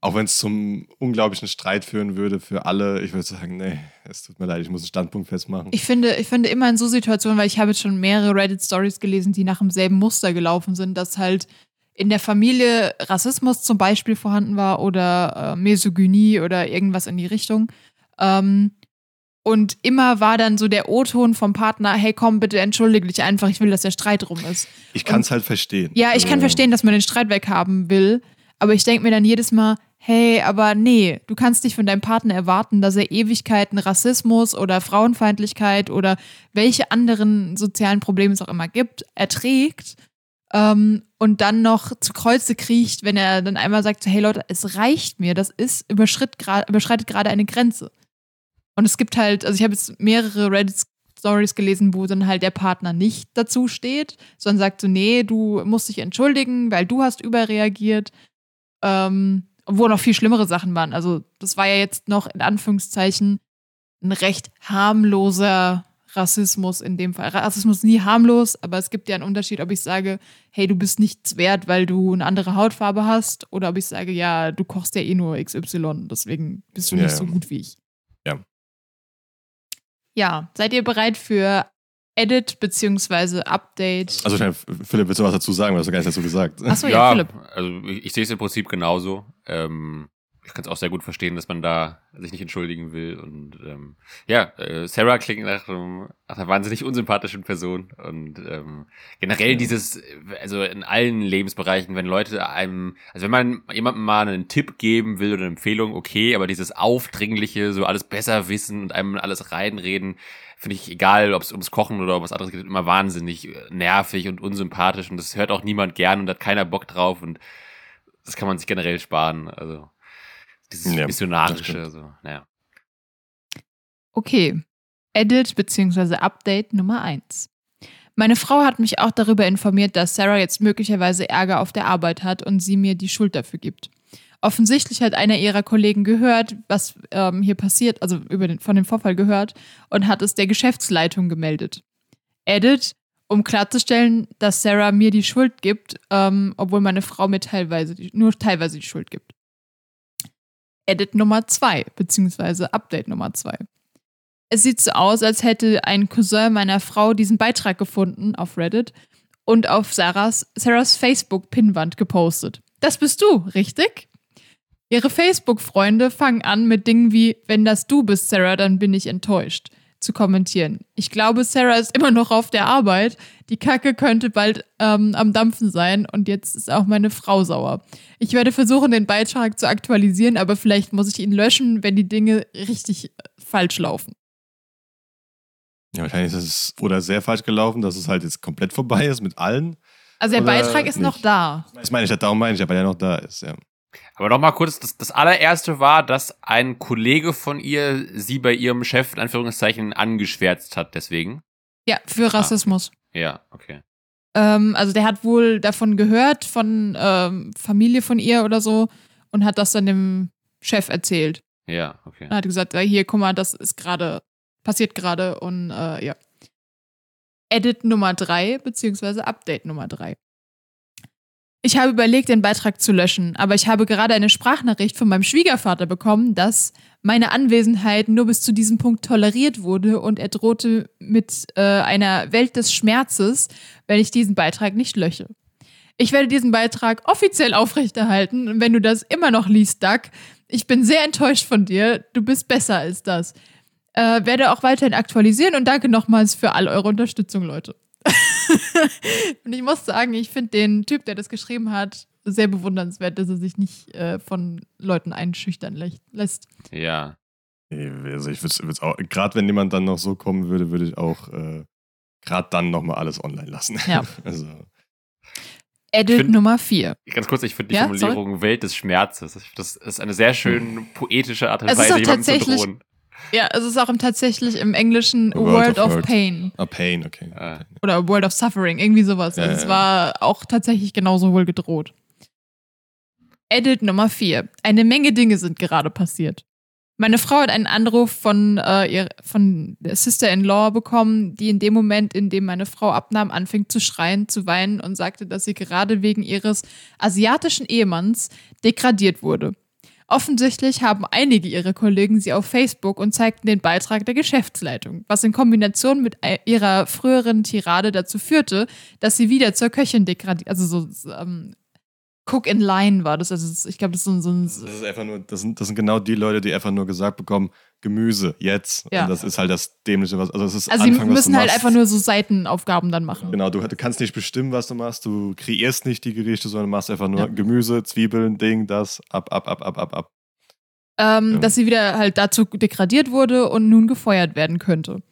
Speaker 2: auch wenn es zum unglaublichen Streit führen würde für alle, ich würde sagen, nee, es tut mir leid, ich muss einen Standpunkt festmachen.
Speaker 3: Ich finde, ich finde immer in so Situationen, weil ich habe jetzt schon mehrere Reddit-Stories gelesen, die nach demselben Muster gelaufen sind, dass halt in der Familie Rassismus zum Beispiel vorhanden war oder äh, Misogynie oder irgendwas in die Richtung. Ähm, und immer war dann so der O-Ton vom Partner, hey komm, bitte entschuldige dich einfach, ich will, dass der Streit rum ist.
Speaker 2: ich kann es halt verstehen.
Speaker 3: Ja, ich kann
Speaker 2: Also,
Speaker 3: verstehen, dass man den Streit weghaben will, aber ich denke mir dann jedes Mal, hey, aber nee, du kannst nicht von deinem Partner erwarten, dass er Ewigkeiten Rassismus oder Frauenfeindlichkeit oder welche anderen sozialen Probleme es auch immer gibt, erträgt ähm, und dann noch zu Kreuze kriecht, wenn er dann einmal sagt, so, hey Leute, es reicht mir, das ist überschreitet gerade eine Grenze. Und es gibt halt, also ich habe jetzt mehrere Reddit-Stories gelesen, wo dann halt der Partner nicht dazu steht, sondern sagt so, nee, du musst dich entschuldigen, weil du hast überreagiert. Ähm, wo noch viel schlimmere Sachen waren. Also das war ja jetzt noch in Anführungszeichen ein recht harmloser Rassismus in dem Fall. Rassismus ist nie harmlos, aber es gibt ja einen Unterschied, ob ich sage, hey, du bist nichts wert, weil du eine andere Hautfarbe hast, oder ob ich sage, ja, du kochst ja eh nur XY, deswegen bist du
Speaker 2: Ja,
Speaker 3: nicht so gut wie ich.
Speaker 2: Ja.
Speaker 3: Ja, seid ihr bereit für Edit beziehungsweise Update?
Speaker 2: Also, schnell, Philipp, willst du was dazu sagen? Du hast doch gar nicht dazu gesagt.
Speaker 3: Achso, ja, Philipp.
Speaker 1: also ich, ich sehe es im Prinzip genauso. Ähm, ich kann es auch sehr gut verstehen, dass man da sich nicht entschuldigen will. Und ähm, ja, äh, Sarah klingt nach, ähm, nach einer wahnsinnig unsympathischen Person. Und ähm, generell
Speaker 2: Ja.
Speaker 1: dieses, also in allen Lebensbereichen, wenn Leute einem, also wenn man jemandem mal einen Tipp geben will oder eine Empfehlung, okay, aber dieses Aufdringliche, so alles besser wissen und einem alles reinreden, finde ich, egal ob es ums Kochen oder um was anderes geht, immer wahnsinnig äh, nervig und unsympathisch. Und das hört auch niemand gern und hat keiner Bock drauf. Und das kann man sich generell sparen. Also dieses
Speaker 2: Ja,
Speaker 1: missionarische, so, naja.
Speaker 3: Okay. Edit bzw. Update Nummer 1. Meine Frau hat mich auch darüber informiert, dass Sarah jetzt möglicherweise Ärger auf der Arbeit hat und sie mir die Schuld dafür gibt. Offensichtlich hat einer ihrer Kollegen gehört, was ähm, hier passiert, also über den, von dem Vorfall gehört und hat es der Geschäftsleitung gemeldet. Edit, um klarzustellen, dass Sarah mir die Schuld gibt, ähm, obwohl meine Frau mir teilweise die, nur teilweise die Schuld gibt. Edit Nummer 2, beziehungsweise Update Nummer 2. Es sieht so aus, als hätte ein Cousin meiner Frau diesen Beitrag gefunden auf Reddit und auf Sarahs, Sarahs Facebook-Pinnwand gepostet. Das bist du, richtig? Ihre Facebook-Freunde fangen an mit Dingen wie, wenn das du bist, Sarah, dann bin ich enttäuscht, zu kommentieren. Ich glaube, Sarah ist immer noch auf der Arbeit. Die Kacke könnte bald ähm, am Dampfen sein und jetzt ist auch meine Frau sauer. Ich werde versuchen, den Beitrag zu aktualisieren, aber vielleicht muss ich ihn löschen, wenn die Dinge richtig äh, falsch laufen.
Speaker 2: Ja, wahrscheinlich ist es oder sehr falsch gelaufen, dass es halt jetzt komplett vorbei ist mit allen.
Speaker 3: Also der Beitrag ist noch
Speaker 2: nicht?
Speaker 3: da.
Speaker 2: Das meine ich, darum meine ich, ja, weil er noch da ist, ja.
Speaker 1: Aber noch mal kurz, das, das allererste war, dass ein Kollege von ihr sie bei ihrem Chef in Anführungszeichen angeschwärzt hat, deswegen.
Speaker 3: Ja, für Rassismus.
Speaker 1: Ja, okay.
Speaker 3: Ähm, also der hat wohl davon gehört, von ähm, Familie von ihr oder so, und hat das dann dem Chef erzählt.
Speaker 1: Ja, okay.
Speaker 3: Und hat gesagt, hier, guck mal, das ist gerade, passiert gerade und äh, ja. Edit Nummer drei beziehungsweise Update Nummer drei. Ich habe überlegt, den Beitrag zu löschen, aber ich habe gerade eine Sprachnachricht von meinem Schwiegervater bekommen, dass meine Anwesenheit nur bis zu diesem Punkt toleriert wurde und er drohte mit äh, einer Welt des Schmerzes, wenn ich diesen Beitrag nicht lösche. Ich werde diesen Beitrag offiziell aufrechterhalten und wenn du das immer noch liest, Doug, ich bin sehr enttäuscht von dir. Du bist besser als das. Äh, werde auch weiterhin aktualisieren und danke nochmals für all eure Unterstützung, Leute. und ich muss sagen, ich finde den Typ, der das geschrieben hat, sehr bewundernswert, dass er sich nicht äh, von Leuten einschüchtern lä- lässt.
Speaker 1: Ja.
Speaker 2: Also ich würde es auch, gerade wenn jemand dann noch so kommen würde, würde ich auch äh, gerade dann nochmal alles online lassen.
Speaker 3: Ja.
Speaker 2: also,
Speaker 3: Edit
Speaker 1: find-
Speaker 3: Nummer 4.
Speaker 1: Ganz kurz, ich finde die
Speaker 3: Ja,
Speaker 1: Formulierung Welt des Schmerzes. Das ist eine sehr schön poetische Art und Weise,
Speaker 3: auch
Speaker 1: jemandem zu drohen.
Speaker 3: Ja, es ist auch im, tatsächlich im Englischen
Speaker 2: A
Speaker 3: A
Speaker 2: World
Speaker 3: World
Speaker 2: of
Speaker 3: of. Pain
Speaker 2: ah, Pain, okay.
Speaker 1: Ah.
Speaker 3: oder A World of Suffering, irgendwie sowas.
Speaker 2: Ja,
Speaker 3: Also es
Speaker 2: ja.
Speaker 3: war auch tatsächlich genauso wohl gedroht. Edit Nummer 4. Eine Menge Dinge sind gerade passiert. Meine Frau hat einen Anruf von, äh, ihr, von der Sister-in-Law bekommen, die in dem Moment, in dem meine Frau abnahm, anfing zu schreien, zu weinen und sagte, dass sie gerade wegen ihres asiatischen Ehemanns degradiert wurde. Offensichtlich haben einige ihrer Kollegen sie auf Facebook und zeigten den Beitrag der Geschäftsleitung, was in Kombination mit ihrer früheren Tirade dazu führte, dass sie wieder zur Köchin degradiert, also so so, ähm, Cook in Line war das. Also ich glaube, das ist so ein, so ein
Speaker 2: Das ist einfach nur, das sind, das sind genau die Leute, die einfach nur gesagt bekommen, Gemüse, jetzt.
Speaker 3: Ja.
Speaker 2: Und das ist halt das Dämliche, was, also es ist
Speaker 3: also sie
Speaker 2: Anfang, was
Speaker 3: müssen halt
Speaker 2: machst.
Speaker 3: einfach nur so Seitenaufgaben dann machen.
Speaker 2: Genau, du, du kannst nicht bestimmen, was du machst. Du kreierst nicht die Gerichte, sondern machst einfach nur
Speaker 3: Ja.
Speaker 2: Gemüse, Zwiebeln, Ding, das, ab, ab, ab, ab, ab, ab.
Speaker 3: ähm,
Speaker 2: Ja.
Speaker 3: dass sie wieder halt dazu degradiert wurde und nun gefeuert werden könnte.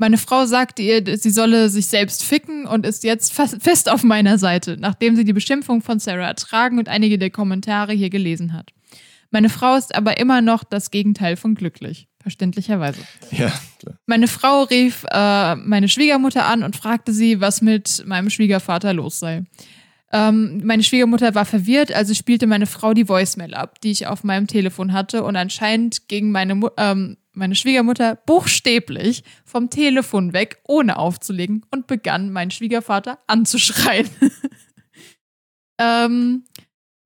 Speaker 3: Meine Frau sagte ihr, sie solle sich selbst ficken und ist jetzt fest auf meiner Seite, nachdem sie die Beschimpfung von Sarah ertragen und einige der Kommentare hier gelesen hat. Meine Frau ist aber immer noch das Gegenteil von glücklich, verständlicherweise.
Speaker 2: Ja, klar.
Speaker 3: Meine Frau rief äh, meine Schwiegermutter an und fragte sie, was mit meinem Schwiegervater los sei. Ähm, meine Schwiegermutter war verwirrt, also spielte meine Frau die Voicemail ab, die ich auf meinem Telefon hatte und anscheinend ging meine Mu ähm, meine Schwiegermutter buchstäblich vom Telefon weg, ohne aufzulegen, und begann meinen Schwiegervater anzuschreien. ähm,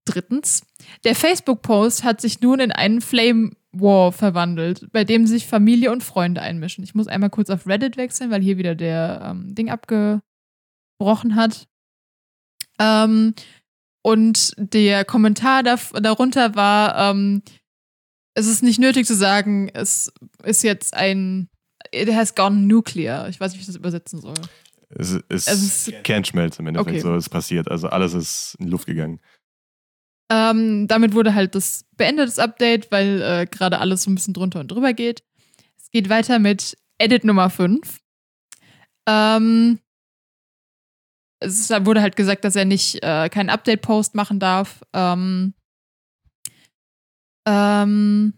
Speaker 3: drittens, der Facebook-Post hat sich nun in einen Flame War verwandelt, bei dem sich Familie und Freunde einmischen. Ich muss einmal kurz auf Reddit wechseln, weil hier wieder der ähm, Ding abgebrochen hat. Ähm, und der Kommentar da, darunter war, ähm, es ist nicht nötig zu sagen, es ist jetzt ein, it has gone nuclear. Ich weiß nicht, wie ich das übersetzen soll.
Speaker 2: Es ist, es ist Kernschmelze im Endeffekt, okay. so ist passiert. Also alles ist in Luft gegangen.
Speaker 3: Ähm, damit wurde halt das beendet, das Update, weil äh, gerade alles so ein bisschen drunter und drüber geht. Es geht weiter mit Edit Nummer 5. Ähm, es wurde halt gesagt, dass er nicht äh, keinen Update-Post machen darf. Ähm, ähm,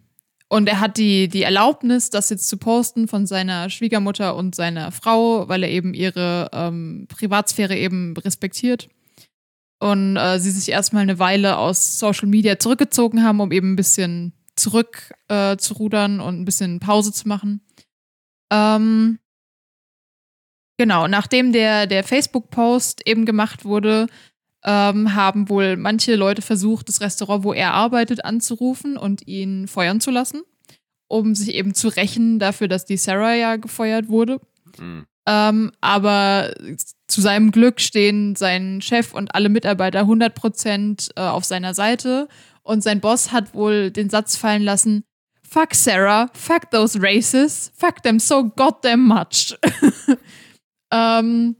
Speaker 3: und er hat die, die Erlaubnis, das jetzt zu posten von seiner Schwiegermutter und seiner Frau, weil er eben ihre ähm, Privatsphäre eben respektiert. Und äh, sie sich erstmal eine Weile aus Social Media zurückgezogen haben, um eben ein bisschen zurück äh, zu rudern und ein bisschen Pause zu machen. Ähm, genau, nachdem der, der Facebook-Post eben gemacht wurde, ähm, haben wohl manche Leute versucht, das Restaurant, wo er arbeitet, anzurufen und ihn feuern zu lassen, um sich eben zu rächen dafür, dass die Sarah ja gefeuert wurde. Mhm. Ähm, aber zu seinem Glück stehen sein Chef und alle Mitarbeiter 100% äh, auf seiner Seite und sein Boss hat wohl den Satz fallen lassen, Fuck Sarah, fuck those races, fuck them so goddamn much. ähm,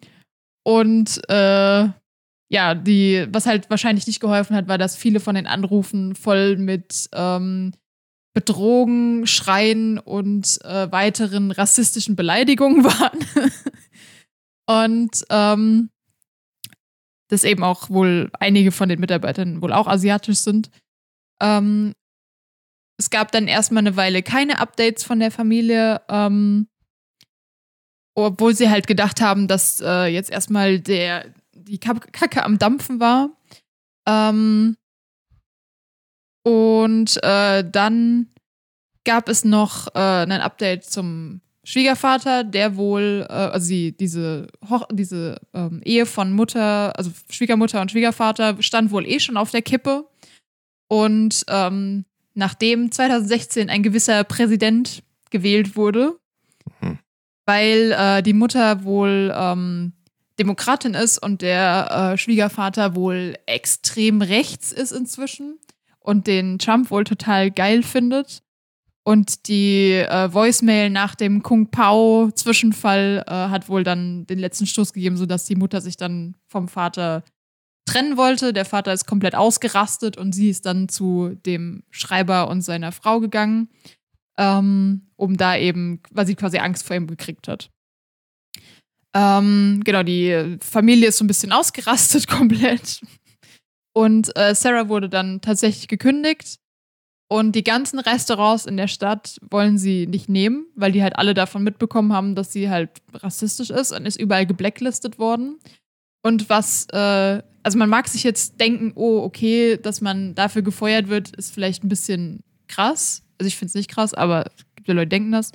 Speaker 3: und äh, ja, die, was halt wahrscheinlich nicht geholfen hat, war, dass viele von den Anrufen voll mit ähm, Bedrohungen, Schreien und äh, weiteren rassistischen Beleidigungen waren. und ähm, dass eben auch wohl einige von den Mitarbeitern wohl auch asiatisch sind. Ähm, es gab dann erstmal eine Weile keine Updates von der Familie, ähm, obwohl sie halt gedacht haben, dass äh, jetzt erstmal der die Kacke am Dampfen war. Ähm, und äh, dann gab es noch äh, ein Update zum Schwiegervater, der wohl, äh, also die, diese, diese ähm, Ehe von Mutter, also Schwiegermutter und Schwiegervater stand wohl eh schon auf der Kippe. Und ähm, nachdem 2016 ein gewisser Präsident gewählt wurde, mhm. weil äh, die Mutter wohl ähm, Demokratin ist und der äh, Schwiegervater wohl extrem rechts ist inzwischen und den Trump wohl total geil findet. Und die äh, Voicemail nach dem Kung Pao Zwischenfall äh, hat wohl dann den letzten Stoß gegeben, sodass die Mutter sich dann vom Vater trennen wollte. Der Vater ist komplett ausgerastet und sie ist dann zu dem Schreiber und seiner Frau gegangen, ähm, um da eben, weil sie quasi Angst vor ihm gekriegt hat. Ähm, genau, die Familie ist so ein bisschen ausgerastet komplett. Und äh, Sarah wurde dann tatsächlich gekündigt. Und die ganzen Restaurants in der Stadt wollen sie nicht nehmen, weil die halt alle davon mitbekommen haben, dass sie halt rassistisch ist und ist überall geblacklistet worden. Und was, äh, also man mag sich jetzt denken, oh, okay, dass man dafür gefeuert wird, ist vielleicht ein bisschen krass. Also ich finde es nicht krass, aber die Leute denken das.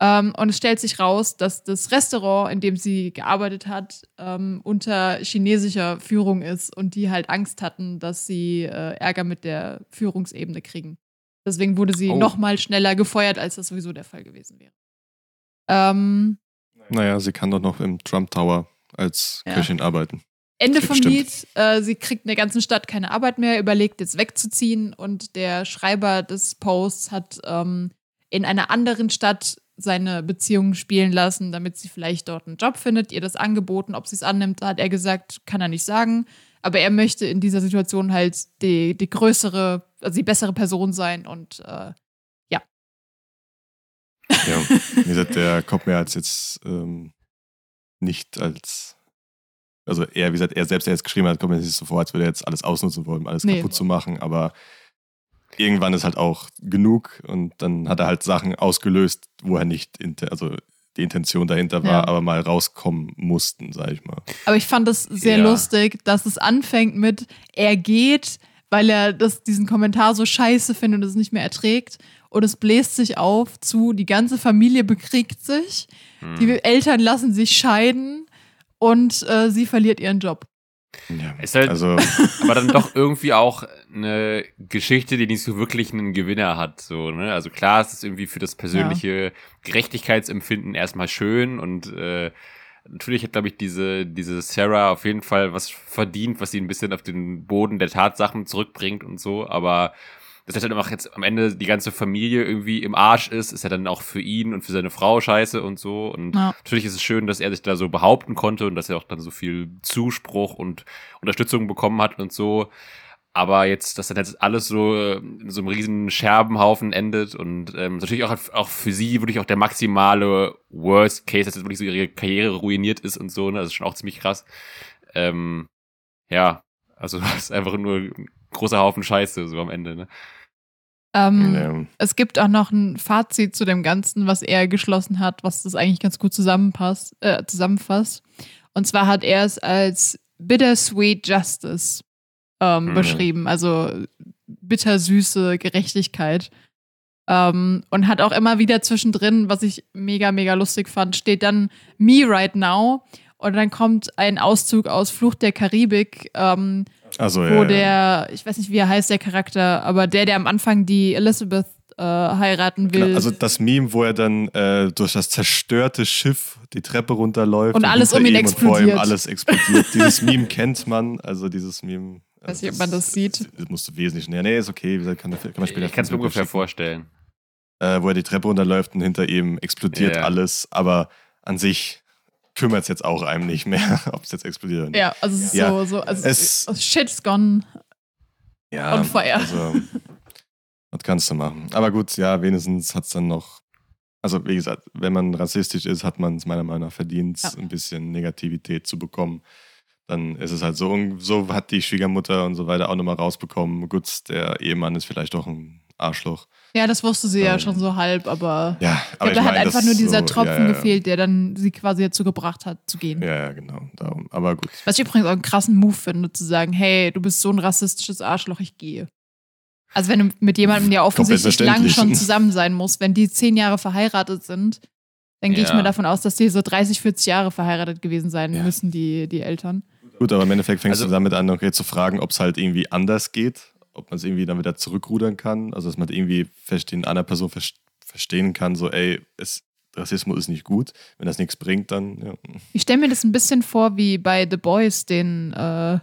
Speaker 3: Ähm, und es stellt sich raus, dass das Restaurant, in dem sie gearbeitet hat, ähm, unter chinesischer Führung ist und die halt Angst hatten, dass sie äh, Ärger mit der Führungsebene kriegen. Deswegen wurde sie oh. noch mal schneller gefeuert, als das sowieso der Fall gewesen wäre. Ähm,
Speaker 2: naja, sie kann doch noch im Trump Tower als ja. Köchin arbeiten.
Speaker 3: Ende vom Lied, äh, sie kriegt in der ganzen Stadt keine Arbeit mehr, überlegt jetzt wegzuziehen und der Schreiber des Posts hat ähm, in einer anderen Stadt seine Beziehungen spielen lassen, damit sie vielleicht dort einen Job findet, ihr das angeboten, ob sie es annimmt, hat er gesagt, kann er nicht sagen. Aber er möchte in dieser Situation halt die, die größere, also die bessere Person sein und äh, ja.
Speaker 2: Ja, wie gesagt, der kommt mir als jetzt ähm, nicht als, also er, wie gesagt, er selbst, der jetzt geschrieben hat, kommt mir nicht so vor, als würde er jetzt alles ausnutzen wollen, alles nee. kaputt zu machen, aber irgendwann ist halt auch genug und dann hat er halt Sachen ausgelöst, wo er nicht, also die Intention dahinter war, ja. aber mal rauskommen mussten, sag ich mal.
Speaker 3: Aber ich fand es sehr ja. lustig, dass es anfängt mit, er geht, weil er das, diesen Kommentar so scheiße findet und es nicht mehr erträgt. Und es bläst sich auf zu, die ganze Familie bekriegt sich,
Speaker 1: Hm.
Speaker 3: die Eltern lassen sich scheiden und äh, sie verliert ihren Job.
Speaker 2: Ja.
Speaker 1: Ist halt-
Speaker 2: also,
Speaker 1: aber dann doch irgendwie auch eine Geschichte, die nicht so wirklich einen Gewinner hat. So, ne? Also klar, es ist irgendwie für das persönliche Gerechtigkeitsempfinden erstmal schön und äh, natürlich hat, glaube ich, diese, diese Sarah auf jeden Fall was verdient, was sie ein bisschen auf den Boden der Tatsachen zurückbringt und so, aber dass er dann auch jetzt am Ende die ganze Familie irgendwie im Arsch ist, ist ja dann auch für ihn und für seine Frau scheiße und so. Und
Speaker 3: Ja.
Speaker 1: natürlich ist es schön, dass er sich da so behaupten konnte und dass er auch dann so viel Zuspruch und Unterstützung bekommen hat und so. Aber jetzt, dass dann jetzt alles so in so einem riesen Scherbenhaufen endet und ähm, natürlich auch, auch für sie wirklich auch der maximale Worst Case, dass jetzt wirklich so ihre Karriere ruiniert ist und so, ne? Das ist schon auch ziemlich krass. Ähm, ja, also das ist einfach nur ein großer Haufen Scheiße so am Ende, ne?
Speaker 3: Ähm,
Speaker 2: ja.
Speaker 3: Es gibt auch noch ein Fazit zu dem Ganzen, was er geschlossen hat, was das eigentlich ganz gut zusammenpasst, äh, zusammenfasst. Und zwar hat er es als bittersweet justice ähm,
Speaker 1: Mhm.
Speaker 3: beschrieben, also bittersüße Gerechtigkeit. Ähm, und hat auch immer wieder zwischendrin, was ich mega, mega lustig fand, steht dann Me Right Now. Und dann kommt ein Auszug aus Flucht der Karibik, ähm,
Speaker 2: also
Speaker 3: wo
Speaker 2: ja,
Speaker 3: der, ich weiß nicht, wie er heißt, der Charakter, aber der, der am Anfang die Elizabeth äh, heiraten will.
Speaker 2: Genau, also das Meme, wo er dann äh, durch das zerstörte Schiff die Treppe runterläuft
Speaker 3: Und alles
Speaker 2: hinter
Speaker 3: um ihn
Speaker 2: ihm Und vor ihm
Speaker 3: explodiert.
Speaker 2: alles explodiert. dieses Meme kennt man, also dieses Meme.
Speaker 3: Weiß
Speaker 2: also
Speaker 3: nicht, ob man das sieht.
Speaker 2: Das musst du wesentlich näher. Nee, ist okay, kann, kann man später
Speaker 1: Ich kann es ungefähr
Speaker 2: schicken.
Speaker 1: vorstellen.
Speaker 2: äh, wo er die Treppe runterläuft und hinter ihm explodiert
Speaker 1: Ja.
Speaker 2: alles, aber an sich kümmert es jetzt auch einem nicht mehr, ob es jetzt explodiert oder nicht.
Speaker 3: ja, also es ist
Speaker 2: Ja.
Speaker 3: so, so also
Speaker 2: Es-
Speaker 3: shit's gone.
Speaker 2: Ja,
Speaker 3: On fire.
Speaker 2: Also, was kannst du machen? Aber gut, ja, wenigstens hat es dann noch. Also, wie gesagt, wenn man rassistisch ist, hat man es meiner Meinung nach verdient,
Speaker 3: Ja.
Speaker 2: ein bisschen Negativität zu bekommen. Dann ist es halt so, und so hat die Schwiegermutter und so weiter auch nochmal rausbekommen. Gut, der Ehemann ist vielleicht doch ein Arschloch.
Speaker 3: Ja, das wusste sie ja
Speaker 2: Ähm,
Speaker 3: schon so halb, aber
Speaker 2: Ja,
Speaker 3: ich
Speaker 2: aber
Speaker 3: glaube, da hat
Speaker 2: meine,
Speaker 3: einfach nur dieser
Speaker 2: so,
Speaker 3: Tropfen
Speaker 2: ja, ja,
Speaker 3: gefehlt, der dann sie quasi dazu gebracht hat, zu gehen.
Speaker 2: Ja, ja, genau. Darum. Aber gut.
Speaker 3: Was ich übrigens auch einen krassen Move finde, zu sagen, hey, du bist so ein rassistisches Arschloch, ich gehe. Also wenn du mit jemandem, der offensichtlich lang schon zusammen sein muss, wenn die zehn Jahre verheiratet sind, dann gehe ich
Speaker 1: Ja.
Speaker 3: mal davon aus, dass die so 30, 40 Jahre verheiratet gewesen sein
Speaker 2: Ja.
Speaker 3: müssen, die, die Eltern.
Speaker 2: Gut, aber im Endeffekt fängst
Speaker 1: Also-
Speaker 2: du damit an, okay, zu fragen, ob es halt irgendwie anders geht, ob man es irgendwie dann wieder zurückrudern kann. Also, dass man irgendwie verstehen, einer Person ver verstehen kann, so, ey, es, Rassismus ist nicht gut. Wenn das nichts bringt, dann, ja.
Speaker 3: Ich stelle mir das ein bisschen vor wie bei The Boys, den äh,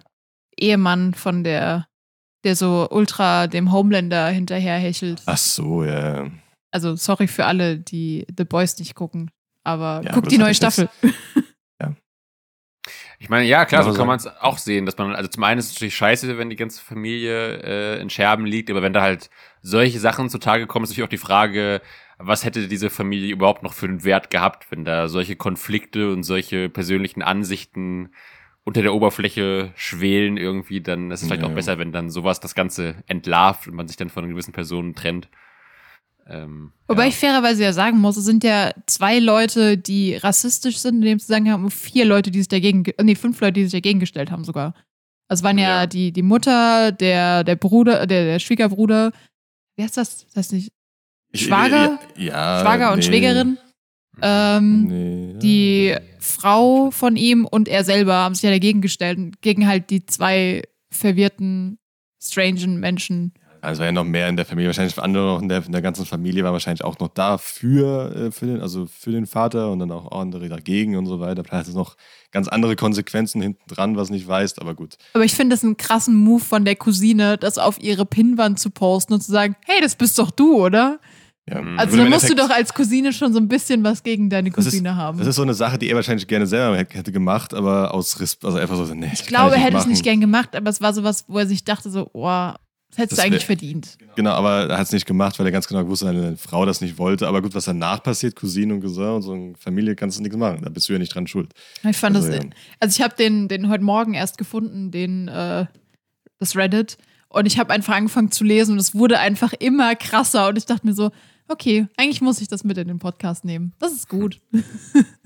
Speaker 3: Ehemann von der, der so ultra dem Homelander hinterherhechelt.
Speaker 2: Ach so, ja.
Speaker 3: Also sorry für alle, die The Boys nicht gucken, aber
Speaker 2: Ja,
Speaker 3: guck die neue
Speaker 2: hat jetzt
Speaker 3: Staffel.
Speaker 1: Ich meine, ja, klar, so kann man es auch sehen, dass man, also zum einen ist es natürlich scheiße, wenn die ganze Familie äh, in Scherben liegt, aber wenn da halt solche Sachen zutage kommen, ist natürlich auch die Frage, was hätte diese Familie überhaupt noch für einen Wert gehabt, wenn da solche Konflikte und solche persönlichen Ansichten unter der Oberfläche schwelen irgendwie, dann ist es vielleicht
Speaker 2: Ja.
Speaker 1: auch besser, wenn dann sowas das Ganze entlarvt und man sich dann von gewissen Personen trennt. Ähm,
Speaker 3: Wobei
Speaker 1: ja.
Speaker 3: ich fairerweise ja sagen muss, es sind ja zwei Leute, die rassistisch sind in dem Zusammenhang und vier Leute, die sich dagegen, ge- nee, fünf Leute, die sich dagegen gestellt haben sogar. Also es waren ja,
Speaker 1: Ja.
Speaker 3: die, die Mutter, der, der Bruder, der, der Schwiegerbruder, wie heißt das? Das heißt nicht,
Speaker 2: Ich-
Speaker 3: Schwager?
Speaker 2: Ja,
Speaker 3: Schwager und
Speaker 2: nee.
Speaker 3: Schwägerin. Ähm,
Speaker 2: Nee, ja.
Speaker 3: die Frau von ihm und er selber haben sich ja dagegen gestellt, gegen halt die zwei verwirrten, strangen Menschen.
Speaker 2: Also war ja noch mehr in der Familie, wahrscheinlich andere noch in der, in der ganzen Familie waren wahrscheinlich auch noch da für, äh, für den, also für den Vater und dann auch andere dagegen und so weiter. Vielleicht hat es noch ganz andere Konsequenzen hinten dran, was nicht weißt, aber gut.
Speaker 3: Aber ich finde es einen krassen Move von der Cousine, das auf ihre Pinnwand zu posten und zu sagen, hey, das bist doch du, oder?
Speaker 2: Ja.
Speaker 1: Mhm.
Speaker 3: Also
Speaker 2: Gut,
Speaker 3: da
Speaker 2: im
Speaker 3: musst du doch als Cousine schon so ein bisschen was gegen deine
Speaker 2: Das ist-
Speaker 3: Cousine haben.
Speaker 2: Das ist so eine Sache, die er wahrscheinlich gerne selber hätte gemacht, aber aus Risp, also einfach so, nee,
Speaker 3: ich glaube, er hätte es nicht gern gemacht, aber es war sowas, wo er sich dachte so, oh, das hättest
Speaker 2: Das
Speaker 3: du eigentlich verdient.
Speaker 2: Genau, aber er hat es nicht gemacht, weil er ganz genau wusste, dass seine Frau das nicht wollte. Aber gut, was danach passiert, Cousine und Cousin und so eine Familie, kannst du nichts machen. Da bist du ja nicht dran schuld.
Speaker 3: Ich fand
Speaker 2: Also,
Speaker 3: das,
Speaker 2: ja.
Speaker 3: also ich habe den, den heute Morgen erst gefunden, den, äh, das Reddit. Und ich habe einfach angefangen zu lesen und es wurde einfach immer krasser. Und ich dachte mir so, okay, eigentlich muss ich das mit in den Podcast nehmen. Das ist gut.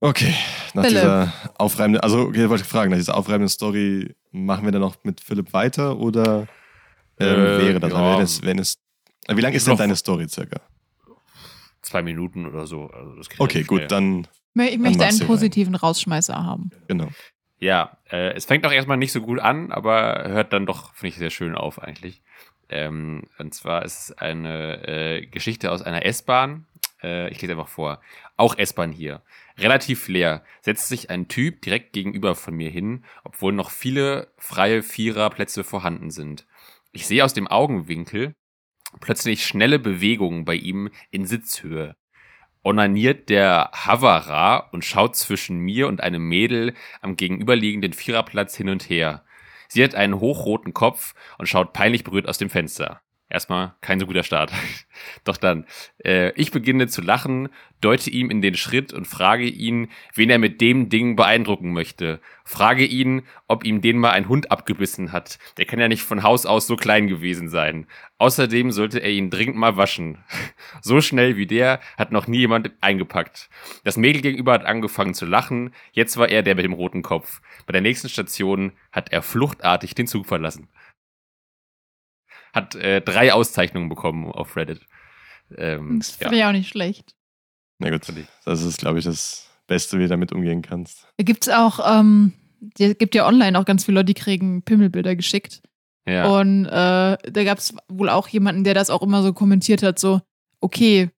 Speaker 2: Okay, nach
Speaker 3: Philipp.
Speaker 2: dieser aufreibenden, also okay, wollte ich fragen, nach dieser aufreibenden Story, machen wir dann noch mit Philipp weiter oder ähm,
Speaker 1: Äh,
Speaker 2: wäre das,
Speaker 1: ja.
Speaker 2: wenn es, wenn es, wie lang ist denn deine Story circa?
Speaker 1: Zwei Minuten oder so. Also
Speaker 2: Okay, gut,
Speaker 1: schnell.
Speaker 2: dann,
Speaker 3: Ich möchte einen
Speaker 2: du rein.
Speaker 3: positiven Rausschmeißer haben.
Speaker 2: genau.
Speaker 1: Ja, äh, es fängt auch erstmal nicht so gut an, aber hört dann doch, finde ich, sehr schön auf eigentlich. Ähm, und zwar ist es eine äh, Geschichte aus einer S-Bahn. Äh, ich lese einfach vor. Auch S-Bahn hier. Relativ leer. Setzt sich ein Typ direkt gegenüber von mir hin, obwohl noch viele freie Viererplätze vorhanden sind. Ich sehe aus dem Augenwinkel plötzlich schnelle Bewegungen bei ihm in Sitzhöhe. Onaniert der Havara und schaut zwischen mir und einem Mädel am gegenüberliegenden Viererplatz hin und her. Sie hat einen hochroten Kopf und schaut peinlich berührt aus dem Fenster. Erstmal kein so guter Start. Doch dann, äh, ich beginne zu lachen, deute ihm in den Schritt und frage ihn, wen er mit dem Ding beeindrucken möchte. Frage ihn, ob ihm den mal ein Hund abgebissen hat. Der kann ja nicht von Haus aus so klein gewesen sein. Außerdem sollte er ihn dringend mal waschen. So schnell wie der hat noch nie jemand eingepackt. Das Mädel gegenüber hat angefangen zu lachen. Jetzt war er der mit dem roten Kopf. Bei der nächsten Station hat er fluchtartig den Zug verlassen. Hat äh, drei Auszeichnungen bekommen auf Reddit. Ähm,
Speaker 3: Das
Speaker 1: ja.
Speaker 3: finde ich auch nicht schlecht.
Speaker 2: Na gut, das ist, glaube ich, das Beste, wie du damit umgehen kannst.
Speaker 3: Da gibt es auch, ähm, es gibt ja online auch ganz viele Leute, die kriegen Pimmelbilder geschickt.
Speaker 1: ja.
Speaker 3: Und äh, da gab es wohl auch jemanden, der das auch immer so kommentiert hat, so, okay,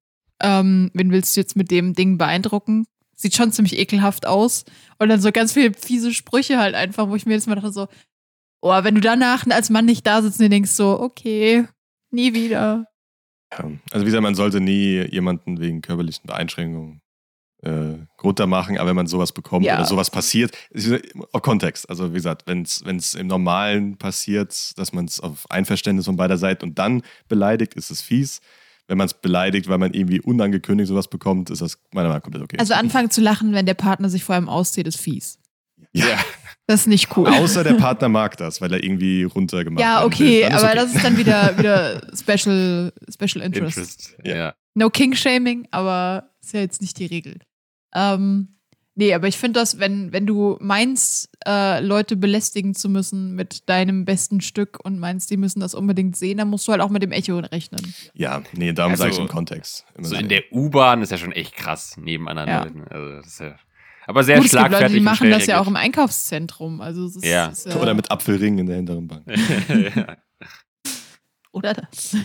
Speaker 3: ähm, wen willst du jetzt mit dem Ding beeindrucken? Sieht schon ziemlich ekelhaft aus. Und dann so ganz viele fiese Sprüche halt einfach, wo ich mir jetzt mal dachte so, oh, wenn du danach als Mann nicht da sitzt und dir denkst so, okay, nie wieder.
Speaker 2: Ja. Also wie gesagt, man sollte nie jemanden wegen körperlichen Beeinschränkungen äh, runtermachen, aber wenn man sowas bekommt
Speaker 3: Ja.
Speaker 2: oder sowas passiert, ist auf Kontext. Also wie gesagt, wenn es im Normalen passiert, dass man es auf Einverständnis von beider Seiten und dann beleidigt, ist es fies. Wenn man es beleidigt, weil man irgendwie unangekündigt sowas bekommt, ist das meiner Meinung nach komplett okay.
Speaker 3: Also anfangen zu lachen, wenn der Partner sich vor allem auszieht, ist fies.
Speaker 2: ja.
Speaker 3: Das ist nicht cool.
Speaker 2: Außer der Partner mag das, weil er irgendwie runtergemacht
Speaker 3: ja,
Speaker 2: werden
Speaker 3: okay,
Speaker 2: will. Dann ist
Speaker 3: aber
Speaker 2: okay.
Speaker 3: das ist dann wieder, wieder Special, Special Interest.
Speaker 1: Interest.
Speaker 2: Ja.
Speaker 1: Ja.
Speaker 3: No King-Shaming, aber ist ja jetzt nicht die Regel. Ähm, nee, aber ich finde das, wenn, wenn du meinst, äh, Leute belästigen zu müssen mit deinem besten Stück und meinst, die müssen das unbedingt sehen, dann musst du halt auch mit dem Echo rechnen.
Speaker 2: Ja, nee, darum
Speaker 1: Also,
Speaker 2: sage ich im Kontext. Immer
Speaker 1: So in der U-Bahn ist ja schon echt krass neben anderen
Speaker 3: Ja.
Speaker 1: Also das ist ja, aber sehr
Speaker 3: Gut, es gibt Leute,
Speaker 1: schlagfertig.
Speaker 3: die machen das ja auch im Einkaufszentrum. Also es ist,
Speaker 1: Ja.
Speaker 3: ist, äh,
Speaker 2: Oder mit Apfelringen in der hinteren Bank.
Speaker 1: ja.
Speaker 3: oder das.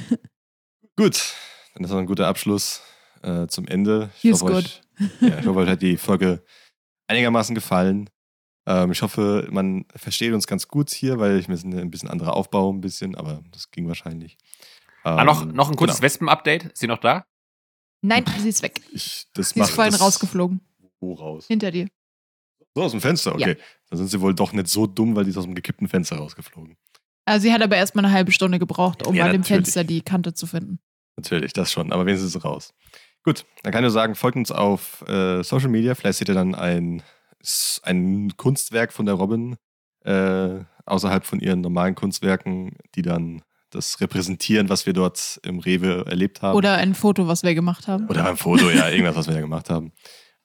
Speaker 2: Gut, dann ist noch ein guter Abschluss äh, zum Ende. Ich
Speaker 3: Feels
Speaker 2: hoffe,
Speaker 3: good.
Speaker 2: euch, ja, ich hoffe, euch hat die Folge einigermaßen gefallen. Ähm, ich hoffe, man versteht uns ganz gut hier, weil ich mir ein ein bisschen anderer Aufbau, ein bisschen, aber das ging wahrscheinlich.
Speaker 1: Ah, noch,
Speaker 2: Ähm,
Speaker 1: noch ein kurzes
Speaker 2: genau.
Speaker 1: Wespen-Update. Ist sie noch da?
Speaker 3: Nein, sie ist weg.
Speaker 2: Ich, das
Speaker 3: Sie ist vorhin
Speaker 2: das-
Speaker 3: rausgeflogen.
Speaker 2: Wo raus?
Speaker 3: Hinter dir.
Speaker 2: So, aus dem Fenster, okay. Dann sind sie wohl doch nicht so dumm, weil die ist aus dem gekippten Fenster rausgeflogen.
Speaker 3: Also sie hat aber erstmal eine halbe Stunde gebraucht, um
Speaker 2: Ja,
Speaker 3: an dem
Speaker 2: natürlich.
Speaker 3: Fenster die Kante zu finden.
Speaker 2: Natürlich, das schon, aber wenigstens ist sie raus. Gut, dann kann ich nur sagen, folgt uns auf äh, Social Media. Vielleicht seht ihr dann ein, ein Kunstwerk von der Robin äh, außerhalb von ihren normalen Kunstwerken, die dann das repräsentieren, was wir dort im Rewe erlebt haben.
Speaker 3: Oder ein Foto, was wir gemacht haben.
Speaker 2: Oder beim Foto, ja, irgendwas, was wir da gemacht haben.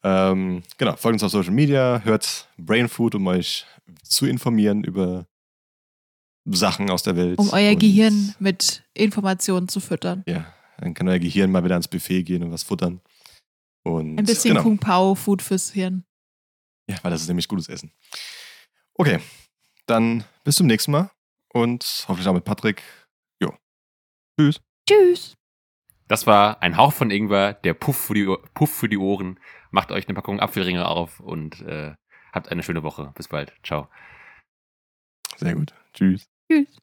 Speaker 2: Ähm, genau, folgt uns auf Social Media, hört Brain Food, um euch zu informieren über Sachen aus der Welt.
Speaker 3: Um euer
Speaker 2: Und,
Speaker 3: Gehirn mit Informationen zu füttern.
Speaker 2: Ja, dann kann euer Gehirn mal wieder ans Buffet gehen und was futtern. Und
Speaker 3: Ein bisschen
Speaker 2: genau.
Speaker 3: Kung Pao Food fürs Hirn.
Speaker 2: Ja, weil das ist nämlich gutes Essen. Okay, dann bis zum nächsten Mal und hoffentlich auch mit Patrick. Jo. Tschüss.
Speaker 3: Tschüss.
Speaker 1: Das war ein Hauch von Ingwer, der Puff für die, Puff für die Ohren. Macht euch eine Packung Apfelringe auf und äh, habt eine schöne Woche. Bis bald. Ciao.
Speaker 2: Sehr gut. Tschüss.
Speaker 3: Tschüss.